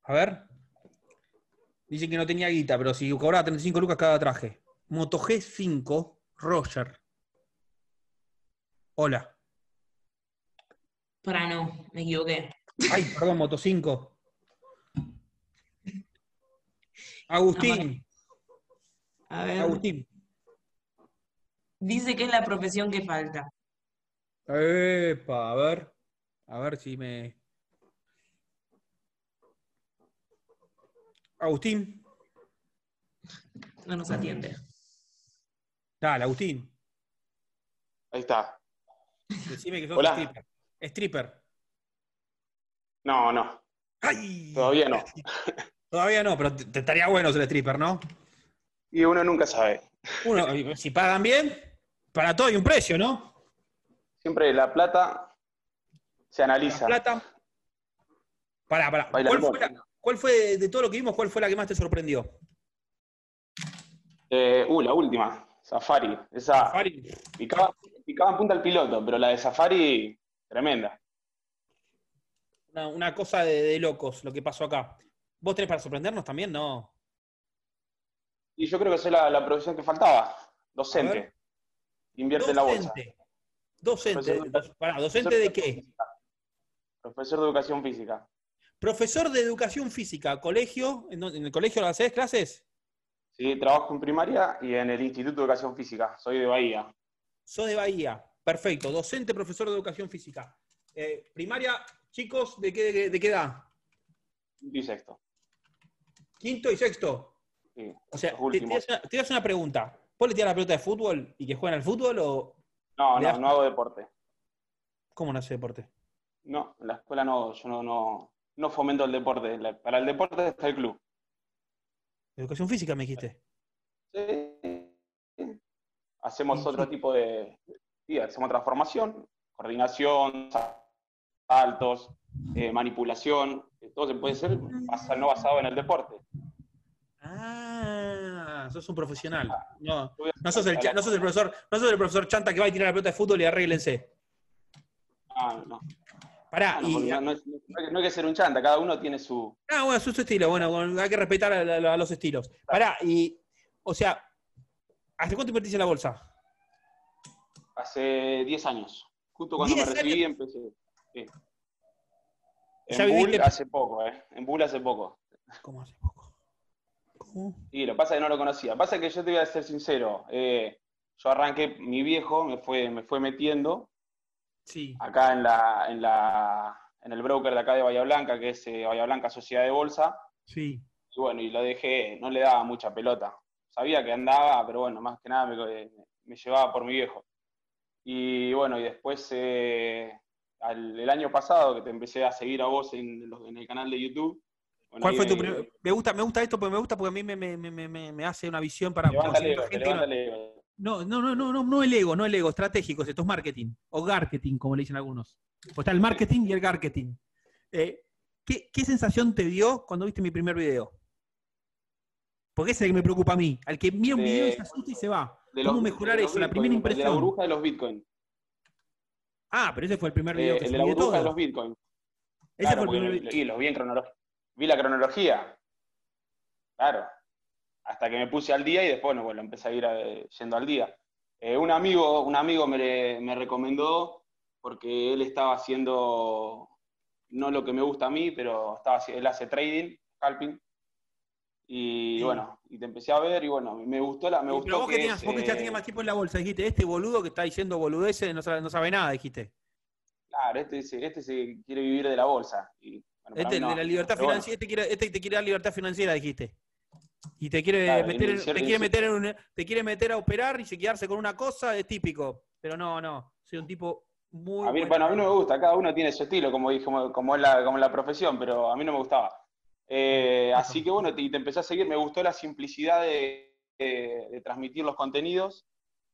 A ver. Dicen que no tenía guita, pero si cobraba 35 lucas cada traje. Moto G5, Roger. Hola. Para no, me equivoqué. Ay, perdón, Moto 5. Agustín. A ver. Agustín. Dice que es la profesión que falta. Epa, a ver. A ver si me. Agustín. No nos atiende. Dale, Agustín. Ahí está. Decime que sos Hola. stripper. Stripper. No, no. ¡Ay! Todavía no. Todavía no, pero te, te estaría bueno ser stripper, ¿no? Y uno nunca sabe. Uno, si pagan bien, para todo hay un precio, ¿no? Siempre la plata se La analiza. plata. Pará, pará. ¿Cuál fue, la- cuál fue de todo lo que vimos, cuál fue la que más te sorprendió? Eh, uh, la última, Safari. Esa Safari. Picaba, picaba en punta el piloto, pero la de Safari, tremenda. Una, una cosa de, de locos lo que pasó acá. ¿Vos tenés para sorprendernos también? No. Y yo creo que esa es la, la profesión que faltaba. Docente. Invierte en la bolsa. Docente. Docente. Pará, ¿Docente de qué? Profesor de educación física. Profesor de educación física, colegio, ¿en, el colegio lo haces clases? Sí, trabajo en primaria y en el Instituto de Educación Física. Soy de Bahía. Sos de Bahía. Perfecto. Docente, profesor de educación física. Eh, primaria, chicos, ¿de qué, de, qué edad? Y sexto. Quinto y sexto. Sí, O sea, te, te hago una, te una pregunta. ¿Vos le tirás la pelota de fútbol y que juegan al fútbol o No, no, das- no hago deporte. cómo no hace deporte? No, en la escuela no, yo no, no, no fomento el deporte. La- Para el deporte está el club. Educación física me dijiste. Sí. Hacemos otro tipo de. Sí, hacemos otra formación, coordinación, saltos, eh, manipulación. Todo se puede ser basa- no basado en el deporte. Ah, sos un profesional. No, no sos el, cha- no sos el profesor, no sos el profesor Chanta que va a tirar la pelota de fútbol y arréglense. Ah, no. Pará, Ah, no, y. no, no hay que- ser un chanta, cada uno tiene su. Ah, bueno, su, su estilo, bueno, hay que respetar a, a- a los estilos. Pará, y. O sea, ¿hace cuánto invertís en la bolsa? Hace 10 años. Justo cuando me 10 recibí empecé. Sí. En Bull viviste- hace poco, ¿eh? En Bull hace poco. ¿Cómo hace poco? Y lo que pasa es que no lo conocía. Pasa que yo te voy a ser sincero. eh, yo arranqué, mi viejo me fue, me fue metiendo Sí. acá en la, en la, en el broker de acá de Bahía Blanca, que es eh, Bahía Blanca Sociedad de Bolsa. Sí. Y bueno, y lo dejé, no le daba mucha pelota. Sabía que andaba, pero bueno, más que nada me, me llevaba por mi viejo. Y bueno, y después, eh, al- el año pasado, que te empecé a seguir a vos en, en el canal de YouTube. Bueno, ¿Cuál fue tu me- primer.? Me gusta, me gusta esto porque me gusta porque a mí me, me- me- me- me hace una visión para. Ego, gente no-. No, no, no, no, no, el ego, no el ego, estratégico, esto es marketing, o marketing, como le dicen algunos. Pues está el marketing y el marketing. Eh, ¿qué, qué sensación te dio cuando viste mi primer video? Porque ese es el que me preocupa a mí. Al que mira un De- video y se asusta y se va. De ¿Cómo los- mejorar de los eso? La primera De la impresión. burbuja de los Bitcoin. Ah, pero ese fue el primer video Eh, que el de la de burbuja de los Bitcoin. Ese Claro, fue el primer video. y lo vi en cronología. Vi la cronología. Claro. Hasta que me puse al día y después, bueno, bueno, empecé a ir eh, yendo al día. Eh, un amigo, un amigo me, me recomendó porque él estaba haciendo no lo que me gusta a mí, pero estaba, él hace trading, scalping. Y Sí. bueno, y te empecé a ver y bueno, me gustó la, me Y gustó pero vos que, tenías, es, vos que ya tenías más tiempo en la bolsa, dijiste, este boludo que está diciendo boludeces no sabe, no sabe nada, dijiste. claro, este, se- este se quiere vivir de la bolsa. Y, bueno, Este, no, de la libertad pero bueno. financiera, este, quiere, este te quiere dar libertad financiera, dijiste. Y te quiere Claro, meter, me te quiere meter en un- te quiere meter a operar y se quedarse con una cosa, es típico. Pero no, no. Soy un tipo muy A mí, bueno. a mí no me gusta, cada uno tiene su estilo, como, dije, como, como es la, como la profesión, pero a mí no me gustaba. Eh, así que bueno, te- y te empecé a seguir, me gustó la simplicidad de, de- de transmitir los contenidos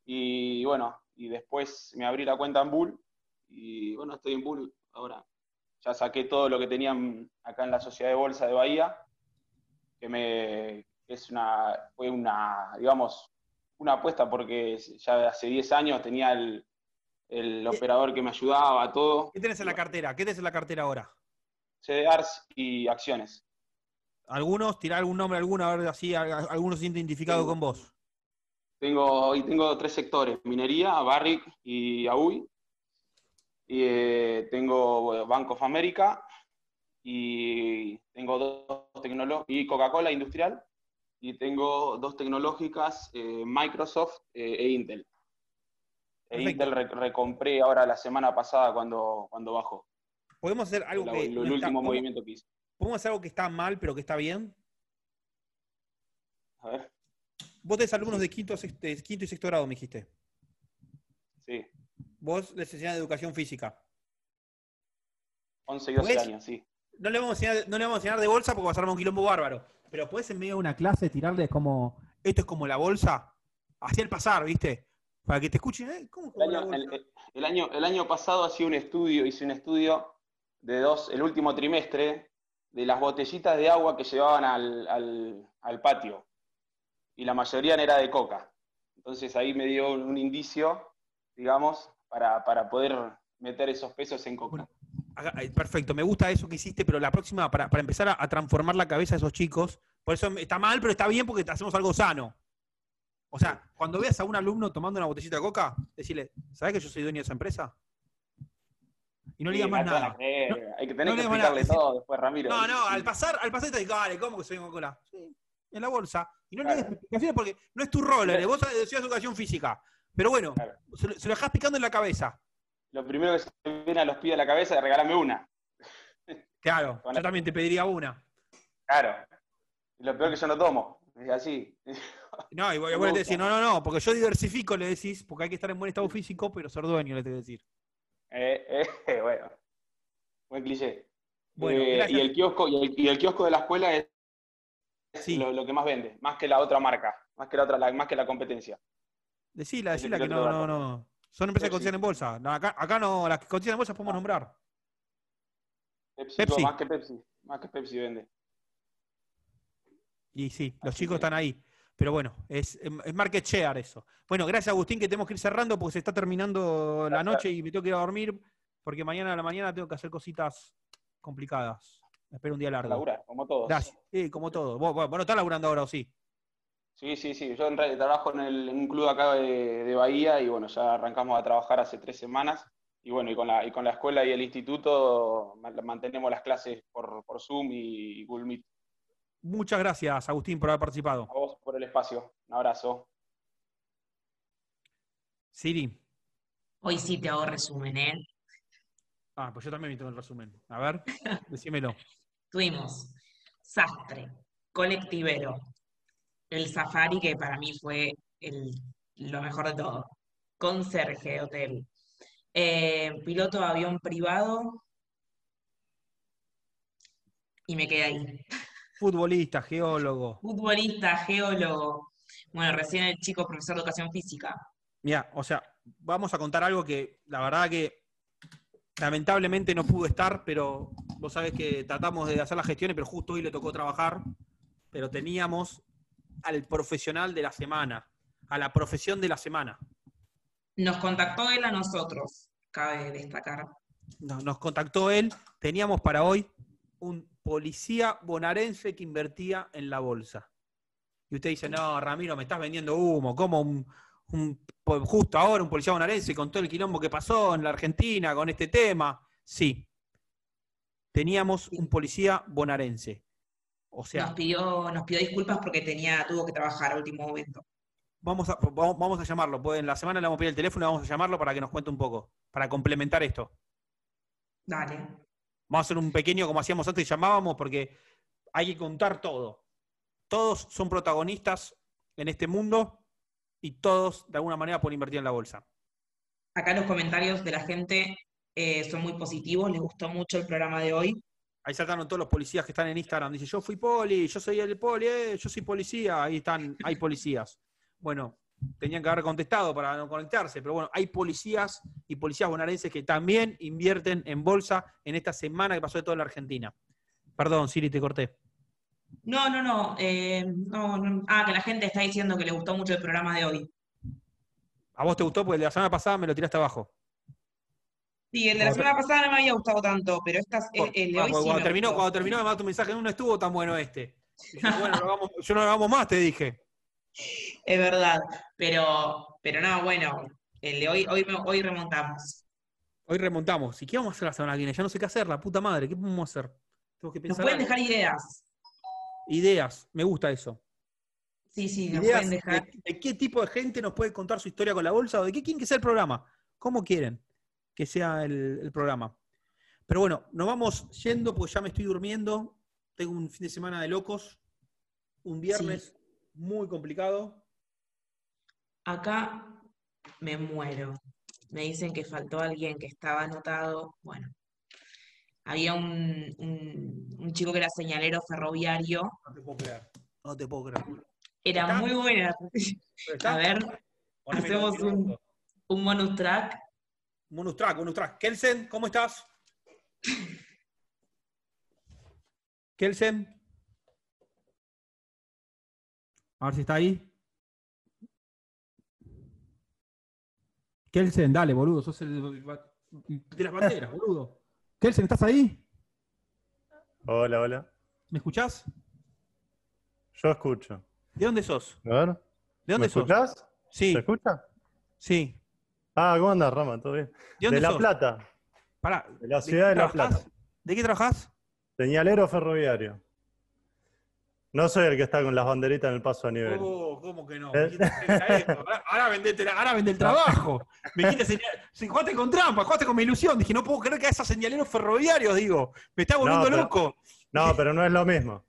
y bueno, y después me abrí la cuenta en Bull y bueno, estoy en Bull ahora. Ya saqué todo lo que tenían acá en la Sociedad de Bolsa de Bahía, que me es una, fue una, digamos, una apuesta porque ya hace 10 años tenía el, el operador que me ayudaba, todo. ¿Qué tenés en la cartera? ¿Qué tenés en la cartera ahora? CDRs y acciones. ¿Algunos? Tirá algún nombre, alguno, a ver así, a- a- alguno se siente identificado con vos. Tengo, y tengo tres sectores, minería, Barrick y AUI. Y eh, tengo bueno, Bank of America y tengo dos tecnológicas, y Coca-Cola industrial, y tengo dos tecnológicas, eh, Microsoft eh, e Intel. E. Intel re- recompré ahora la semana pasada cuando, cuando bajó, ¿Podemos hacer algo que. el no está- último ¿podemos- movimiento que hice. ¿Podemos hacer algo que está mal, pero que está bien? A ver, Vos tenés alumnos de quinto, sexto, quinto y sexto grado, me dijiste. sí, Vos les enseñás educación física. 11 y 12 ¿Podés? años, sí. No le, vamos a enseñar, no le vamos a enseñar de bolsa porque vas a armar un quilombo bárbaro. Pero puedes en medio de una clase tirarles como, esto es como la bolsa, hacia el pasar, ¿viste? Para que te escuchen, ¿eh? ¿Cómo es El la año, el- el- el año, el año pasado hacía un estudio, hice un estudio de dos, el último trimestre, de las botellitas de agua que llevaban al, al- al patio. y la mayoría era de coca. Entonces ahí me dio un, un indicio, digamos, para, para poder meter esos pesos en coca. Eh, Perfecto, me gusta eso que hiciste, pero la próxima, para, para empezar a, a transformar la cabeza de esos chicos, por eso está mal, pero está bien porque hacemos algo sano. O sea, cuando veas a un alumno tomando una botellita de coca, decirle, ¿sabes que yo soy dueño de esa empresa? Y no le digas más nada. No- hay que tener no que nada, explicarle todo después, Ramiro. No, no, al pasar, al pasar te digo, dale, ¿cómo que soy Coca-Cola? Sí, en la bolsa. Y no le des Claro. explicaciones porque no es tu rol, ¿eh? vos decías educación física. Pero bueno, Claro. se, lo- se lo dejás picando en la cabeza. Lo primero que se me viene a los pies de la cabeza es regalarme una. Claro, yo también te pediría una. Claro. Y lo peor que yo no tomo. Es así. No, y vos, gusta. decís, no, no, no, porque yo diversifico, le decís, porque hay que estar en buen estado físico, pero ser dueño, le tengo que decir. Eh, eh, bueno. Buen cliché. Bueno, Eh, y, el kiosco, y, el, y el kiosco de la escuela es Sí. lo, lo que más vende, más que la otra marca, más que la otra, la- más que la competencia. Decila, decila que no, no, no. Son empresas que cotizan en bolsa. No, acá, acá no, las que cotizan en bolsa podemos nombrar. Pepsi, Pepsi. más que Pepsi, más que Pepsi vende. Y sí, los Así chicos que- están ahí. Pero bueno, es, es market share eso. Bueno, gracias Agustín, que tenemos que ir cerrando porque se está terminando la noche y me tengo que ir a dormir porque mañana a la mañana tengo que hacer cositas complicadas. Espero un día largo. Labura, como todos. Gracias. Sí, como todo. Vos, vos- vos no estás laburando ahora o sí. Sí, sí, sí. Yo en realidad trabajo en, el- en un club acá de, de Bahía y bueno, ya arrancamos a trabajar hace tres semanas. Y bueno, y con la, y con la escuela y el instituto ma- mantenemos las clases por, por Zoom y Google Meet. Muchas gracias, Agustín, por haber participado. A vos por el espacio. Un abrazo. Siri. Hoy sí te hago resumen, ¿eh? Ah, pues yo también me tengo el resumen. A ver, decímelo. Tuvimos Sastre, Colectivero, el Safari, que para mí fue el- lo mejor de todo, Conserje de Hotel, eh, piloto de avión privado, y me quedé ahí. Futbolista, geólogo. Futbolista, geólogo, bueno, recién el chico profesor de educación física. Mira, o sea, vamos a contar algo que la verdad que lamentablemente no pudo estar, pero vos sabés que tratamos de hacer las gestiones, pero justo hoy le tocó trabajar, pero teníamos al profesional de la semana, a la profesión de la semana. Nos contactó él a nosotros, cabe destacar. No- Nos contactó él, teníamos para hoy un policía bonaerense que invertía en la bolsa. Y usted dice, no, Ramiro, me estás vendiendo humo, ¿cómo un, justo ahora un policía bonaerense con todo el quilombo que pasó en la Argentina con este tema? Sí, teníamos un policía bonaerense. O Nos pidió, nos pidió disculpas porque tenía, tuvo que trabajar a último momento. vamos a, vamos a llamarlo. pues, En la semana le vamos a pedir el teléfono y vamos a llamarlo para que nos cuente un poco, para complementar esto. Dale. Vamos a hacer un pequeño como hacíamos antes llamábamos porque hay que contar todo. Todos son protagonistas en este mundo y todos de alguna manera pueden invertir en la bolsa. Acá los comentarios de la gente eh, son muy positivos, les gustó mucho el programa de hoy. Ahí saltaron todos los policías que están en Instagram. Dice, yo fui poli, yo soy el poli, eh, yo soy policía. Ahí están, hay policías. Bueno, tenían que haber contestado para no conectarse, pero bueno, hay policías y policías bonaerenses que también invierten en bolsa en esta semana que pasó de toda la Argentina. Perdón, Siri, te corté. No, no, no, eh, no, no. Ah, que la gente está diciendo que le gustó mucho el programa de hoy. ¿A vos te gustó? Porque la semana pasada me lo tiraste abajo. Sí, el de la Cuando semana pasada no me había gustado tanto, pero estas, el, el de hoy porque sí cuando, terminó, gustó. cuando terminó, me mandaste un mensaje, no, estuvo tan bueno este. Yo, bueno, lo hagamos- yo no lo hagamos más, te dije. Es verdad, pero, pero no, bueno, el de hoy, hoy, hoy remontamos. Hoy remontamos. ¿Y qué vamos a hacer la semana que viene? Ya no sé qué hacer, la puta madre. ¿Qué podemos hacer? Tengo que Nos pensar pueden algo. dejar ideas. ideas. Me gusta eso. Sí, sí, nos Ideas pueden dejar. de, de qué tipo de gente nos puede contar su historia con la bolsa o de qué quieren que sea el programa. ¿Cómo quieren que sea el, el programa? Pero bueno, nos vamos yendo porque ya me estoy durmiendo. Tengo un fin de semana de locos. Un viernes muy complicado. Acá me muero. Me dicen que faltó alguien que estaba anotado. Bueno, había un, un- un chico que era señalero ferroviario. No te puedo creer. No te puedo creer. Era ¿Está? muy buena. A ver, hacemos un, un bonus track. Bonus track, bonus track. Kelsen, ¿cómo estás? Kelsen. A ver si está ahí. Kelsen, dale, boludo. Sos el de las banderas, boludo. Kelsen, ¿estás ahí? Hola, hola. ¿Me escuchás? Yo escucho. ¿De dónde sos? A ver. ¿De dónde ¿Me sos? escuchás? Sí. ¿Se escucha? Sí. Ah, ¿cómo andas, Rama? ¿Todo bien? ¿De La sos? Plata, Pará, de la ¿de ciudad de La? Plata. ¿De qué trabajás? Señalero ferroviario. No soy el que está con las banderitas en el paso a nivel. Oh, ¿cómo que no? ¿Eh? Ahora, ahora vendete, la- ahora vende el trabajo. Me señal- si jugaste con trampa, jugaste con mi ilusión. Dije, no puedo creer que a esos señaleros ferroviarios, digo. Me está volviendo pero- loco. No, pero no es lo mismo.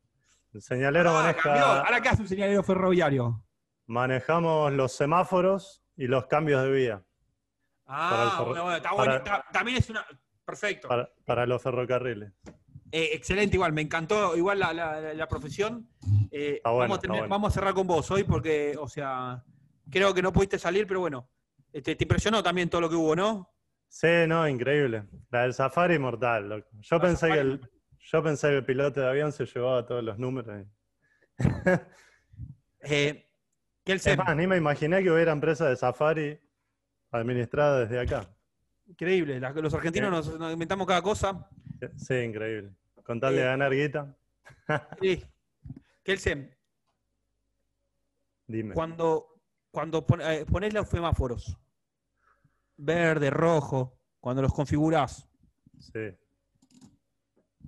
El señalero Ah, maneja. cambió. Ahora, ¿qué hace un señalero ferroviario? Manejamos los semáforos y los cambios de vía Ah, bueno, bueno, está para- bueno. está- también es una. Perfecto. para, para los ferrocarriles. Eh, excelente, igual. Me encantó igual la, la- profesión. Eh, bueno, vamos, a está tener- bueno. vamos a cerrar con vos hoy porque, o sea, creo que no pudiste salir, pero bueno. Este, te impresionó también todo lo que hubo, ¿no? Sí, no, increíble. La del Safari mortal, loco. Yo pensé que el, yo pensé que el piloto de avión se llevaba todos los números. Eh, Es más, ni me imaginé que hubiera empresa de Safari administrada desde acá. Increíble. los argentinos nos, nos inventamos cada cosa. Sí, increíble. Con tal de Eh, ganar guita, Sí. Kelsen, dime. cuando, cuando pon- eh, ponés los semáforos, verde, rojo, cuando los configurás, Sí.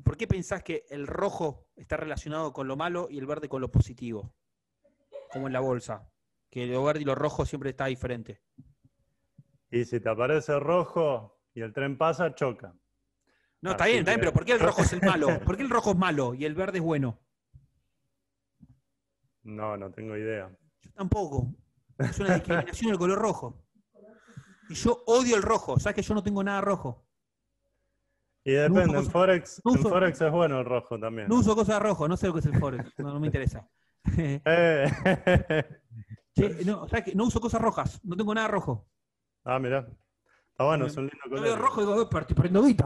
¿por qué pensás que el rojo está relacionado con lo malo y el verde con lo positivo? Como en la bolsa, que lo verde y lo rojo siempre está diferente. Y si te aparece rojo y el tren pasa, choca. No, está bien, está bien, que- pero ¿por qué el rojo es el malo? ¿Por qué el rojo es malo y el verde es bueno? No, no tengo idea. Yo tampoco. Es una discriminación el color rojo. Y yo odio el rojo. ¿Sabes que yo no tengo nada rojo? Y depende, en cosa- Forex, no en Forex es bueno el rojo también. No uso cosas rojo, no sé lo que es el Forex. No, no me interesa. Eh. Che, no, ¿sabes qué? No uso cosas rojas. No tengo nada rojo. Ah, mirá. Está bueno, es un lindo Yo color. veo rojo y digo, "Eh, pero estoy perdiendo guita.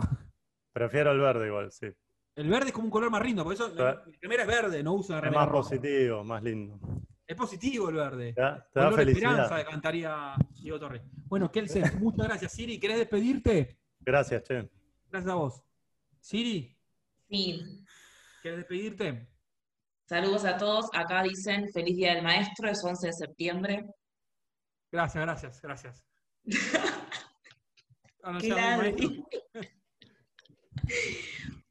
Prefiero el verde igual, sí. El verde es como un color más lindo, por eso mi, remera es verde, no uso la Es remera más roja. positivo, más lindo. Es positivo el verde. Te da, te da Color esperanza, felicidad. cantaría Diego Torres. Bueno, Kelsen, muchas gracias. Siri, ¿querés despedirte? Gracias, che. Gracias a vos. Siri, Sí. ¿querés despedirte? Saludos a todos. Acá dicen feliz día del maestro, es 11 de septiembre. Gracias, gracias, gracias. No.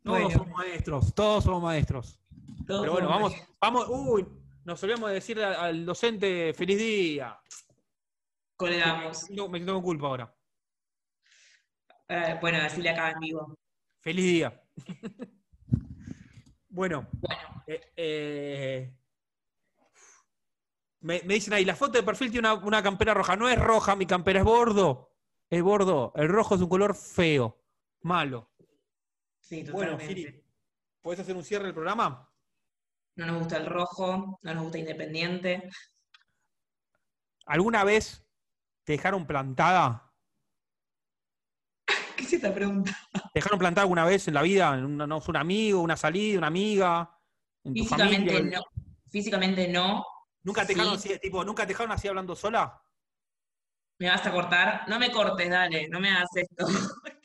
Todos Bueno. somos maestros, todos somos maestros. Todos Pero bueno, vamos, vamos, uy, nos olvidamos de decirle al, docente feliz día. Colgamos. No, me siento con culpa ahora. Eh, bueno, decirle acá en vivo. Feliz día. bueno, eh, eh, me, me dicen ahí, la foto de perfil tiene una, una campera roja. No es roja, mi campera es bordo. Es bordo. El rojo es un color feo, malo. Sí, Bueno, totalmente. Siri, ¿puedes hacer un cierre del programa? No nos gusta el rojo, no nos gusta Independiente. ¿Alguna vez te dejaron plantada? ¿Qué es esta pregunta? ¿Te dejaron plantada alguna vez en la vida? En una- no, un amigo, una salida, una amiga, en tu Físicamente familia? no. Físicamente no. ¿Nunca te Sí. dejaron así, tipo, nunca te dejaron así hablando sola? ¿Me vas a cortar? No me cortes, dale, no me hagas esto.